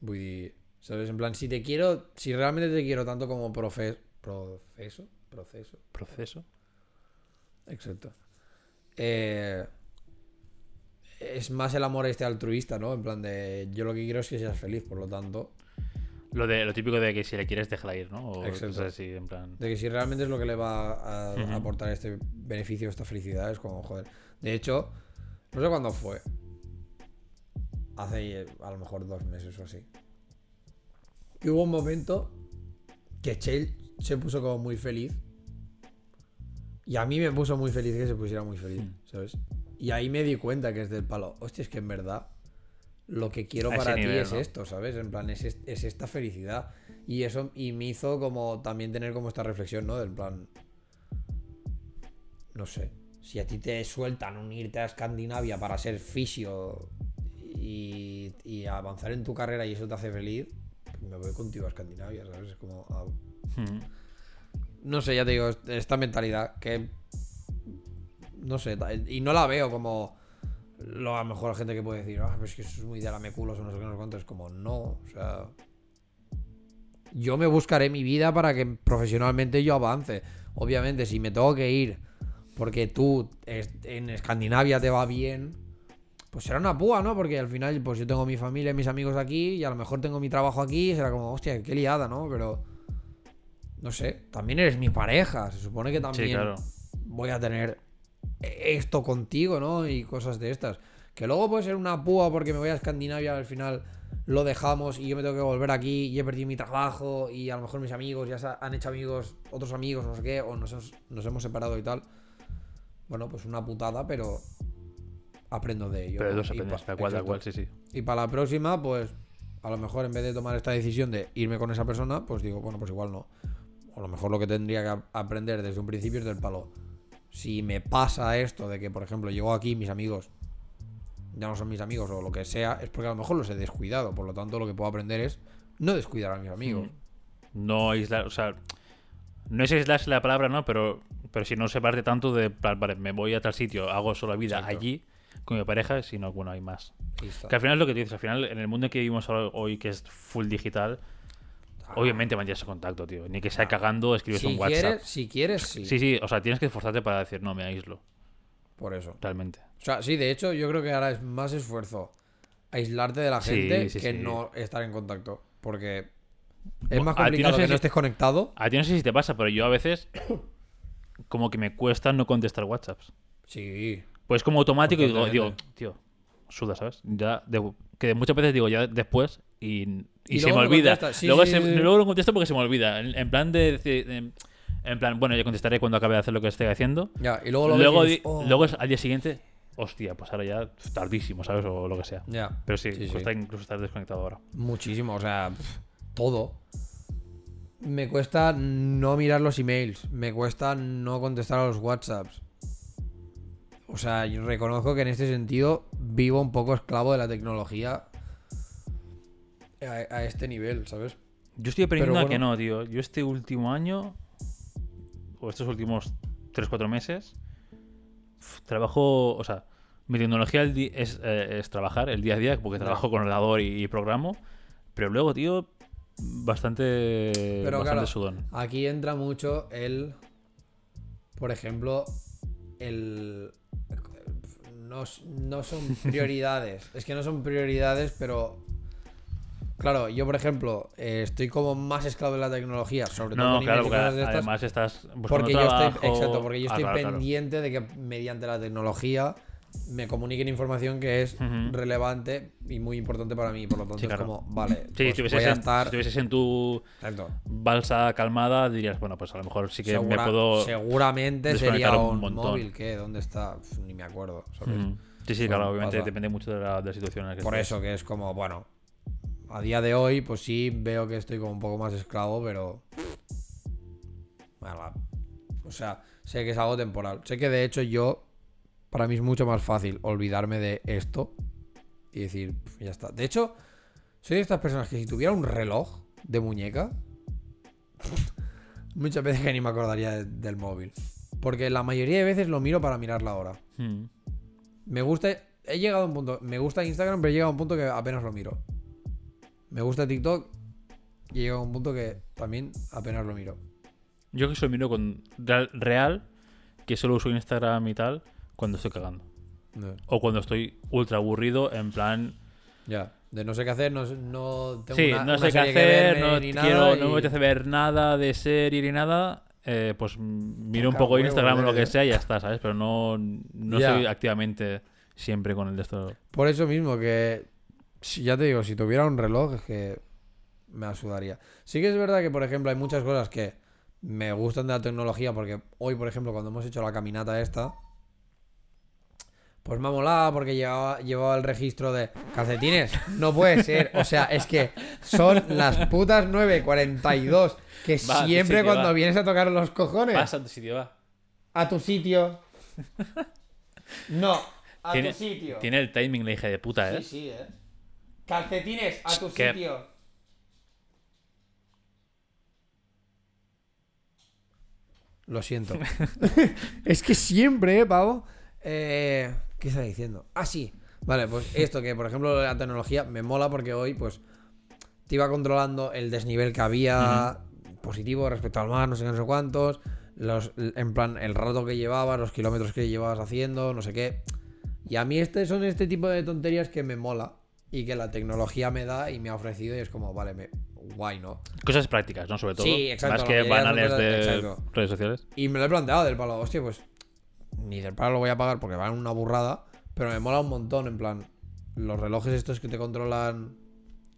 Dir, ¿sabes? En plan, si te quiero, si realmente te quiero tanto como profe proceso, proceso, Proceso. Exacto. Eh, es más el amor este altruista, ¿no? En plan de yo lo que quiero es que seas feliz, por lo tanto, Lo, de, lo típico de que si le quieres, déjala ir, ¿no? O Exacto. así, en plan. de que si realmente es lo que le va a, a Ujú. aportar este beneficio, esta felicidad, es como, joder. De hecho, no sé cuándo fue. Hace a lo mejor dos meses o así. Que hubo un momento que Chell se puso como muy feliz. Y a mí me puso muy feliz que se pusiera muy feliz, Hmm. ¿sabes? Y ahí me di cuenta que es del palo. Hostia, es que en verdad lo que quiero para ti nivel, es ¿no? esto, ¿sabes? En plan, es, es esta felicidad. Y eso y me hizo como también tener como esta reflexión, ¿no? Del plan. No sé. Si a ti te sueltan unirte a Escandinavia para ser fisio y, y avanzar en tu carrera y eso te hace feliz, pues me voy contigo a Escandinavia, ¿sabes? Es como. Ujú. no sé, ya te digo, esta mentalidad que. No sé, y no la veo como. Lo, a lo mejor la gente que puede decir, ah, pero es que eso es muy de lameculos o no sé qué, no sé cuánto. Es como, no, o sea. Yo me buscaré mi vida para que profesionalmente yo avance. Obviamente, si me tengo que ir porque tú en Escandinavia te va bien, pues será una púa, ¿no? Porque al final, pues yo tengo mi familia y mis amigos aquí y a lo mejor tengo mi trabajo aquí y será como, hostia, qué liada, ¿no? Pero. No sé, también eres mi pareja. Se supone que también Sí, claro. voy a tener esto contigo, ¿no? Y cosas de estas. Que luego puede ser una púa porque me voy a Escandinavia, al final lo dejamos y yo me tengo que volver aquí y he perdido mi trabajo y a lo mejor mis amigos ya se han hecho amigos, otros amigos, no sé qué, o nos, hemos- nos hemos separado y tal. Bueno, pues una putada, pero aprendo de ello. Pero ¿no? dos aprendes, tal cual, tal cual, sí, sí. Y para la próxima, pues a lo mejor en vez de tomar esta decisión de irme con esa persona, pues digo, bueno, pues igual no. A lo mejor lo que tendría que ap- aprender desde un principio es del palo. Si me pasa esto de que, por ejemplo, llego aquí, mis amigos ya no son mis amigos o lo que sea, es porque a lo mejor los he descuidado. Por lo tanto, lo que puedo aprender es no descuidar a mis amigos. No aislar, o sea, no es aislarse la palabra, ¿no? Pero, pero si no separarte tanto de, vale, me voy a tal sitio, hago solo vida Exacto. allí con mi pareja, sino, bueno, hay más. Que al final es lo que tú dices, al final, en el mundo en que vivimos hoy, que es full digital, obviamente mantienes contacto, tío. Ni que sea cagando, escribes Si un WhatsApp. quieres, si quieres, sí. Sí, sí, o sea, tienes que esforzarte para decir, no, me aíslo, Por eso. realmente. O sea, sí, de hecho, yo creo que ahora es más esfuerzo aislarte de la gente sí, que sí. no estar en contacto. Porque es más a ti no complicado sé que no si- estés conectado. A ti no sé si te pasa, pero yo a veces <coughs> como que me cuesta no contestar WhatsApps. Sí. Pues como automático y digo, digo, tío, suda, ¿sabes? Ya de- que muchas veces digo ya después y, y Y se me olvida. Sí, luego, sí, se- sí, sí. luego lo contesto porque se me olvida. En, en plan de decir, en, en plan, bueno, ya contestaré cuando acabe de hacer lo que estoy haciendo. Ya, y luego lo Luego, "Oh". luego al día siguiente, hostia, pues ahora ya tardísimo, ¿sabes? O lo que sea. Ya. Pero sí, cuesta incluso estar desconectado ahora. Muchísimo, o sea, todo. Me cuesta no mirar los emails, me cuesta no contestar a los WhatsApps. O sea, yo reconozco que en este sentido vivo un poco esclavo de la tecnología a, a este nivel, ¿sabes? Yo estoy aprendiendo a que no, tío. Yo este último año, o estos últimos 3-4 meses, trabajo, o sea, mi tecnología es, eh, es trabajar el día a día, porque trabajo con ordenador y, y programo, pero luego, tío, bastante, Pero bastante claro, sudón. Aquí entra mucho el. por ejemplo, el. No, no son <laughs> prioridades. es que no son prioridades, pero. Claro, yo por ejemplo, eh, estoy como más esclavo de la tecnología, sobre todo No, con claro, porque de estas, además estás porque yo estoy, exacto, porque yo Ah, estoy claro. pendiente de que mediante la tecnología me comuniquen información que es relevante y muy importante para mí. Por lo tanto, Sí, claro. es como, vale, Sí, pues si voy a en, estar. si estuvieses en tu Exacto. balsa calmada, dirías, bueno, pues a lo mejor sí que me puedo. Seguramente sería un un, montón. móvil que dónde está, ni me acuerdo. Sí, sí, claro, obviamente pasa. depende mucho de la, de la situación en la que Por estés. eso que es como, bueno, a día de hoy, pues sí veo que estoy como un poco más esclavo, pero. Bueno, o sea, sé que es algo temporal. Sé que de hecho yo, para mí es mucho más fácil olvidarme de esto y decir, "Pf, ya está. De hecho, soy de estas personas que si tuviera un reloj de muñeca, <laughs> muchas veces que ni me acordaría de- del móvil. Porque la mayoría de veces lo miro para mirar la hora. Mm. Me gusta. He llegado a un punto. Me gusta Instagram, pero he llegado a un punto que apenas lo miro. Me gusta TikTok y he llegado a un punto que también apenas lo miro. Yo que solo miro con real, que solo uso Instagram y tal, cuando estoy cagando. O cuando estoy ultra aburrido, en plan. Ya. De no sé qué hacer, no, no tengo sí, una- no una sé qué hacer, verme no ni quiero, nada no me y- apetece ver nada de serie ni nada. eh, pues miro un poco Instagram o lo eh. que sea y ya está, ¿sabes? Pero no, no Ya. estoy activamente siempre con el de esto. Por eso mismo que. Si- ya te digo, si tuviera un reloj, es que. Me asudaría. Sí que es verdad que, por ejemplo, hay muchas cosas que me gustan de la tecnología. Porque hoy, por ejemplo, cuando hemos hecho la caminata esta. Pues me ha molado porque llevaba, llevaba el registro de calcetines. No puede ser. O sea, es que son las putas 9.42 que Va, siempre cuando va. vienes a tocar los cojones Pasa a tu sitio, va. a tu sitio. No, a Tiene, tu sitio. tiene el timing, la hija de puta, ¿eh? Sí, sí, eh. Calcetines a tu ¿Qué? sitio. Lo siento. <laughs> <laughs> es que siempre, eh, pavo. Eh, ¿Qué estaba diciendo? Ah, sí. Vale, pues esto que, por ejemplo, la tecnología me mola porque hoy, pues, te iba controlando el desnivel que había positivo respecto al mar, no sé qué, no sé cuántos. Los, en plan, el rato que llevabas, los kilómetros que llevabas haciendo, no sé qué. Y a mí este son este tipo de tonterías que me mola y que la tecnología me da y me ha ofrecido y es como, vale, me, guay, ¿no? Cosas prácticas, ¿no? Sobre todo. Sí, exacto, Más que banales de exacto. redes sociales. Y me lo he planteado del palo, hostia, pues ni del palo lo voy a pagar porque vale una burrada, pero me mola un montón, en plan, los relojes estos que te controlan,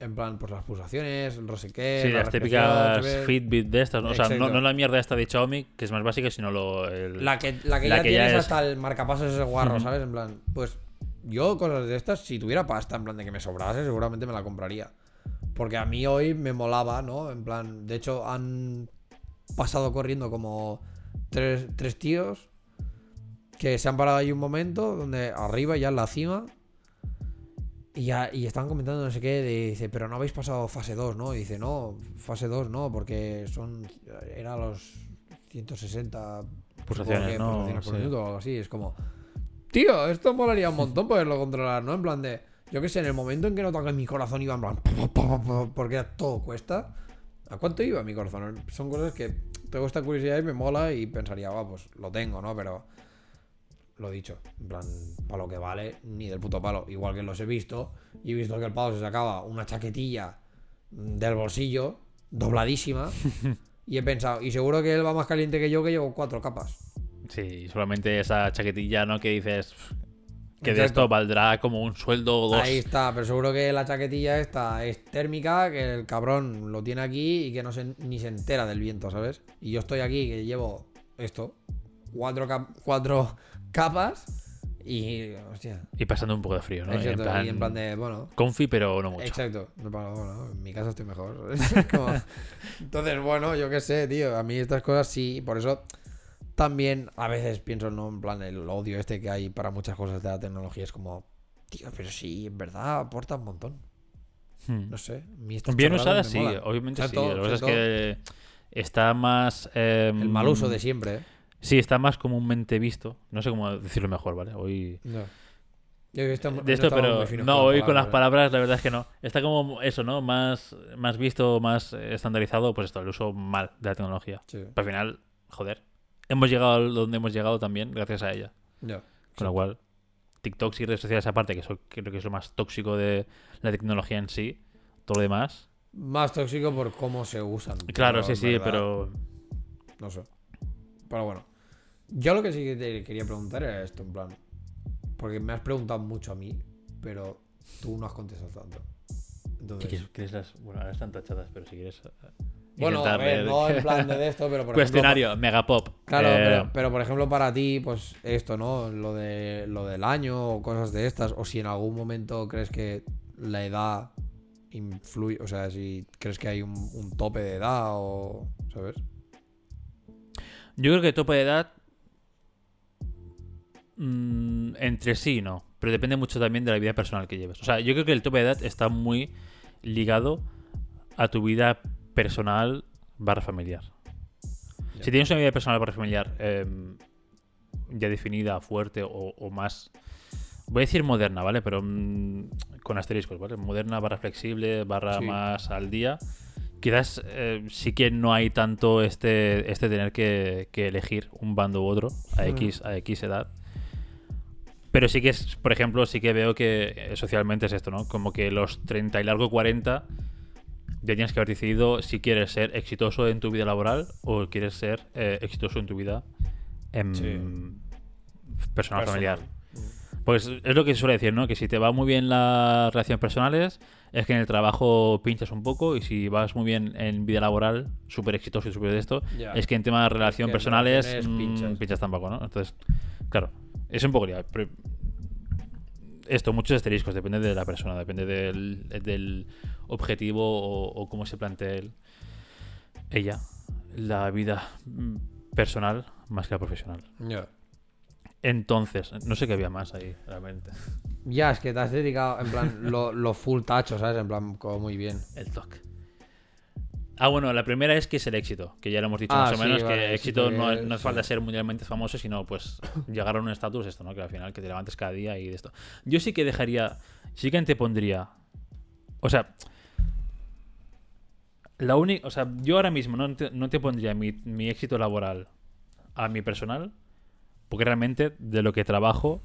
en plan, pues las pulsaciones, no sé qué. Sí, la las típicas. Fitbit de estas. ¿no? O sea, no, no la mierda esta de Xiaomi, que es más básica, sino lo. el- La que, la que La ya que ya tienes es- hasta el marcapasos ese guarro. ¿sabes? En plan, pues yo cosas de estas, si tuviera pasta, en plan de que me sobrase, seguramente me la compraría. Porque a mí hoy me molaba, ¿no? En plan, de hecho han pasado corriendo como tres, tres tíos que se han parado ahí un momento, donde arriba ya en la cima. Y, ya, y están comentando no sé qué, de- dice, pero no habéis pasado fase 2, ¿no? Y dice, no, fase 2 no, porque son, era los 160 Pulsaciones, supongo que ¿no? pulsaciones por Sí. minuto o algo así. Es como, tío, esto molaría un montón poderlo controlar, ¿no? En plan de, yo qué sé, en el momento en que no toque mi corazón iba en plan, porque todo cuesta. ¿A cuánto iba mi corazón? Son cosas que tengo esta curiosidad y me mola y pensaría, va, pues lo tengo, ¿no? Pero lo dicho, en plan, para lo que vale, ni del puto palo. Igual que los he visto y he visto que el pavo se sacaba una chaquetilla del bolsillo, dobladísima, <laughs> y he pensado, y seguro que él va más caliente que yo, que llevo cuatro capas. Sí, solamente esa chaquetilla, ¿no? Que dices. Que de esto valdrá como un sueldo o dos. Ahí está, pero seguro que la chaquetilla esta es térmica, que el cabrón lo tiene aquí y que no se, ni se entera del viento, ¿sabes? Y yo estoy aquí que llevo esto, cuatro, cap- cuatro <laughs> capas y, hostia, Y pasando un poco de frío, ¿no? Y exacto, en plan, y en plan de, bueno, Comfy, pero no mucho. exacto, no, bueno, en mi casa estoy mejor. <laughs> Como- Entonces, bueno, yo qué sé, tío, a mí estas cosas sí, por eso también a veces pienso, ¿no? En plan, el odio este que hay para muchas cosas de la tecnología es como, tío, pero sí, en verdad aporta un montón. Hmm. No sé. Bien usada, sí, obviamente sí. Lo que pasa es que está más. eh, El mal uso de siempre, ¿eh? Sí, está más comúnmente visto. No sé cómo decirlo mejor, ¿vale? Hoy. No. Yo que estamos- De esto, pero no, hoy con las palabras, la verdad es que no. Está como eso, ¿no? Más, más visto, más estandarizado, pues esto, el uso mal de la tecnología. Sí. Pero al final, joder, hemos llegado a donde hemos llegado también gracias a ella. Con lo cual, TikTok y redes sociales aparte, que eso creo que es lo más tóxico de la tecnología en sí, todo lo demás. Más tóxico por cómo se usan. Claro, sí, sí, verdad, pero No sé. Pero bueno. Yo lo que sí que te quería preguntar era esto, en plan. Porque me has preguntado mucho a mí, pero tú no has contestado tanto. ¿qué Entonces. quieres- quieres las- bueno, ahora están tachadas, pero si quieres... Bueno, a ver, no en plan de <laughs> esto, pero por Cuestionario, Megapop. ejemplo. Claro, Eh, pero, pero por ejemplo para ti, pues esto, ¿no? Lo, de, lo del año o cosas de estas. O si en algún momento crees que la edad influye. O sea, si crees que hay un, un tope de edad o. ¿Sabes? Yo creo que tope de edad. mm, entre sí, no. Pero depende mucho también de la vida personal que lleves. O sea, yo creo que el tope de edad está muy ligado a tu vida personal barra familiar. Ya. Si tienes una vida personal barra familiar eh, ya definida, fuerte o, o más. Voy a decir moderna, ¿vale? Pero mm, con asteriscos, ¿vale? Moderna barra flexible barra Sí. más al día. Quizás eh, sí que no hay tanto este, este tener que, que elegir un bando u otro a. X, a X edad. Pero sí que es, por ejemplo, sí que veo que eh, socialmente es esto, ¿no? Como que los 30 y largo 40 ya tienes que haber decidido si quieres ser exitoso en tu vida laboral o quieres ser eh, exitoso en tu vida em, Sí. personal, Personal. familiar. Pues es lo que se suele decir, ¿no? Que si te va muy bien las relaciones personales, es que en el trabajo pinchas un poco, y si vas muy bien en vida laboral, súper exitoso y súper de esto, es que en temas de relación que en personales mm, pinchas. pinchas. tampoco, ¿no? Entonces, claro, es un poco liado. Esto, muchos asteriscos, depende de la persona, depende del, del objetivo o, o cómo se plantea el- ella, la vida mm, personal más que la profesional. Ya. Entonces, no sé qué había más ahí, realmente. Ya, es que te has dedicado, en plan, lo, lo full tacho, ¿sabes? En plan, como muy bien. El toque. Ah, bueno, la primera es que es el éxito, que ya lo hemos dicho Ah, más o menos, vale, que éxito éxito no, que- no sí. falta ser mundialmente famoso, sino pues <laughs> llegar a un estatus, esto, ¿no? Que al final que te levantes cada día y de esto. Yo sí que dejaría, sí que antepondría, o sea, la única, o sea, yo ahora mismo no, ante- no te pondría mi, mi éxito laboral a mi personal, porque realmente de lo que trabajo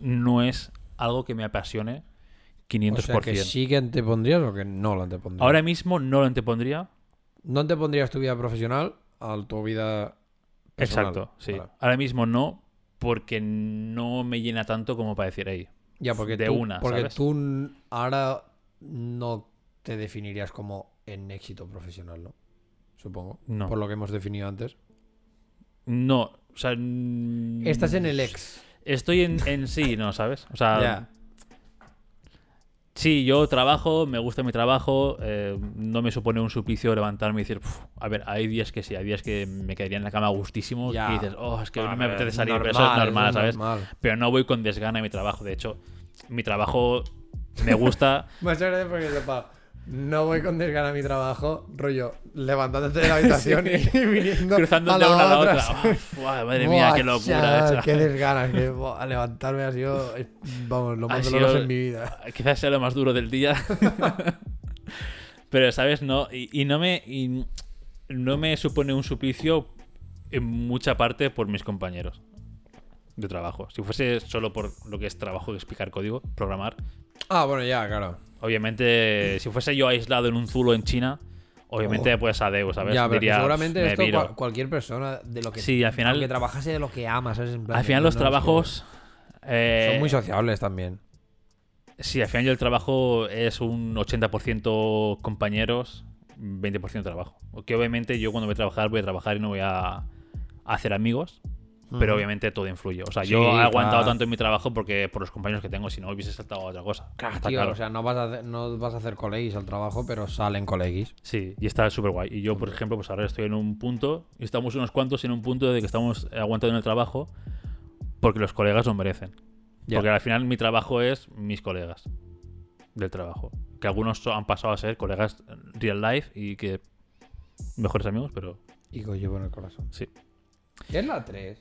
no es algo que me apasione 500%. O sea, que sí que antepondrías o que no lo antepondrías. Ahora mismo no lo antepondría. ¿No antepondrías tu vida profesional a tu vida personal? Exacto, sí. Vale. Ahora mismo no, porque no me llena tanto como para decir, hey, Ya, porque de tú, una, porque ¿sabes? tú ahora no te definirías como en éxito profesional, ¿no? Supongo. No. Por lo que hemos definido antes. no, o sea... Estás en el ex. Estoy en, en sí, ¿no? ¿Sabes? O sea, Ya. Sí, yo trabajo, me gusta mi trabajo, eh, no me supone un suplicio levantarme y decir, "Uf, a ver, hay días que sí, hay días que me quedaría en la cama gustísimo Ya. y dices, oh, es que no me apetece salir, pero eso es normal, normal, es ¿sabes? normal. Pero no voy con desgana a mi trabajo, de hecho, mi trabajo me gusta... <laughs> Muchas gracias porque sepa. No voy con desgana a mi trabajo, rollo, levantándote de la <laughs> habitación y viniendo cruzando a de una a la otra. Uf, madre mía, qué locura. Qué desganas. Que, buah, levantarme ha sido, vamos, lo más doloroso en mi vida. Quizás sea lo más duro del día. <laughs> Pero, ¿sabes? No, y, y no me. y no me supone un suplicio en mucha parte por mis compañeros de trabajo. Si fuese solo por lo que es trabajo, que explicar código, programar. Ah, bueno, ya, claro. Obviamente, si fuese yo aislado en un zulo en China, obviamente, Oh. pues adeu, ¿sabes? Ya, pero que Diría, seguramente "Me esto piro". cual- cualquier persona de lo que Sí, al final- aunque trabajase de lo que amas, ¿sabes? En plan, Al final, los no, que trabajos. eh, son muy sociables también. Sí, al final yo el trabajo es un 80% compañeros, 20% trabajo. Que obviamente yo cuando voy a trabajar voy a trabajar y no voy a hacer amigos, pero obviamente todo influye. O sea, Sí, yo he aguantado claro. tanto en mi trabajo porque por los compañeros que tengo, si no hubiese saltado a otra cosa. Claro, tío, claro. o sea, no vas, a hacer, no vas a hacer colegis al trabajo, pero salen colegis. Sí, y está súper guay. Y yo, por ejemplo, pues ahora estoy en un punto, y estamos unos cuantos en un punto de que estamos aguantando en el trabajo porque los colegas lo merecen. Ya. Porque al final mi trabajo es mis colegas del trabajo. Que algunos han pasado a ser colegas real life y que mejores amigos, pero Y que os llevo en el corazón. sí. ¿Qué es la 3?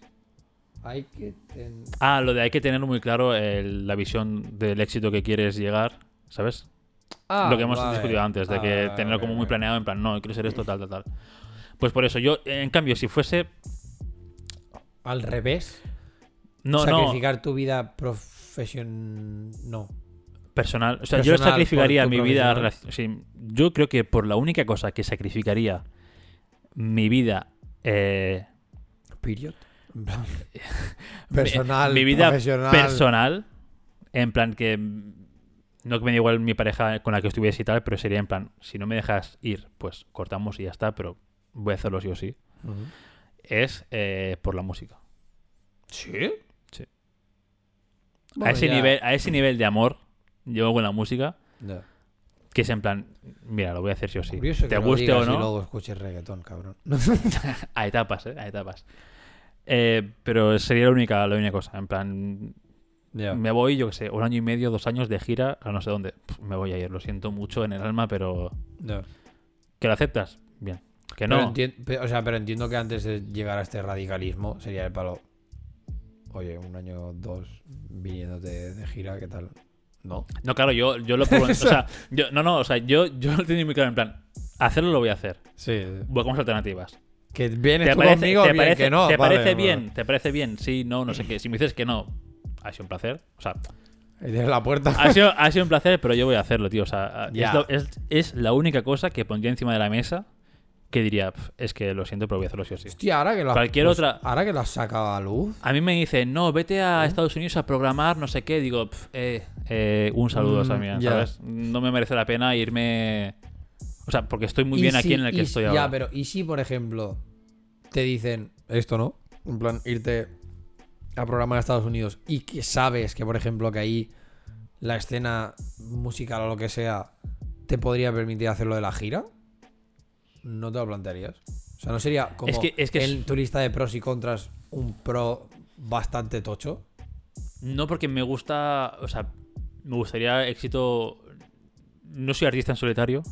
Hay que ten- Ah, lo de hay que tener muy claro el- la visión del éxito que quieres llegar, ¿sabes? Ah, lo que hemos vale. discutido antes, de Ah, que vale, tenerlo como muy planeado, en plan, no, quiero ser esto, tal, tal, tal. Pues por eso, yo, en cambio, si fuese Al revés. No, no, sacrificar tu vida profesional. No. personal. O sea, yo sacrificaría mi vida. sí, yo creo que por la única cosa que sacrificaría mi vida. eh, Period. <laughs> Personal, mi vida profesional. personal, en plan que no que me da igual mi pareja con la que estuviese y tal, pero sería en plan, si no me dejas ir, pues cortamos y ya está, pero voy a hacerlo sí o sí. Es eh, por la música. ¿Sí? Sí. Bueno, a, ese ya- nivel, a ese nivel de amor, yo con la música, que es en plan, mira, lo voy a hacer sí o sí. Curioso Te guste o Y no, luego escuches reggaetón, cabrón. <laughs> a etapas, ¿eh? A etapas. Eh, pero sería la única, la única cosa. En plan, me voy, yo qué sé, un año y medio, dos años de gira a no sé dónde. Me voy a ir, lo siento mucho en el alma, pero. ¿que lo aceptas? Bien. Que no. o sea, pero entiendo que antes de llegar a este radicalismo sería el palo. Oye, un año o dos viniéndote de gira, ¿qué tal? No. No, claro, yo, yo lo pongo. <laughs> o sea, yo, no, no, o sea, yo, yo lo tenía muy claro en plan, hacerlo lo voy a hacer. Sí. Buscamos alternativas. Que vienes ¿Te tú parece, conmigo, te bien parece- que no. te vale, parece vale. bien? ¿Te parece bien? Sí, no, no sé qué. Si me dices que no, ha sido un placer. O sea, tienes la puerta. ha sido, ha sido un placer, pero yo voy a hacerlo, tío. O sea, es, Ya. lo- es, es la única cosa que pondría encima de la mesa que diría, "Pf, es que lo siento, pero voy a hacerlo sí o sí. Hostia, ahora que lo has- Cualquier pues, otra- Ahora que lo has sacado a luz. A mí me dicen, no, vete ¿Eh? a Estados Unidos a programar, no sé qué. Digo, "Pf, eh, eh, un saludo Mm, también, ya. ¿sabes? No me merece la pena irme. O sea, porque estoy muy bien si- aquí en el que estoy si- ahora. Ya, pero ¿y si, por ejemplo, te dicen esto, no? En plan, irte a programar a Estados Unidos y que sabes que, por ejemplo, que ahí la escena musical o lo que sea te podría permitir hacerlo de la gira, ¿no te lo plantearías? O sea, ¿no sería como Es que- es que en es- tu lista de pros y contras un pro bastante tocho? No porque me gusta. O sea, me gustaría éxito. No soy artista en solitario.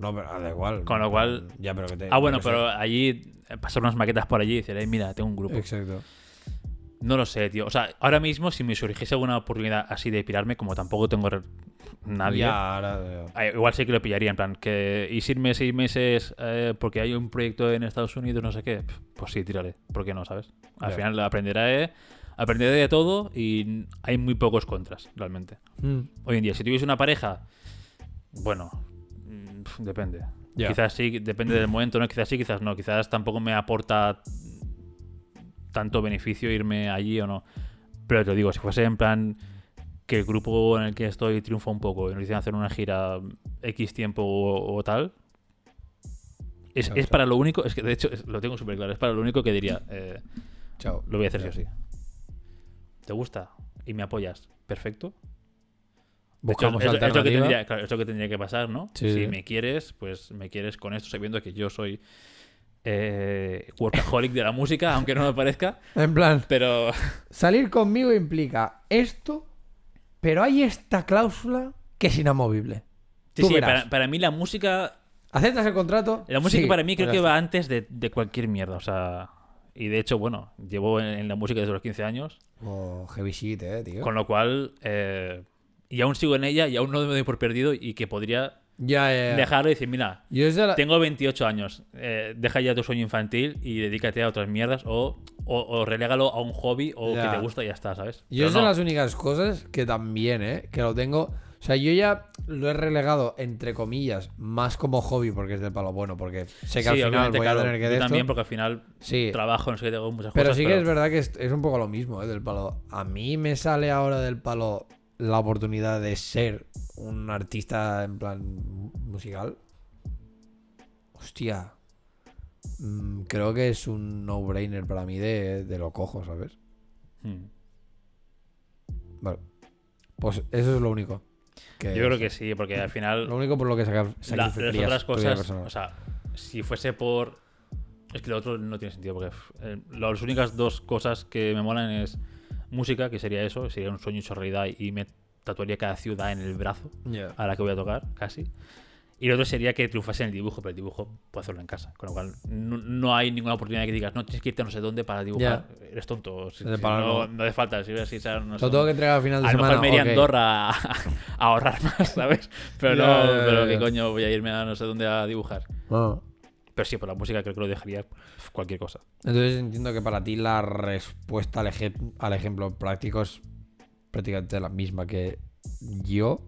Bueno, pero da igual. Con lo cual- Ya, pero que te. Ah, bueno, pero allí eh, pasar unas maquetas por allí y decir, "Eh, mira, tengo un grupo. sé. Exacto. No lo sé, tío. O sea, ahora mismo, si me surgiese alguna oportunidad así de pirarme, como tampoco tengo nadie. Ya, ahora. ya. Ah, Igual sí que lo pillaría, en plan, que y si irme seis meses eh, porque hay un proyecto en Estados Unidos, no sé qué, pues sí, tiraré. ¿Por qué no, sabes? Al Ya. final aprenderé, aprenderé de todo y hay muy pocos contras, realmente. Mm. Hoy en día, si tuviese una pareja, bueno, depende. Quizás sí, depende del momento, ¿no? Quizás sí, quizás no. Quizás tampoco me aporta tanto beneficio irme allí o no. Pero te digo, si fuese en plan que el grupo en el que estoy triunfa un poco y nos dicen hacer una gira X tiempo o, o tal, es, Chao, es chao. para lo único, es que de hecho es- lo tengo súper claro, es para lo único que diría, eh, Chao. lo voy a hacer sí o sí. ¿Te gusta? ¿Y me apoyas? Perfecto. Buscamos es, es- lo que tendría, claro, es lo que tendría que pasar, ¿no? Sí, si sí. me quieres, pues me quieres con esto, sabiendo que yo soy eh, workaholic de la música, <laughs> aunque no me parezca. En plan, Pero salir conmigo implica esto, pero hay esta cláusula que es inamovible. sí, Tú sí, verás. para, para mí la música, ¿Aceptas el contrato? la música Sí, para mí creo que va antes de, de cualquier mierda, o sea, y de hecho, bueno, llevo en, en la música desde los 15 años. Oh, heavy shit, eh, tío. con lo cual, eh, y aún sigo en ella y aún no me doy por perdido y que podría Ya, ya, ya. dejarlo y decir, mira, la- Tengo 28 años. eh, deja ya tu sueño infantil y dedícate a otras mierdas o, o, o relégalo a un hobby o que te gusta y ya está, ¿sabes? Yo Pero es de no. las únicas cosas que también, ¿eh? Que lo tengo. O sea, yo ya lo he relegado, entre comillas, más como hobby porque es del palo bueno, porque sé que Sí, al final voy claro, a tener que yo de esto. también porque al final Sí. trabajo, no sé qué, tengo muchas Pero cosas. sí que es verdad que es, es un poco lo mismo, ¿eh? Del palo. A mí me sale ahora del palo la oportunidad de ser un artista en plan mu- musical. Hostia. Mm, creo que es un no-brainer para mí de, de lo cojo, ¿sabes? Hmm. Vale. Pues eso es lo único. Yo creo que sí, porque al final Lo único por lo que saca, la- las otras cosas, o sea, si fuese por... Es que lo otro no tiene sentido, porque eh, las únicas dos cosas que me molan es música, que sería eso, sería un sueño hecho realidad y me tatuaría cada ciudad en el brazo. Ya. a la que voy a tocar, casi. Y lo otro sería que triunfase en el dibujo, pero el dibujo puedo hacerlo en casa. Con lo cual, no, no hay ninguna oportunidad que digas, no, tienes que irte a no sé dónde para dibujar. Eres tonto. Si- si no, no. hace falta. Si, si, no Lo tengo que entregar al final de a lo semana. mejor me iría a ok. Andorra a, a ahorrar más, <laughs> ¿sabes? Pero Ya, no, pero qué coño voy a irme a no sé dónde a dibujar. Ah. Pero sí, por la música creo que lo dejaría cualquier cosa. Entonces entiendo que para ti la respuesta al, ejem- al ejemplo práctico es prácticamente la misma que yo.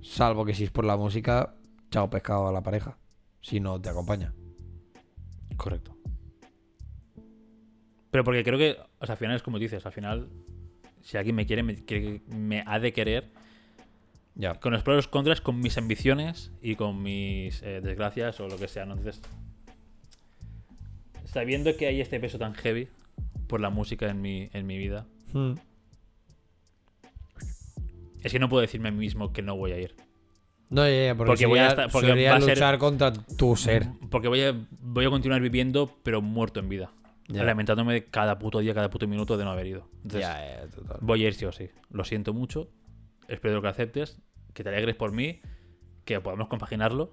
Salvo que si es por la música, chao pescado a la pareja. Si no te acompaña. Correcto. Pero porque creo que, o sea, al final es como dices, al final, si alguien me quiere, me, quiere- me ha de querer Ya. con los pros y los contras, con mis ambiciones y con mis eh, desgracias o lo que sea, ¿no? Entonces, sabiendo que hay este peso tan heavy por la música en mi, en mi vida, Hmm. es que no puedo decirme a mí mismo que no voy a ir. No, ya, ya, porque, Porque voy a sería- estar- porque sería va a ser- luchar contra tu ser. Porque voy a, voy a continuar viviendo, pero muerto en vida. Ya. Lamentándome cada puto día, cada puto minuto de no haber ido. Entonces, Ya, ya, total. Voy a ir sí o sí. Lo siento mucho. Espero que lo aceptes. Que te alegres por mí. Que podamos compaginarlo,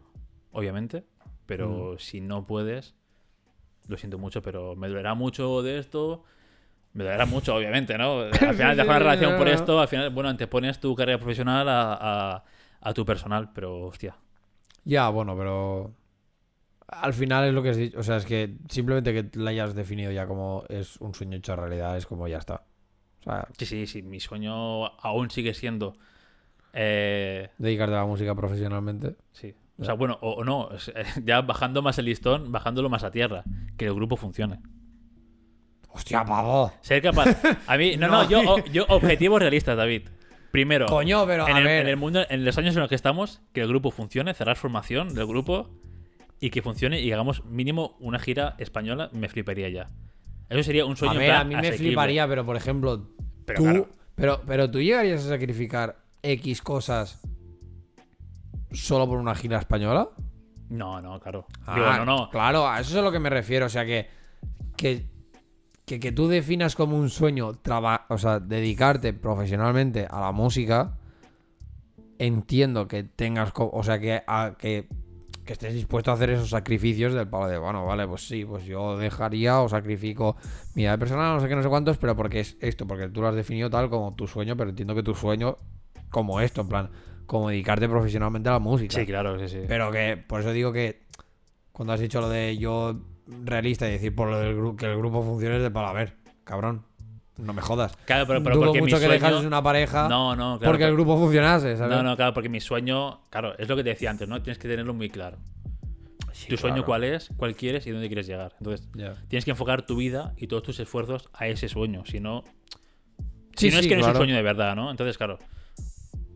obviamente. Pero si no puedes, lo siento mucho, pero me dolerá mucho de esto. Me dolerá mucho, obviamente, ¿no? <laughs> Al final dejar una relación por esto. Al final, bueno, antepones tu carrera profesional a, a- a tu personal. Pero, hostia. Ya, bueno, pero. Al final es lo que has dicho. O sea, es que simplemente que la hayas definido ya como es un sueño hecho realidad, es como ya está. O sea, Sí, sí, sí. Mi sueño aún sigue siendo. eh, dedicarte a la música profesionalmente. Sí. O sea, bueno, o, o no, <laughs> ya bajando más el listón, bajándolo más a tierra, que el grupo funcione. ¡Hostia, pavo! Ser capaz. A mí, no, no, <laughs> yo, o- yo objetivos realistas, David. Primero, Coño, pero en a el, ver. en el mundo, en los años en los que estamos, que el grupo funcione, cerrar formación del grupo y que funcione y hagamos mínimo una gira española, me fliparía ya. Eso sería un sueño A ver, a mí me fliparía, pero por ejemplo, Pero tú. claro. Pero, pero tú llegarías a sacrificar X cosas solo por una gira española. No, no, claro. Ah, Digo, no, no. Claro, a eso es a lo que me refiero. O sea, que. Que, que, que tú definas como un sueño, traba- o sea, dedicarte profesionalmente a la música. Entiendo que tengas. O sea, que, a- que, que estés dispuesto a hacer esos sacrificios del palo de, bueno, vale, pues sí, pues yo dejaría o sacrifico mi vida personal, no sé qué, no sé cuántos, pero porque es esto, porque tú lo has definido tal como tu sueño, pero entiendo que tu sueño, como esto, en plan, como dedicarte profesionalmente a la música. Sí, claro, sí, sí. Pero que, por eso digo que cuando has dicho lo de yo realista y decir por lo del grupo que el grupo funcione es de para ver, cabrón. No me jodas. Claro, pero, pero Dudo porque mi mucho que sueño... dejases una pareja No, no, claro. porque el grupo funcionase, ¿sabes? No, no, claro, porque mi sueño, claro, es lo que te decía antes, ¿no? Tienes que tenerlo muy claro. tu sueño claro. cuál es, cuál quieres y dónde quieres llegar. Entonces, tienes que enfocar tu vida y todos tus esfuerzos a ese sueño. Si no, Sí, si no es sí, que no es un sueño de verdad, ¿no? Entonces, claro,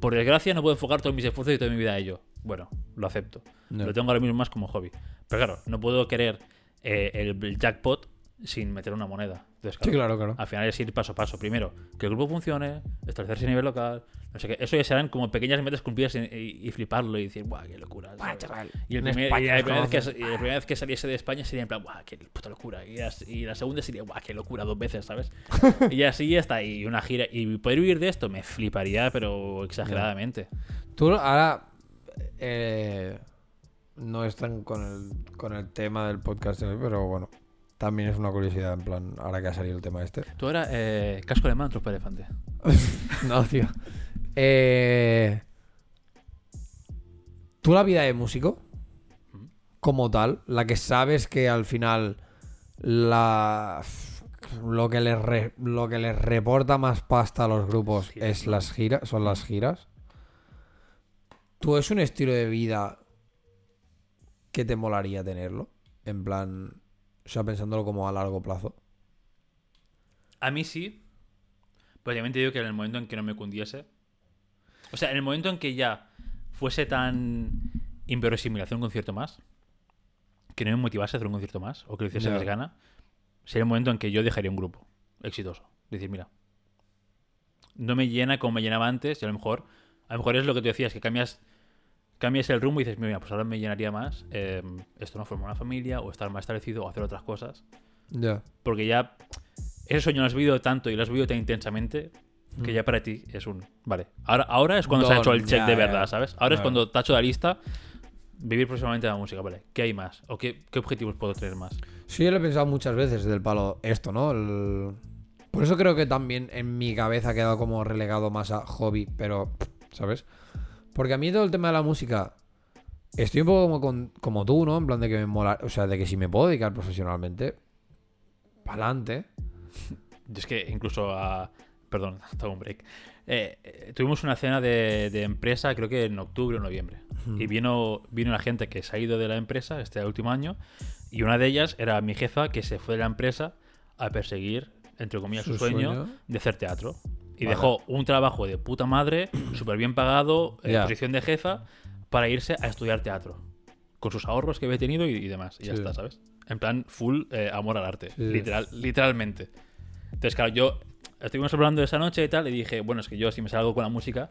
por desgracia no puedo enfocar todos mis esfuerzos y toda mi vida a ello. Bueno, lo acepto. Ya. Lo tengo ahora mismo más como hobby. Pero claro, no puedo querer eh, el, el jackpot sin meter una moneda. Entonces, Sí, claro, claro. al final es ir paso a paso. Primero, que el grupo funcione, establecerse a nivel local, no sé qué. Eso ya serán como pequeñas metas cumplidas y, y- y fliparlo y decir, guau, qué locura. Y, el En primer- España y la primera vez que, conocen. y la primera vez que saliese de España sería en plan, guau, qué puta locura. Y la, y la segunda sería, guau, qué locura dos veces, ¿sabes? <laughs> y así ya está. Y una gira. Y poder vivir de esto me fliparía, pero exageradamente. Tú ahora eh, no están con el, con el tema del podcast, de hoy, pero bueno, también es una curiosidad en plan, ahora que ha salido el tema este. Tú ahora, eh, casco alemán, trompa de elefante. <laughs> No, tío. Eh, Tú la vida de músico, como tal, la que sabes que al final la lo que les re- lo que les reporta más pasta a los grupos es las giras, son las giras. ¿Tú es un estilo de vida que te molaría tenerlo? En plan, o sea, pensándolo como a largo plazo. A mí sí. Pero también te digo que en el momento en que no me cundiese. O sea, en el momento en que ya fuese tan inverosímil hacer un concierto más. Que no me motivase a hacer un concierto más. O que lo hiciese desgana. Sería el momento en que yo dejaría un grupo exitoso. Decir, mira. No me llena como me llenaba antes. Y a lo mejor. A lo mejor es lo que tú decías, que cambias. Cambias el rumbo y dices, mira, pues ahora me llenaría más. eh, esto no formar una familia. O estar más establecido. O hacer otras cosas. Ya. Porque ya ese sueño lo has vivido tanto y lo has vivido tan intensamente que Mm. ya para ti es un. Vale, ahora, ahora es cuando se ha Don, hecho el check ya, de verdad, ¿sabes? Ahora es cuando tacho la lista. Vivir próximamente la música, ¿vale? ¿Qué hay más? ¿O qué, qué objetivos puedo tener más? Sí, yo lo he pensado muchas veces del palo esto, ¿no? El- Por eso creo que también en mi cabeza ha quedado como relegado más a hobby, pero, ¿sabes? Porque a mí todo el tema de la música estoy un poco como, con- como tú, ¿no? En plan de que me mola, o sea, de que si me puedo dedicar profesionalmente, pa'lante. Yo es que incluso a. Perdón, <laughs> tengo un break. Eh, eh, tuvimos una cena de, de empresa, creo que en octubre o noviembre. Y vino, vino la gente que se ha ido de la empresa este último año. Y una de ellas era mi jefa que se fue de la empresa a perseguir, entre comillas, su, Su sueño, sueño. de hacer teatro. Y Vale. dejó un trabajo de puta madre, <clears throat> súper bien pagado, en Ya. posición de jefa, para irse a estudiar teatro. Con sus ahorros que había tenido y, y demás. Y ya Sí. está, ¿sabes? En plan, full eh, amor al arte. Sí. Literal, literalmente. Entonces, claro, yo estuvimos hablando esa noche y tal, y dije, bueno, es que yo si me salgo con la música,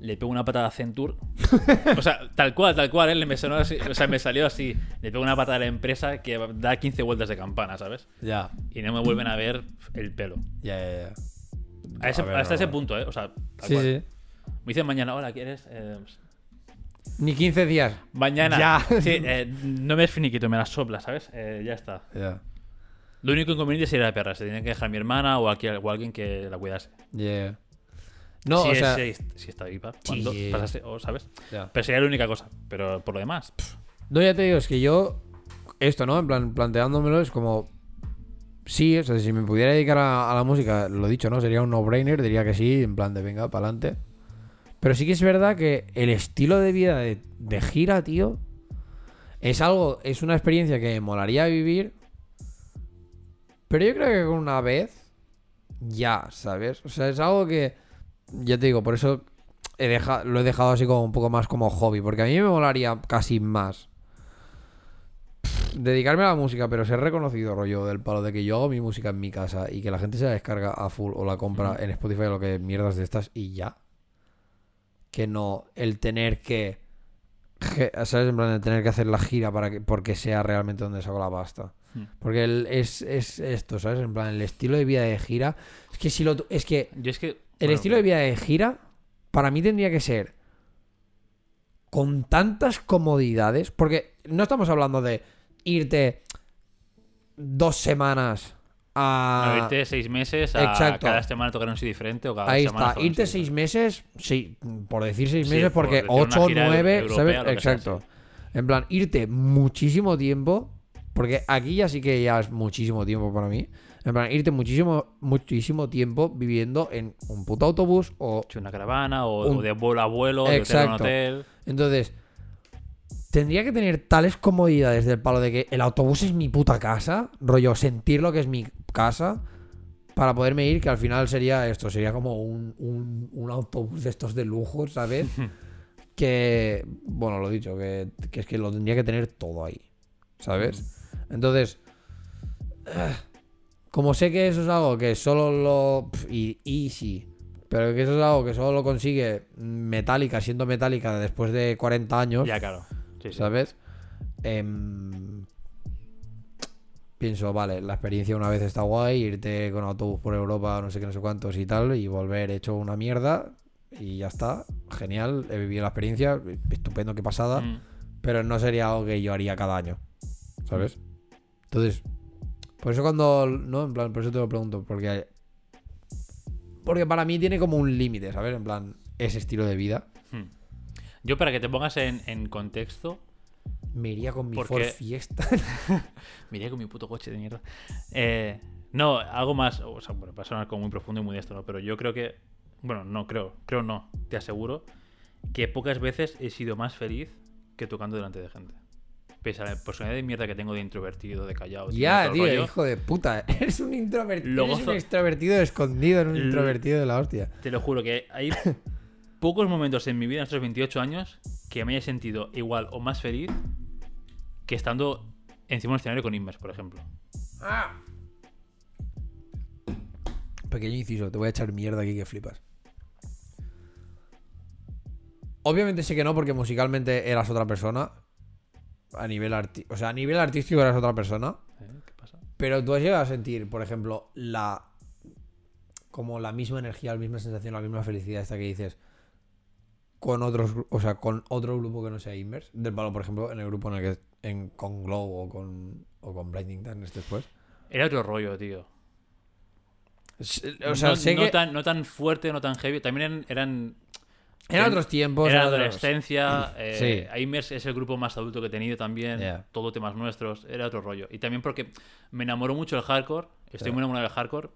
le pego una patada a Centur. <laughs> o sea, tal cual, tal cual, ¿eh? Le me sonó así, o sea, me salió así. Le pego una patada a la empresa que da 15 vueltas de campana, ¿sabes? Ya, Y no me vuelven a ver el pelo. ya, ya. ya. A ese- A ver, hasta ese no. punto, ¿eh? O sea, tal Sí, cual. sí. Me dicen mañana, hola, ¿quieres? Eh, Ni 15 días. mañana. Ya. <laughs> Sí, eh, no me es finiquito, me la sopla, ¿sabes? Eh, ya está. Ya. Lo único inconveniente sería la perra. Se tenía que dejar mi hermana o, aquí, o alguien que la cuidase. Yeah. No, si, o es- sea, si, si está viva. Cuando o, ¿sabes? Pero sería la única cosa. Pero por lo demás, pff, No, ya te digo, es que yo, esto, ¿no? En plan, planteándomelo es como, sí, o sea, si me pudiera dedicar a, la música, lo dicho, ¿no? Sería un no-brainer, diría que sí, en plan de venga, para adelante. Pero sí que es verdad que el estilo de vida de, de gira, tío, es algo, es una experiencia que me molaría vivir. Pero yo creo que con una vez, ya, ¿sabes? O sea, es algo que, ya te digo, por eso he deja- lo he dejado así como un poco más como hobby, porque a mí me molaría casi más dedicarme a la música, pero ser reconocido, rollo, del palo de que yo hago mi música en mi casa y que la gente se la descarga a full o la compra en Spotify o lo que mierdas de estas y ya. Que no el tener que, ¿sabes? En plan, el tener que hacer la gira para que, porque sea realmente donde saco la pasta. Hmm. Porque el- es, es esto, ¿sabes? En plan, el estilo de vida de gira. Es que si lo. Es que yo es que. el bueno, estilo de vida de gira, para mí tendría que ser con tantas comodidades, porque no estamos hablando de irte dos semanas a... no, irte seis meses a Exacto. cada semana tocar un diferente o cada Ahí semana está, irte seis meses, sí, por decir seis meses, por porque ocho, nueve, europea, ¿sabes? Exacto. En plan, irte muchísimo tiempo, porque aquí ya sí que ya es muchísimo tiempo para mí. En plan, irte muchísimo, muchísimo tiempo viviendo en un puto autobús o una caravana o, Un- o de vuelo a vuelo, de hotel a un Exacto. hotel. Entonces, tendría que tener tales comodidades del palo de que el autobús es mi puta casa, rollo, sentir lo que es mi casa, para poderme ir, que al final sería esto, sería como un, un- un autobús de estos de lujo, ¿sabes? <laughs> que, bueno, lo dicho, que, que es que lo tendría que tener todo ahí, ¿sabes? Entonces, ah, como sé que eso es algo que solo lo... y sí, pero que eso es algo que solo lo consigue Metallica, siendo Metallica después de 40 años, Ya, claro. Sí. ¿sabes? Em, pienso, vale, la experiencia una vez está guay, irte con autobús por Europa, no sé qué, no sé cuántos y tal, y volver hecho una mierda, y ya está, genial, he vivido la experiencia, estupendo, qué pasada, Mm. pero no sería algo que yo haría cada año, ¿sabes? Entonces, por eso cuando, no, en plan, por eso te lo pregunto, porque porque para mí tiene como un límite, ¿sabes? En plan, ese estilo de vida. Yo, para que te pongas en, en contexto, Me iría con mi Porque- Ford Fiesta. <laughs> Miré con mi puto coche de mierda. Eh, no, algo más. O sea, bueno, va a sonar como muy profundo y muy de esto, ¿no? Pero yo creo que. Bueno, no, creo. Creo no. Te aseguro que pocas veces he sido más feliz que tocando delante de gente. Pese a la personalidad de mierda que tengo de introvertido, de callado. ya, tío, rollo, hijo de puta. <laughs> Eres un introvertido. Eres gozo- un extrovertido escondido en un introvertido de la hostia. Te lo juro que hay pocos momentos en mi vida, en estos 28 años, que me haya sentido igual o más feliz que estando encima de un escenario con Inmers, por ejemplo. Pequeño inciso, te voy a echar mierda aquí que flipas. Obviamente sé que no, porque musicalmente eras otra persona. A nivel arti O sea, a nivel artístico eras otra persona. ¿Eh? ¿Qué pasa? Pero tú has llegado a sentir, por ejemplo, la. Como la misma energía, la misma sensación, la misma felicidad esta que dices. Con otros. O sea, con otro grupo que no sea Inverse. Del palo, por ejemplo, en el grupo en el que. En, con Glow o con. O con Blinding Darkness después. Era otro rollo, tío. O sea, no, sé no que. tan, no tan fuerte, no tan heavy. También eran, eran Eran otros tiempos. Era eran otros- adolescencia. <clears throat> eh, Sí. Es el grupo más adulto que he tenido también. Yeah. Todo temas nuestros. Era otro rollo. Y también porque me enamoró mucho el hardcore. Estoy Yeah. muy enamorado del hardcore.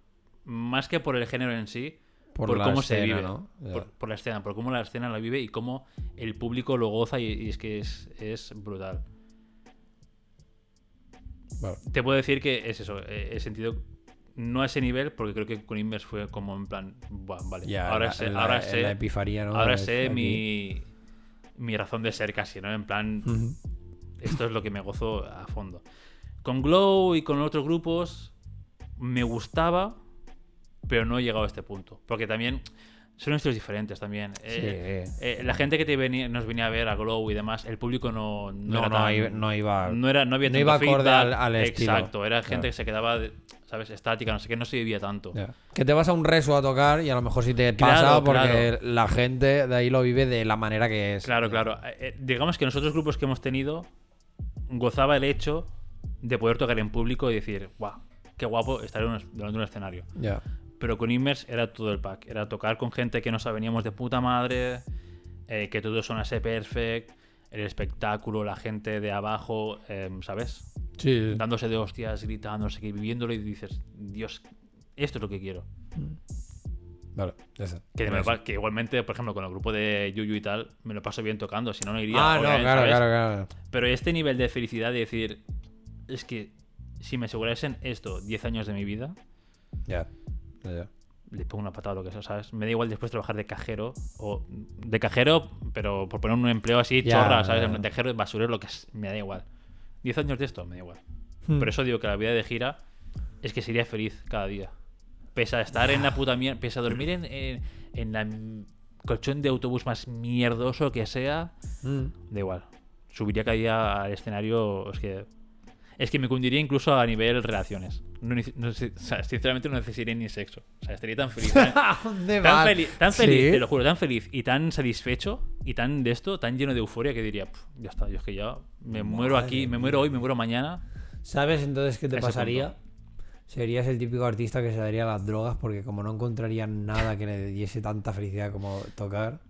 Más que por el género en sí. Por, Por cómo se escena, vive. ¿no? Por, por la escena. Por cómo la escena la vive y cómo el público lo goza. Y, y es que es, es brutal. Vale. Te puedo decir que es eso. eh, He sentido. No a ese nivel, porque creo que con Inverse fue como en plan. "Buah, vale. Ya, ahora la- sé, la- ahora la sé, epifanía, ¿no? ahora sé aquí. mi, mi razón de ser casi, ¿no? En plan, esto es lo que me gozo a fondo. Con Glow y con otros grupos me gustaba, pero no he llegado a este punto. Porque también son estilos diferentes también. Eh, eh, la gente que te venía- nos venía a ver a Glow y demás, el público no, no, No, era no, tan- iba- no iba. no era no había no tanto iba acorde al- al estilo. Exacto, era gente Claro. que se quedaba, ¿sabes? Estática, no sé qué, no se vivía tanto. Que te vas a un reso a tocar y a lo mejor sí te Claro, pasa porque claro. la gente de ahí lo vive de la manera que es. Claro, claro. Eh, eh, digamos que nosotros grupos que hemos tenido gozaba el hecho de poder tocar en público y decir, guau, qué guapo estar en un, delante de un escenario. Ya. Pero con Immers era todo el pack. Era tocar con gente que nos veníamos de puta madre, eh, que todo sonase perfect, el espectáculo, la gente de abajo, eh, ¿sabes? Sí. Dándose de hostias, gritando, no sé qué, viviéndolo y dices, Dios, esto es lo que quiero. Vale, ya está. Que, me lo que igualmente, por ejemplo, con el grupo de Yuyu y tal, me lo paso bien tocando, si no, no iría. Ah, no, claro, ¿sabes? claro, claro. Pero este nivel de felicidad de decir, es que si me asegurasen esto 10 años de mi vida, Ya. Ya, ya. le pongo una patada a lo que sea, ¿sabes? Me da igual después trabajar de cajero, o de cajero, pero por poner un empleo así, chorra, ¿sabes? De cajero, basurero, lo que es, me da igual. 10 años de esto, me da igual. Hmm. Por eso digo que la vida de gira es que sería feliz cada día. Pese a estar en la puta mierda, pese a dormir en, en, en la colchón de autobús más mierdoso que sea, Mm. da igual. Subiría cada día al escenario, es que... Es que me cundiría incluso a nivel relaciones. No, no sé- o sea, sinceramente no necesitaría ni sexo. O sea, estaría tan feliz. Tan, <laughs> ¿A dónde tan tan feliz, Sí. te lo juro, tan feliz y tan satisfecho y tan de esto, tan lleno de euforia que diría, "Puf, ya está, yo es que ya me muero aquí, me muero hoy, me muero mañana. ¿Sabes entonces qué te pasaría? Serías el típico artista que se daría las drogas porque como no encontraría nada que le diese tanta felicidad como tocar,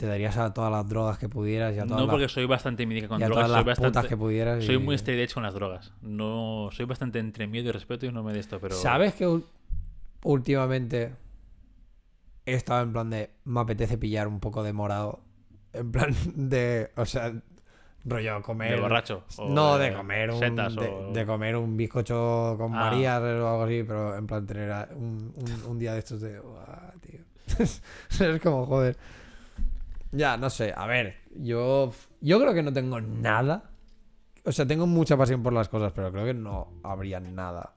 te darías a todas las drogas que pudieras y a todas No las, porque soy bastante mídica con y a drogas, todas soy las putas bastante... que pudieras. Soy muy straight edge con las drogas. No, soy bastante entre miedo y respeto y no me de esto, pero... ¿Sabes que últimamente he estado en plan de me apetece pillar un poco de morado? En plan <laughs> de, o sea, rollo comer. ¿De borracho? No, de comer un setas de, o- de comer un bizcocho con Ah. María o algo así, pero en plan tener un, un- un día de estos de "Buah, tío. <laughs> es como joder. Ya, no sé, a ver, yo yo creo que no tengo nada. O sea, tengo mucha pasión por las cosas, pero creo que no habría nada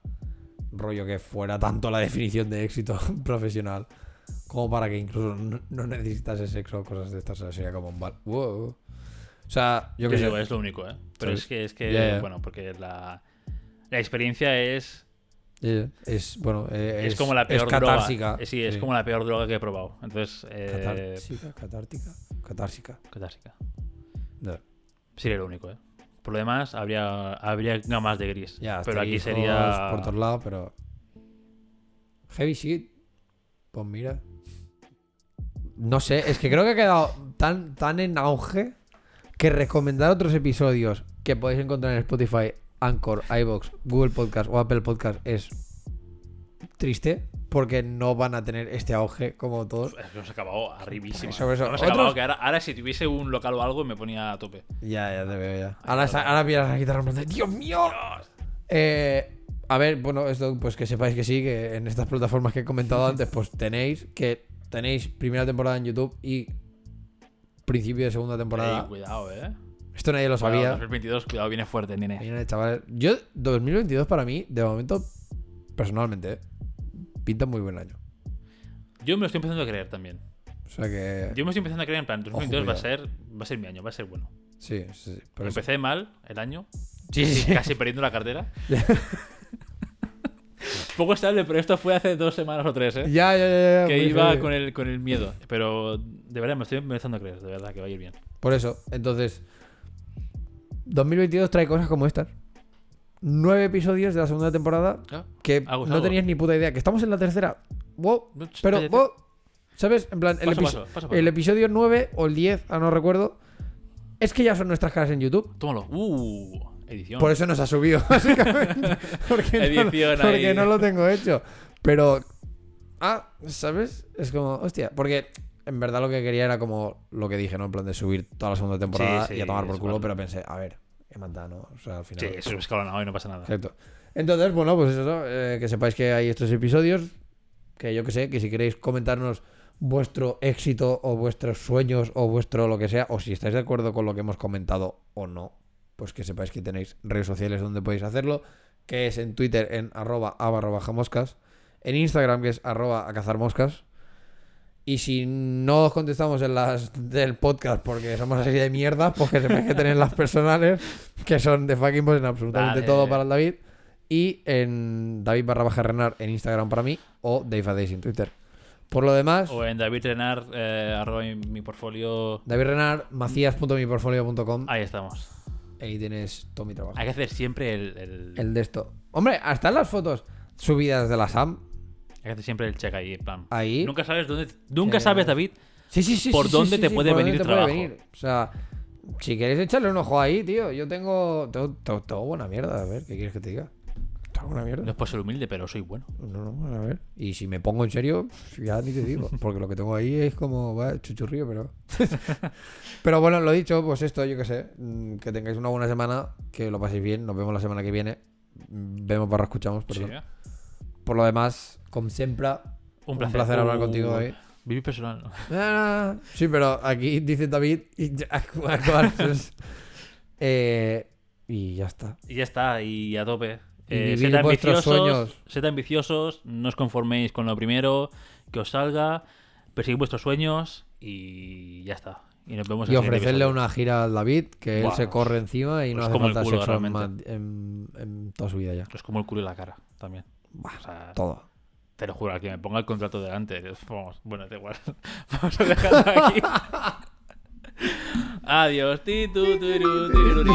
rollo que fuera tanto la definición de éxito <laughs> profesional como para que incluso no, necesitase sexo o cosas de estas. O sea, sería como un val. Wow. O sea, yo sé. digo, es lo único, ¿eh? Pero ¿Sabes? es que, es que bueno, porque la, la experiencia es, Es, bueno, eh, es, como la peor es catársica. droga. Eh, Sí, es como la peor droga que he probado. Entonces, eh, Catársica, catártica, catársica. catársica. Sería lo único, ¿eh? Por lo demás, habría, habría gamas de gris. Ya, pero aquí sería. Por todos lados, pero. Heavy shit. Pues mira. No sé, es que creo que ha quedado tan, tan en auge que recomendar otros episodios que podéis encontrar en Spotify, Anchor, iBox, Google Podcast o Apple Podcast es triste porque no van a tener este auge como todos. Hemos acabado arribísimo. Eso, eso. Hemos acabado que ahora, ahora si tuviese un local o algo me ponía a tope. Ya, ya te veo ya. Ahora, ahora pillas la guitarra de, ¡Dios mío! Eh, a ver, bueno, esto pues que sepáis que sí, que en estas plataformas que he comentado antes, pues tenéis que tenéis primera temporada en YouTube y principio de segunda temporada. Ey, cuidado, eh. Esto nadie lo sabía. 2022, cuidado, viene fuerte, nene. Viene, chavales. Yo, 2022 para mí, de momento, personalmente, pinta muy buen año. Yo me lo estoy empezando a creer también. O sea que. Yo me estoy empezando a creer en plan, 2022 va a ser, va a ser mi año, va a ser bueno. Sí, sí, sí. Empecé mal el año, Sí, sí, sí. casi perdiendo la cartera. <laughs> Poco estable, pero esto fue hace dos semanas o tres, ¿eh? Ya, ya, ya. ya, que iba con el, con el miedo. Pero de verdad me estoy empezando a creer, de verdad, que va a ir bien. Por eso, entonces, 2022 trae cosas como estas. Nueve episodios de la segunda temporada Ah, que no tenías ni puta idea. Que estamos en la tercera. Wow. Pero, cállate. wow. ¿Sabes? En plan, el, Paso, epi- paso, paso, paso. el episodio 9 o el 10, ah, no recuerdo, es que ya son nuestras caras en YouTube. Tómalo. Uh, edición. Por eso nos ha subido, <laughs> básicamente. porque no, Edición porque no lo tengo hecho. Pero. Ah, ¿sabes? Es como, hostia. Porque en verdad lo que quería era como lo que dije, ¿no? En plan de subir toda la segunda temporada Sí, y a tomar por culo. Pero pensé, a ver, qué manda, ¿no? O sea, al final. Sí, eso es escalonado y no pasa nada. Exacto. Entonces, bueno, pues eso, eh, que sepáis que hay estos episodios, que yo que sé, que si queréis comentarnos vuestro éxito o vuestros sueños o vuestro lo que sea, o si estáis de acuerdo con lo que hemos comentado o no, pues que sepáis que tenéis redes sociales donde podéis hacerlo, que es en Twitter en arroba a barra baja moscas, en Instagram que es arroba a cazar moscas, y si no os contestamos en las del podcast porque somos así de mierda, pues que sepáis que tenéis las personales, que son de fucking pues en absolutamente todo para el David. Y en David barra baja Renar en Instagram para mí o Dave Days en Twitter. Por lo demás, O en David Renar, eh, arroba mi, mi portfolio. David Renar, macías.miportfolio.com. Ahí estamos. Ahí tienes todo mi trabajo. Hay que hacer siempre el, el- El de esto. Hombre, hasta en las fotos subidas de la SAM. Hay que hacer siempre el check ahí, en plan. Ahí. Nunca sabes dónde. Nunca Eh, sabes, David. Sí, sí, sí. ¿Por sí, sí, dónde sí, te sí, puede por venir dónde te puede trabajo? venir. O sea, si queréis echarle un ojo ahí, tío. Yo tengo. Tengo, tengo- tengo buena mierda. A ver, ¿qué quieres que te diga? Tengo buena mierda. No es por ser humilde, pero soy bueno. No, no, a ver. Y si me pongo en serio, ya ni te digo. Porque lo que tengo ahí es como, va, chuchurrío, pero. <laughs> pero bueno, lo dicho, pues esto, yo qué sé. mm, Que tengáis una buena semana, que lo paséis bien. Nos vemos la semana que viene. Mm, Vemos barra escuchamos, perdón. Sí, ¿eh? Por lo demás, como siempre, Un placer. hablar Uh, contigo, David. Vivi personal. ¿no? <laughs> Ah, sí, pero aquí dice David y ya. <laughs> <laughs> Eh, y ya está. Y ya está, y a tope. Eh, vivir sed ambiciosos, sueños. sed ambiciosos, no os conforméis con lo primero que os salga, perseguid vuestros sueños y ya está. Y nos vemos Y el ofrecerle una gira al David, que él se corre encima y no pues hace como el falta culo, sexo en, toda su vida ya. Es como el culo y la cara también. Buah, O sea, todo. te lo juro, al que me ponga el contrato delante. Vamos, bueno, da igual. <laughs> Vamos a dejarlo aquí. <laughs> Adiós. Ti, tu, tu, ru, ti, ru, ri.